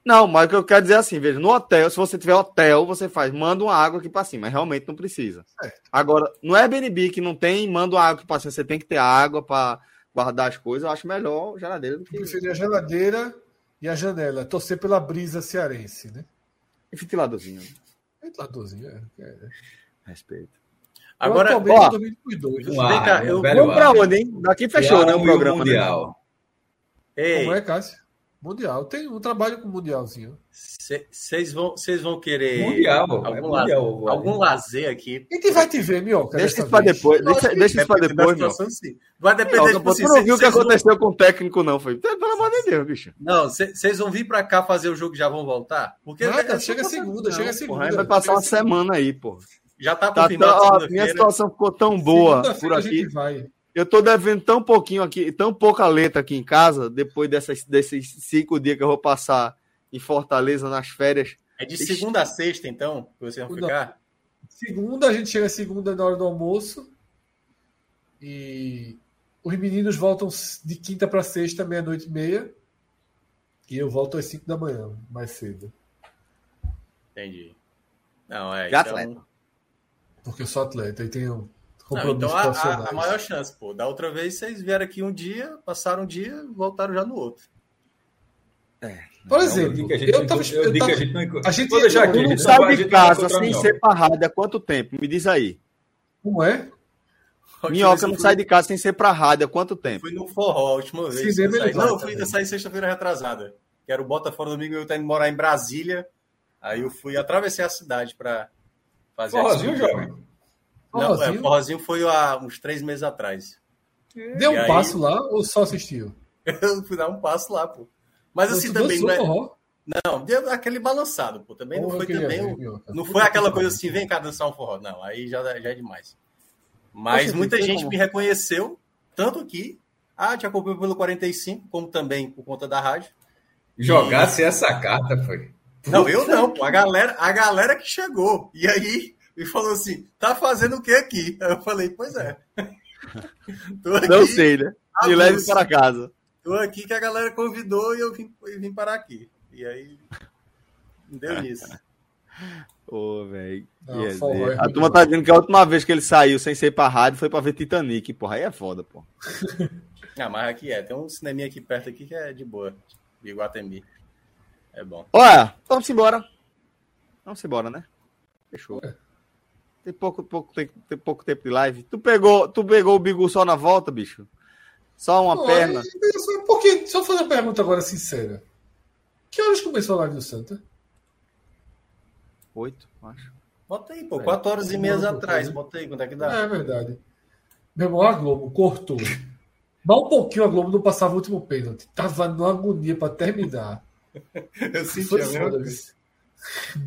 Não, mas o que eu quero dizer é assim, veja, no hotel, se você tiver hotel, você faz, manda uma água aqui pra cima, mas realmente não precisa. Certo. Agora, no Airbnb que não tem, manda uma água aqui pra cima, você tem que ter água pra guardar as coisas, eu acho melhor geladeira do que Eu preferi a geladeira e a janela. Torcer pela brisa cearense, né? ventiladorzinho. Ventiladorzinho, é. é. Respeito. Agora, eu atualmente ó, tô dormindo com os dois. Um Vem ar, cá, eu- Vamos pra ar. onde, hein? Daqui fechou, O né, o programa. né? Mundial. ei, Como é, Cássio? Mundial. Tem um trabalho com o Mundialzinho. vocês vão, vocês vão querer Mundial, algum, é la- mundial. algum lazer aqui? A gente vai te ver, Minhoca. Deixa isso pra vez. depois, deixa, deixa isso da depois, situação, sim. Vai depender assim, tu não viu o que aconteceu com o técnico, não, foi? Pelo amor de Deus, bicho. Não, vocês vão vir pra cá fazer o jogo e já vão voltar? Porque Nada, é chega segunda, Não, chega segunda. vai passar uma semana aí, pô. Já tá Tá confirmado tão- ó, minha situação ficou tão boa Segunda-feira por a aqui. gente vai. Eu tô devendo tão pouquinho aqui, tão pouca letra aqui em casa, depois dessas, desses cinco dias que eu vou passar em Fortaleza nas férias. É de segunda a sexta, então, que vocês vão Segunda. ficar? Segunda, a gente chega segunda na hora do almoço. E os meninos voltam de quinta para sexta, meia-noite e meia. E eu volto às 5 da manhã, mais cedo. Entendi. Não, é. De Então, atleta. Porque eu sou atleta e tenho não, compromissos então a, a, a maior chance, pô. Da outra vez vocês vieram aqui um dia, passaram um dia, voltaram já no outro. Por Eu exemplo, eu não tava. eu que a tava- gente não a gente- Vou deixar aqui, não a de casa sem Minhoca. ser pra rádio há quanto tempo? Me diz aí. Como é? Minhoca Eu não fui- sai de casa sem ser pra rádio há quanto tempo? Fui no forró a última vez. Cinema Eu saí, não, eu, fui, eu saí sexta-feira retrasada. Que era o Botafogo domingo, eu tenho que morar em Brasília. Aí eu fui, atravessei a cidade pra fazer a Forrozinho, jovem. Não, é, Forrozinho? forrozinho foi há uns três meses atrás. Deu E um aí? passo lá ou só assistiu? Eu fui dar um passo lá, pô. Mas assim também dançou não é. forró? Não, deu aquele balançado, pô. Também não foi também. ver, um-. Não foi que aquela coisa assim, vem cá dançar um forró. Não, aí já, já é demais. Mas Poxa, muita gente como. me reconheceu, tanto que, ah, te acompanho pelo 45, como também por conta da rádio. Jogasse essa carta, foi. Não, eu não, pô. A galera, a galera que chegou. E aí me falou assim: tá fazendo o que aqui? Aí eu falei, pois é. tô aqui, Não sei, né? Me leve para casa. Tô aqui que a galera convidou e eu vim, eu vim parar aqui. E aí. Deu nisso. Ô, velho. Dizer, é A turma tá dizendo que a última vez que ele saiu sem ser pra rádio foi pra ver Titanic, porra. Aí é foda, pô. Ah, mas aqui é. Tem um cineminha aqui perto aqui que é de boa. De Guatemi. É bom. Olha, vamos embora. Vamos embora, né? Fechou. Tem pouco, pouco, tem, tem pouco tempo de live. Tu pegou, tu pegou o Bigu só na volta, bicho? Só uma Não, perna? aí, eu só- Por quê? Só fazer uma pergunta agora sincera. Que horas começou a live do Santa? Oito, acho. Bota aí, pô. É. Quatro horas e meia atrás. Bota aí, quanto é que É, dá? verdade. Meu irmão, a Globo cortou. Mas um pouquinho a Globo não passava o último pênalti. Tava numa agonia pra terminar. Eu senti Foi a mesma foda, coisa.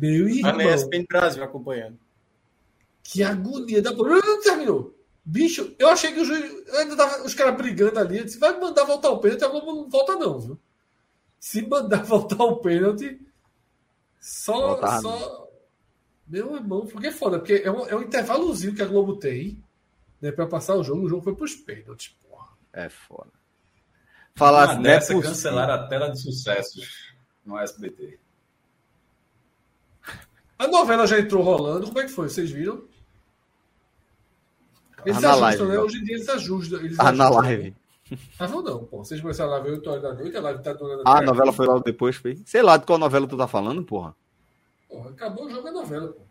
Meu Tá na irmão, ESPN Brasil acompanhando. que agonia da. Não terminou. Bicho, eu achei que o juiz. Ainda tava os caras brigando ali. Eu disse, vai mandar voltar o pênalti, a Globo não volta, não, viu? Se mandar voltar o pênalti, só. Voltava, só... Meu irmão, porque é foda, porque é um, é um intervalozinho que a Globo tem né, pra passar o jogo. O jogo foi pros pênaltis, porra. É foda. Falar assim, é dessa, cancelaram a tela de sucessos no SBT. A novela já entrou rolando. Como é que foi? Vocês viram? Eles Ah, na ajustam, live, né? ó. Hoje em dia eles ajustam. Eles Ah, na ajustam. live. Ah, não, não, pô. Vocês começaram a live 8 horas da noite, a live tá durando. Ah, a novela foi logo depois, foi. Sei lá de qual novela tu tá falando, porra. Porra, acabou o jogo da novela, pô.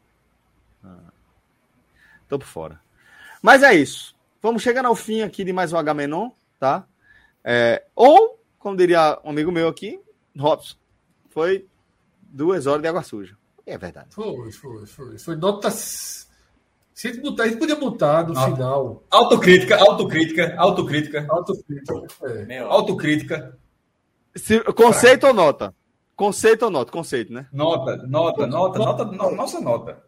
Tô por fora. Mas é isso. Vamos chegando ao fim aqui de mais um H-Menon, tá? É, ou, como diria um amigo meu aqui, Robson, foi duas horas de água suja. É verdade. Foi, foi, foi. Foi nota. s- Se a gente botar, a gente podia botar no Ah. final. Autocrítica, autocrítica, autocrítica, Autocrítica. É. Autocrítica. Se- conceito ou nota? Conceito ou nota? Conceito, né? Nota, nota, nota, nota, no- nossa nota.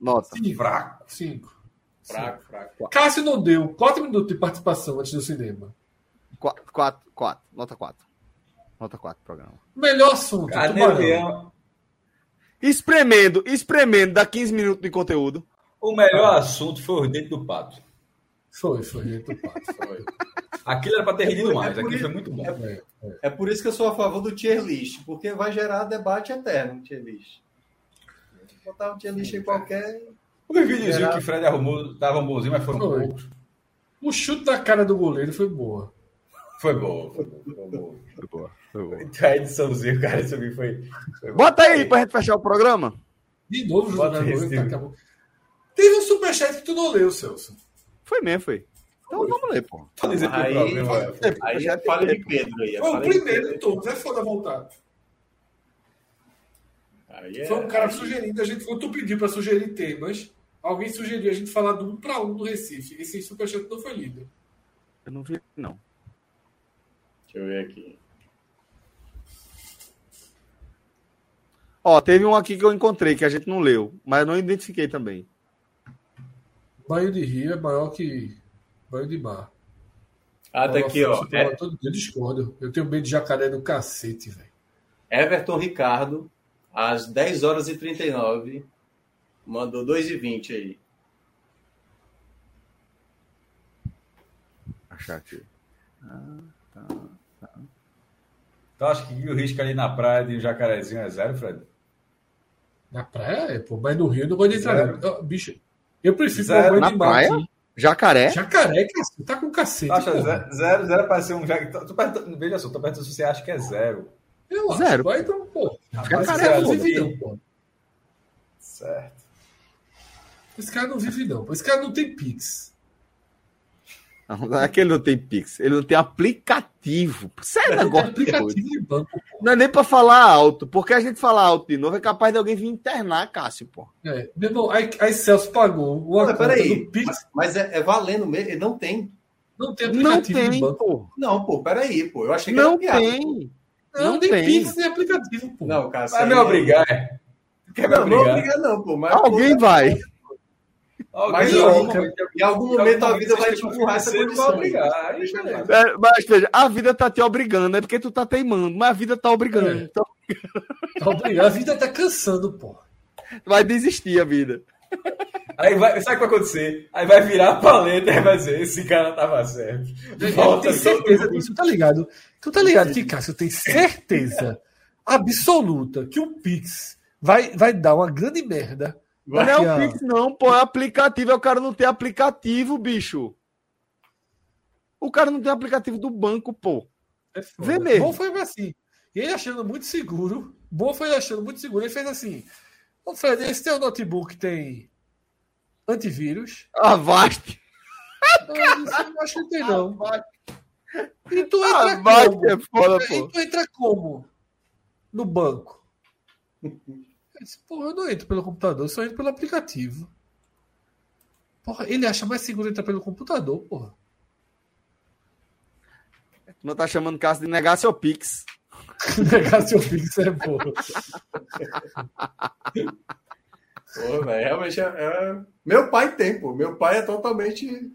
Nota. Fraco. Cinco. Fraco, fraco. Cássio não deu quatro minutos de participação antes do cinema. Quatro, quatro, quatro. Nota quatro. Nota quatro, programa. Melhor assunto. Tubarão. o? Espremendo, espremendo, dá 15 minutos de conteúdo. O melhor assunto foi o dente do pato. Foi, foi. Dentro do pato. Foi. Aquilo era para ter rendido É mais, por aquilo isso- foi muito bom. É. É por isso que eu sou a favor do tier list, porque vai gerar debate eterno no tier list. Botar um tier list em qualquer. Os videozinhos Era- que o Fred arrumou estavam bonzinhos, mas foram Foi. poucos. O chute da cara do goleiro foi boa. Foi bom, foi bom, foi bom. Foi boa, foi boa. A ediçãozinha, cara, isso aqui foi. foi bom. Bota aí pra gente fechar o programa. De novo, Bota esse, goleiro, tá, acabou. Teve um superchat que tu não leu, Celso. Foi mesmo, foi. Então vamos ler, pô. Aí- problema, Rafa. Aí é falha de Pedro aí. é Foi o primeiro de todos, é foda voltar. Aí é- Foi um cara aí- sugerindo, a gente, quando tu pediu pra sugerir temas, alguém sugeriu a gente falar do um pra um do Recife. Esse superchat não foi lido. Eu não vi, não. Deixa eu ver aqui. Ó, teve um aqui que eu encontrei, que a gente não leu, mas eu não identifiquei também. Banho de rio é maior que banho de mar. Ah, tá aqui, ó. É- Todo dia eu discordo. Eu tenho medo de jacaré do cacete, velho. Everton Ricardo, às 10 horas e 39, mandou 2,20 aí. Achar aqui. Tu acha que o risco ali na praia de um jacarezinho é zero, Fred? Na praia, é, pô, mas no rio eu não vou entrar. Não. Bicho, eu prefiro Zero. Na praia? aqui. Jacaré? Jacaré, cacete, tá com cacete. Acha zero, zero, zero para ser um jacaré? Veja só, tu perguntando se você acha que é zero. Eu acho. Zero. Vai, então, pô. Jacaré, não pô. vive, não, pô. Certo. Esse cara não vive, não. pô. Esse cara não tem Pix. Não, é que ele não tem Pix, ele não tem aplicativo. Isso é negócio aplicativo de banco. Não é nem pra falar alto, porque a gente falar alto de novo é capaz de alguém vir internar, Cássio, pô. É. Meu irmão, aí, aí Celso pagou peraí, do Pix. mas, mas é, é valendo mesmo? Ele Não tem. Não tem Não aplicativo de tem, banco. pô. Não, pô, peraí, pô. Eu achei que Não era piada. tem. Não, Não nem tem. Pix, nem aplicativo, pô. Não, cara. isso Vai me é- obrigar, é? Quer me Não, não obrigar? obriga não, pô. Mas, Alguém pô, vai. Mas em em algum momento- Em algum em momento a vida vai te você empurrar essa vai condição. obrigar. Aí. É, mas veja, a vida tá te obrigando, é porque tu tá teimando, mas a vida tá obrigando. É. Então Tá obrigado. A vida tá cansando, pô. vai desistir a vida. Aí vai, sabe o que vai acontecer? Aí vai virar a paleta e vai dizer: esse cara tava certo. Volta tem certeza disso, tá ligado? Tu tá ligado que, Cássio, tem certeza absoluta que o Pix vai, vai dar uma grande merda. Não é o Pix, não, pô. É aplicativo. É o cara não tem aplicativo, bicho. O cara não tem aplicativo do banco, pô. É. Vê mesmo. Bom foi assim. E ele achando muito seguro. Bom foi achando muito seguro. Ele fez assim: Ô Fred, esse teu notebook tem antivírus? Avast. Não, eu disse, "Eu acho que não tem, não. E tu entra Avast como? é foda, E pô. tu entra como? No banco. Eu disse, porra, eu não entro pelo computador, eu só entro pelo aplicativo. Porra, ele acha mais seguro entrar pelo computador, porra. Não tá chamando caso de negar seu Pix. Negar seu Pix é porra. Pô, velho, realmente é, é- Meu pai tem, pô. Meu pai é totalmente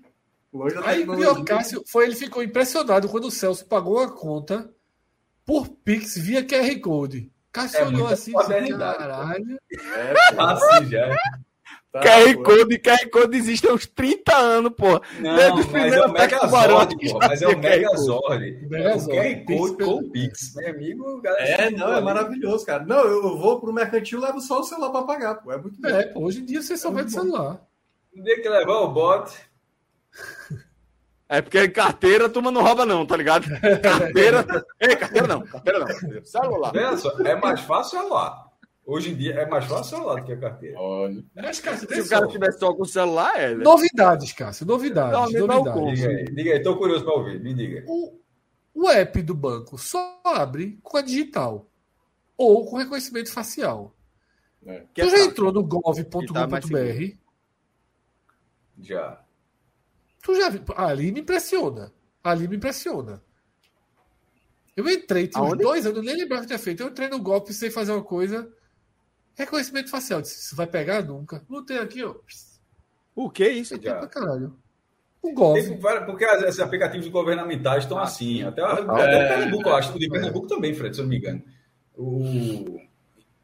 longe da Aí o Cássio foi, ele ficou impressionado quando o Celso pagou a conta por Pix via QR Code. Cássio É olhou assim e caralho. É, pô, Assim já. tá, QR. Code, QR Code existe há uns 30 anos, pô. Não, Desde o mas é o Megazord, pô. Mas é o Megazord. O Megazord. O QR Code com o Pix. Meu amigo, galera. É, não, é maravilhoso, cara. Não, eu, vou pro mercantil e levo só o celular pra pagar, pô. É muito bom. É, pô, hoje em dia você só vai de celular. No dia que levar o bote. É porque carteira a turma não rouba, não, tá ligado? Carteira. Ei, carteira não, carteira não. Celular. Só, é mais fácil celular. Hoje em dia é mais fácil celular do que a carteira. Olha. Mas, Cássio, Se o cara tiver só com o celular, é. né? Novidades, Cássio, novidades. Não, novidades. Diga aí, diga aí, tô curioso pra ouvir, me diga. O, o app do banco só abre com a digital ou com reconhecimento facial. É. Que tu é já fácil. entrou no tá gov.com.br? Já. Tu já viu? Ali me impressiona. Ali me impressiona. Eu entrei, tinha uns dois anos, eu nem lembrava que tinha feito. Eu entrei no golpe sem fazer uma coisa. Reconhecimento facial. Disse, Isso vai pegar nunca. Não tem aqui, ó. O que é isso? Pra caralho. O golpe. Porque as- esses aplicativos governamentais estão assim. Até, até o É. Pernambuco, eu acho. O de Pernambuco também, Fred, se eu não me engano. O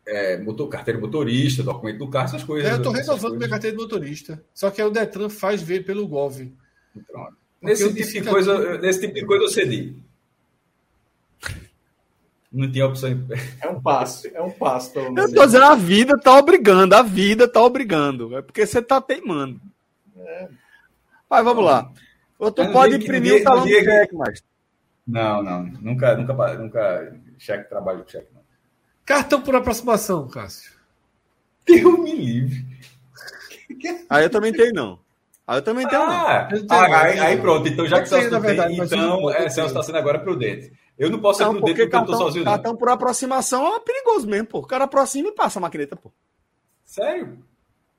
é, motor, carteira motorista, documento do carro, essas coisas. É, eu tô essas renovando minha coisas. carteira de motorista. Só que aí o Detran faz ver pelo Gov. Pronto. Nesse eu tipo, disse de coisa, aqui- nesse tipo de coisa eu cedi. Não tinha opção. em- É um passo, é um passo, pelo Eu menos. tô dizendo, a vida tá obrigando, a vida tá obrigando. É porque você tá teimando. Mas vamos lá. Ou tu pode dia imprimir dia- o talão dia que- cheque, mas. Não, não. Nunca, nunca, nunca. Cheque, trabalho com cheque, não. Cartão por aproximação, Cássio. Deus me livre. Aí eu também tenho, não. Aí eu também tenho. Ah, Eu tenho, ah, aí, aí pronto. Então, já Eu que tem, verdade, mas eu então é, Celso está sendo agora prudente. Eu não posso ser Não, prudente porque porque eu tô cartão, sozinho, não. cartão por aproximação é perigoso mesmo, pô. O cara aproxima e passa a maquineta, pô. Sério?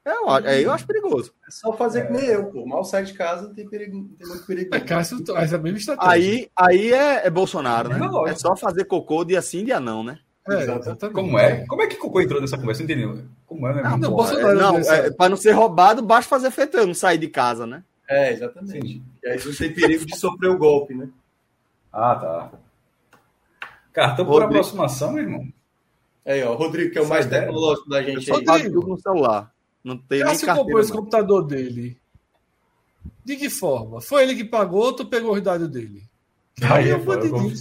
É, eu acho- aí eu acho perigoso. É só fazer que nem eu, pô. Mal sai de casa, tem, perigo, tem muito perigo. É, Cássio, faz a mesma estratégia. Aí, aí é, é Bolsonaro, né? É. É só fazer cocô dia sim, dia não, né? É, Exatamente. Como é? Como é que Cocô entrou nessa conversa? Não entendi. Como é, meu Ah, irmão? não, Bolsonaro é, não, é, pra não ser roubado, basta fazer feito eu não sair de casa, né? É, exatamente. E aí não tem perigo de sofrer o golpe, né? Ah, tá. Cartão por Rodrigo. aproximação, meu irmão. Aí, ó, o Rodrigo, que é o mais tecnológico da gente só aí. tudo no celular. Não tem nem Cássio comprou carteira. esse computador dele. De que forma? Foi ele que pagou ou tu pegou os dados dele? Aí eu eu, vou te comprei,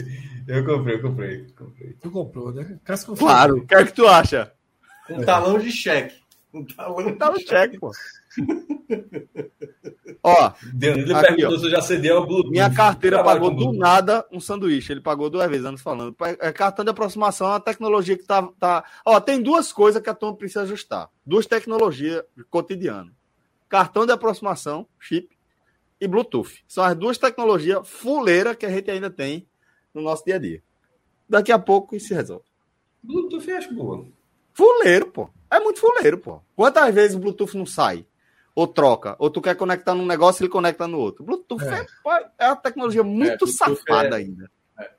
eu comprei, eu comprei, comprei. Tu comprou, né? Cássio. Claro, o que é que tu acha? Um talão de cheque. Um talão Tá no cheque, pô. Ó, Ele Aqui, perguntou ó. se eu já cedei ao Bluetooth. minha carteira pagou do nada um sanduíche. Ele pagou duas vezes, anos falando. É cartão de aproximação é uma tecnologia que tá, tá. Ó, tem duas coisas que a turma precisa ajustar. Duas tecnologias cotidianas. Cartão de aproximação, chip, e Bluetooth. São as duas tecnologias fuleiras que a gente ainda tem no nosso dia a dia. Daqui a pouco isso se resolve. Bluetooth acho boa. Fuleiro, pô. É muito fuleiro, pô. Quantas vezes o Bluetooth não sai? Ou troca? Ou tu quer conectar num negócio e ele conecta no outro? Bluetooth é, é uma tecnologia muito safada é- ainda.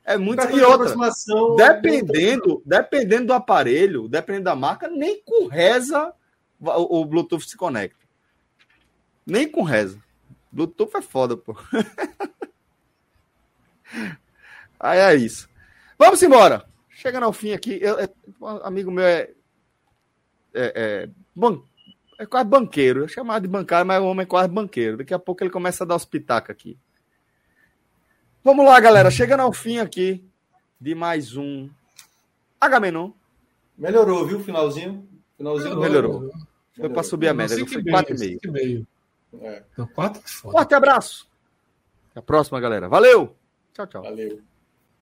É muito. E outra, aproximação, dependendo, dependendo do aparelho, dependendo da marca, nem com reza o, o Bluetooth se conecta. Nem com reza. Bluetooth é foda, pô. Aí é isso. Vamos embora. Chegando ao fim aqui, eu, é- um amigo meu é, é, é, ban- é quase banqueiro. Eu chamado de bancário, mas o homem é quase banqueiro. Daqui a pouco ele começa a dar os pitacos aqui. Vamos lá, galera. Chegando ao fim aqui de mais um Agamenon. Melhorou, viu? Finalzinho. Finalzinho Melhorou. Foi para subir a média. Foi e meio, 4,5. cinco e meio. É, Então, quatro é foda. Forte abraço. Até a próxima, galera. Valeu. Tchau, tchau. valeu.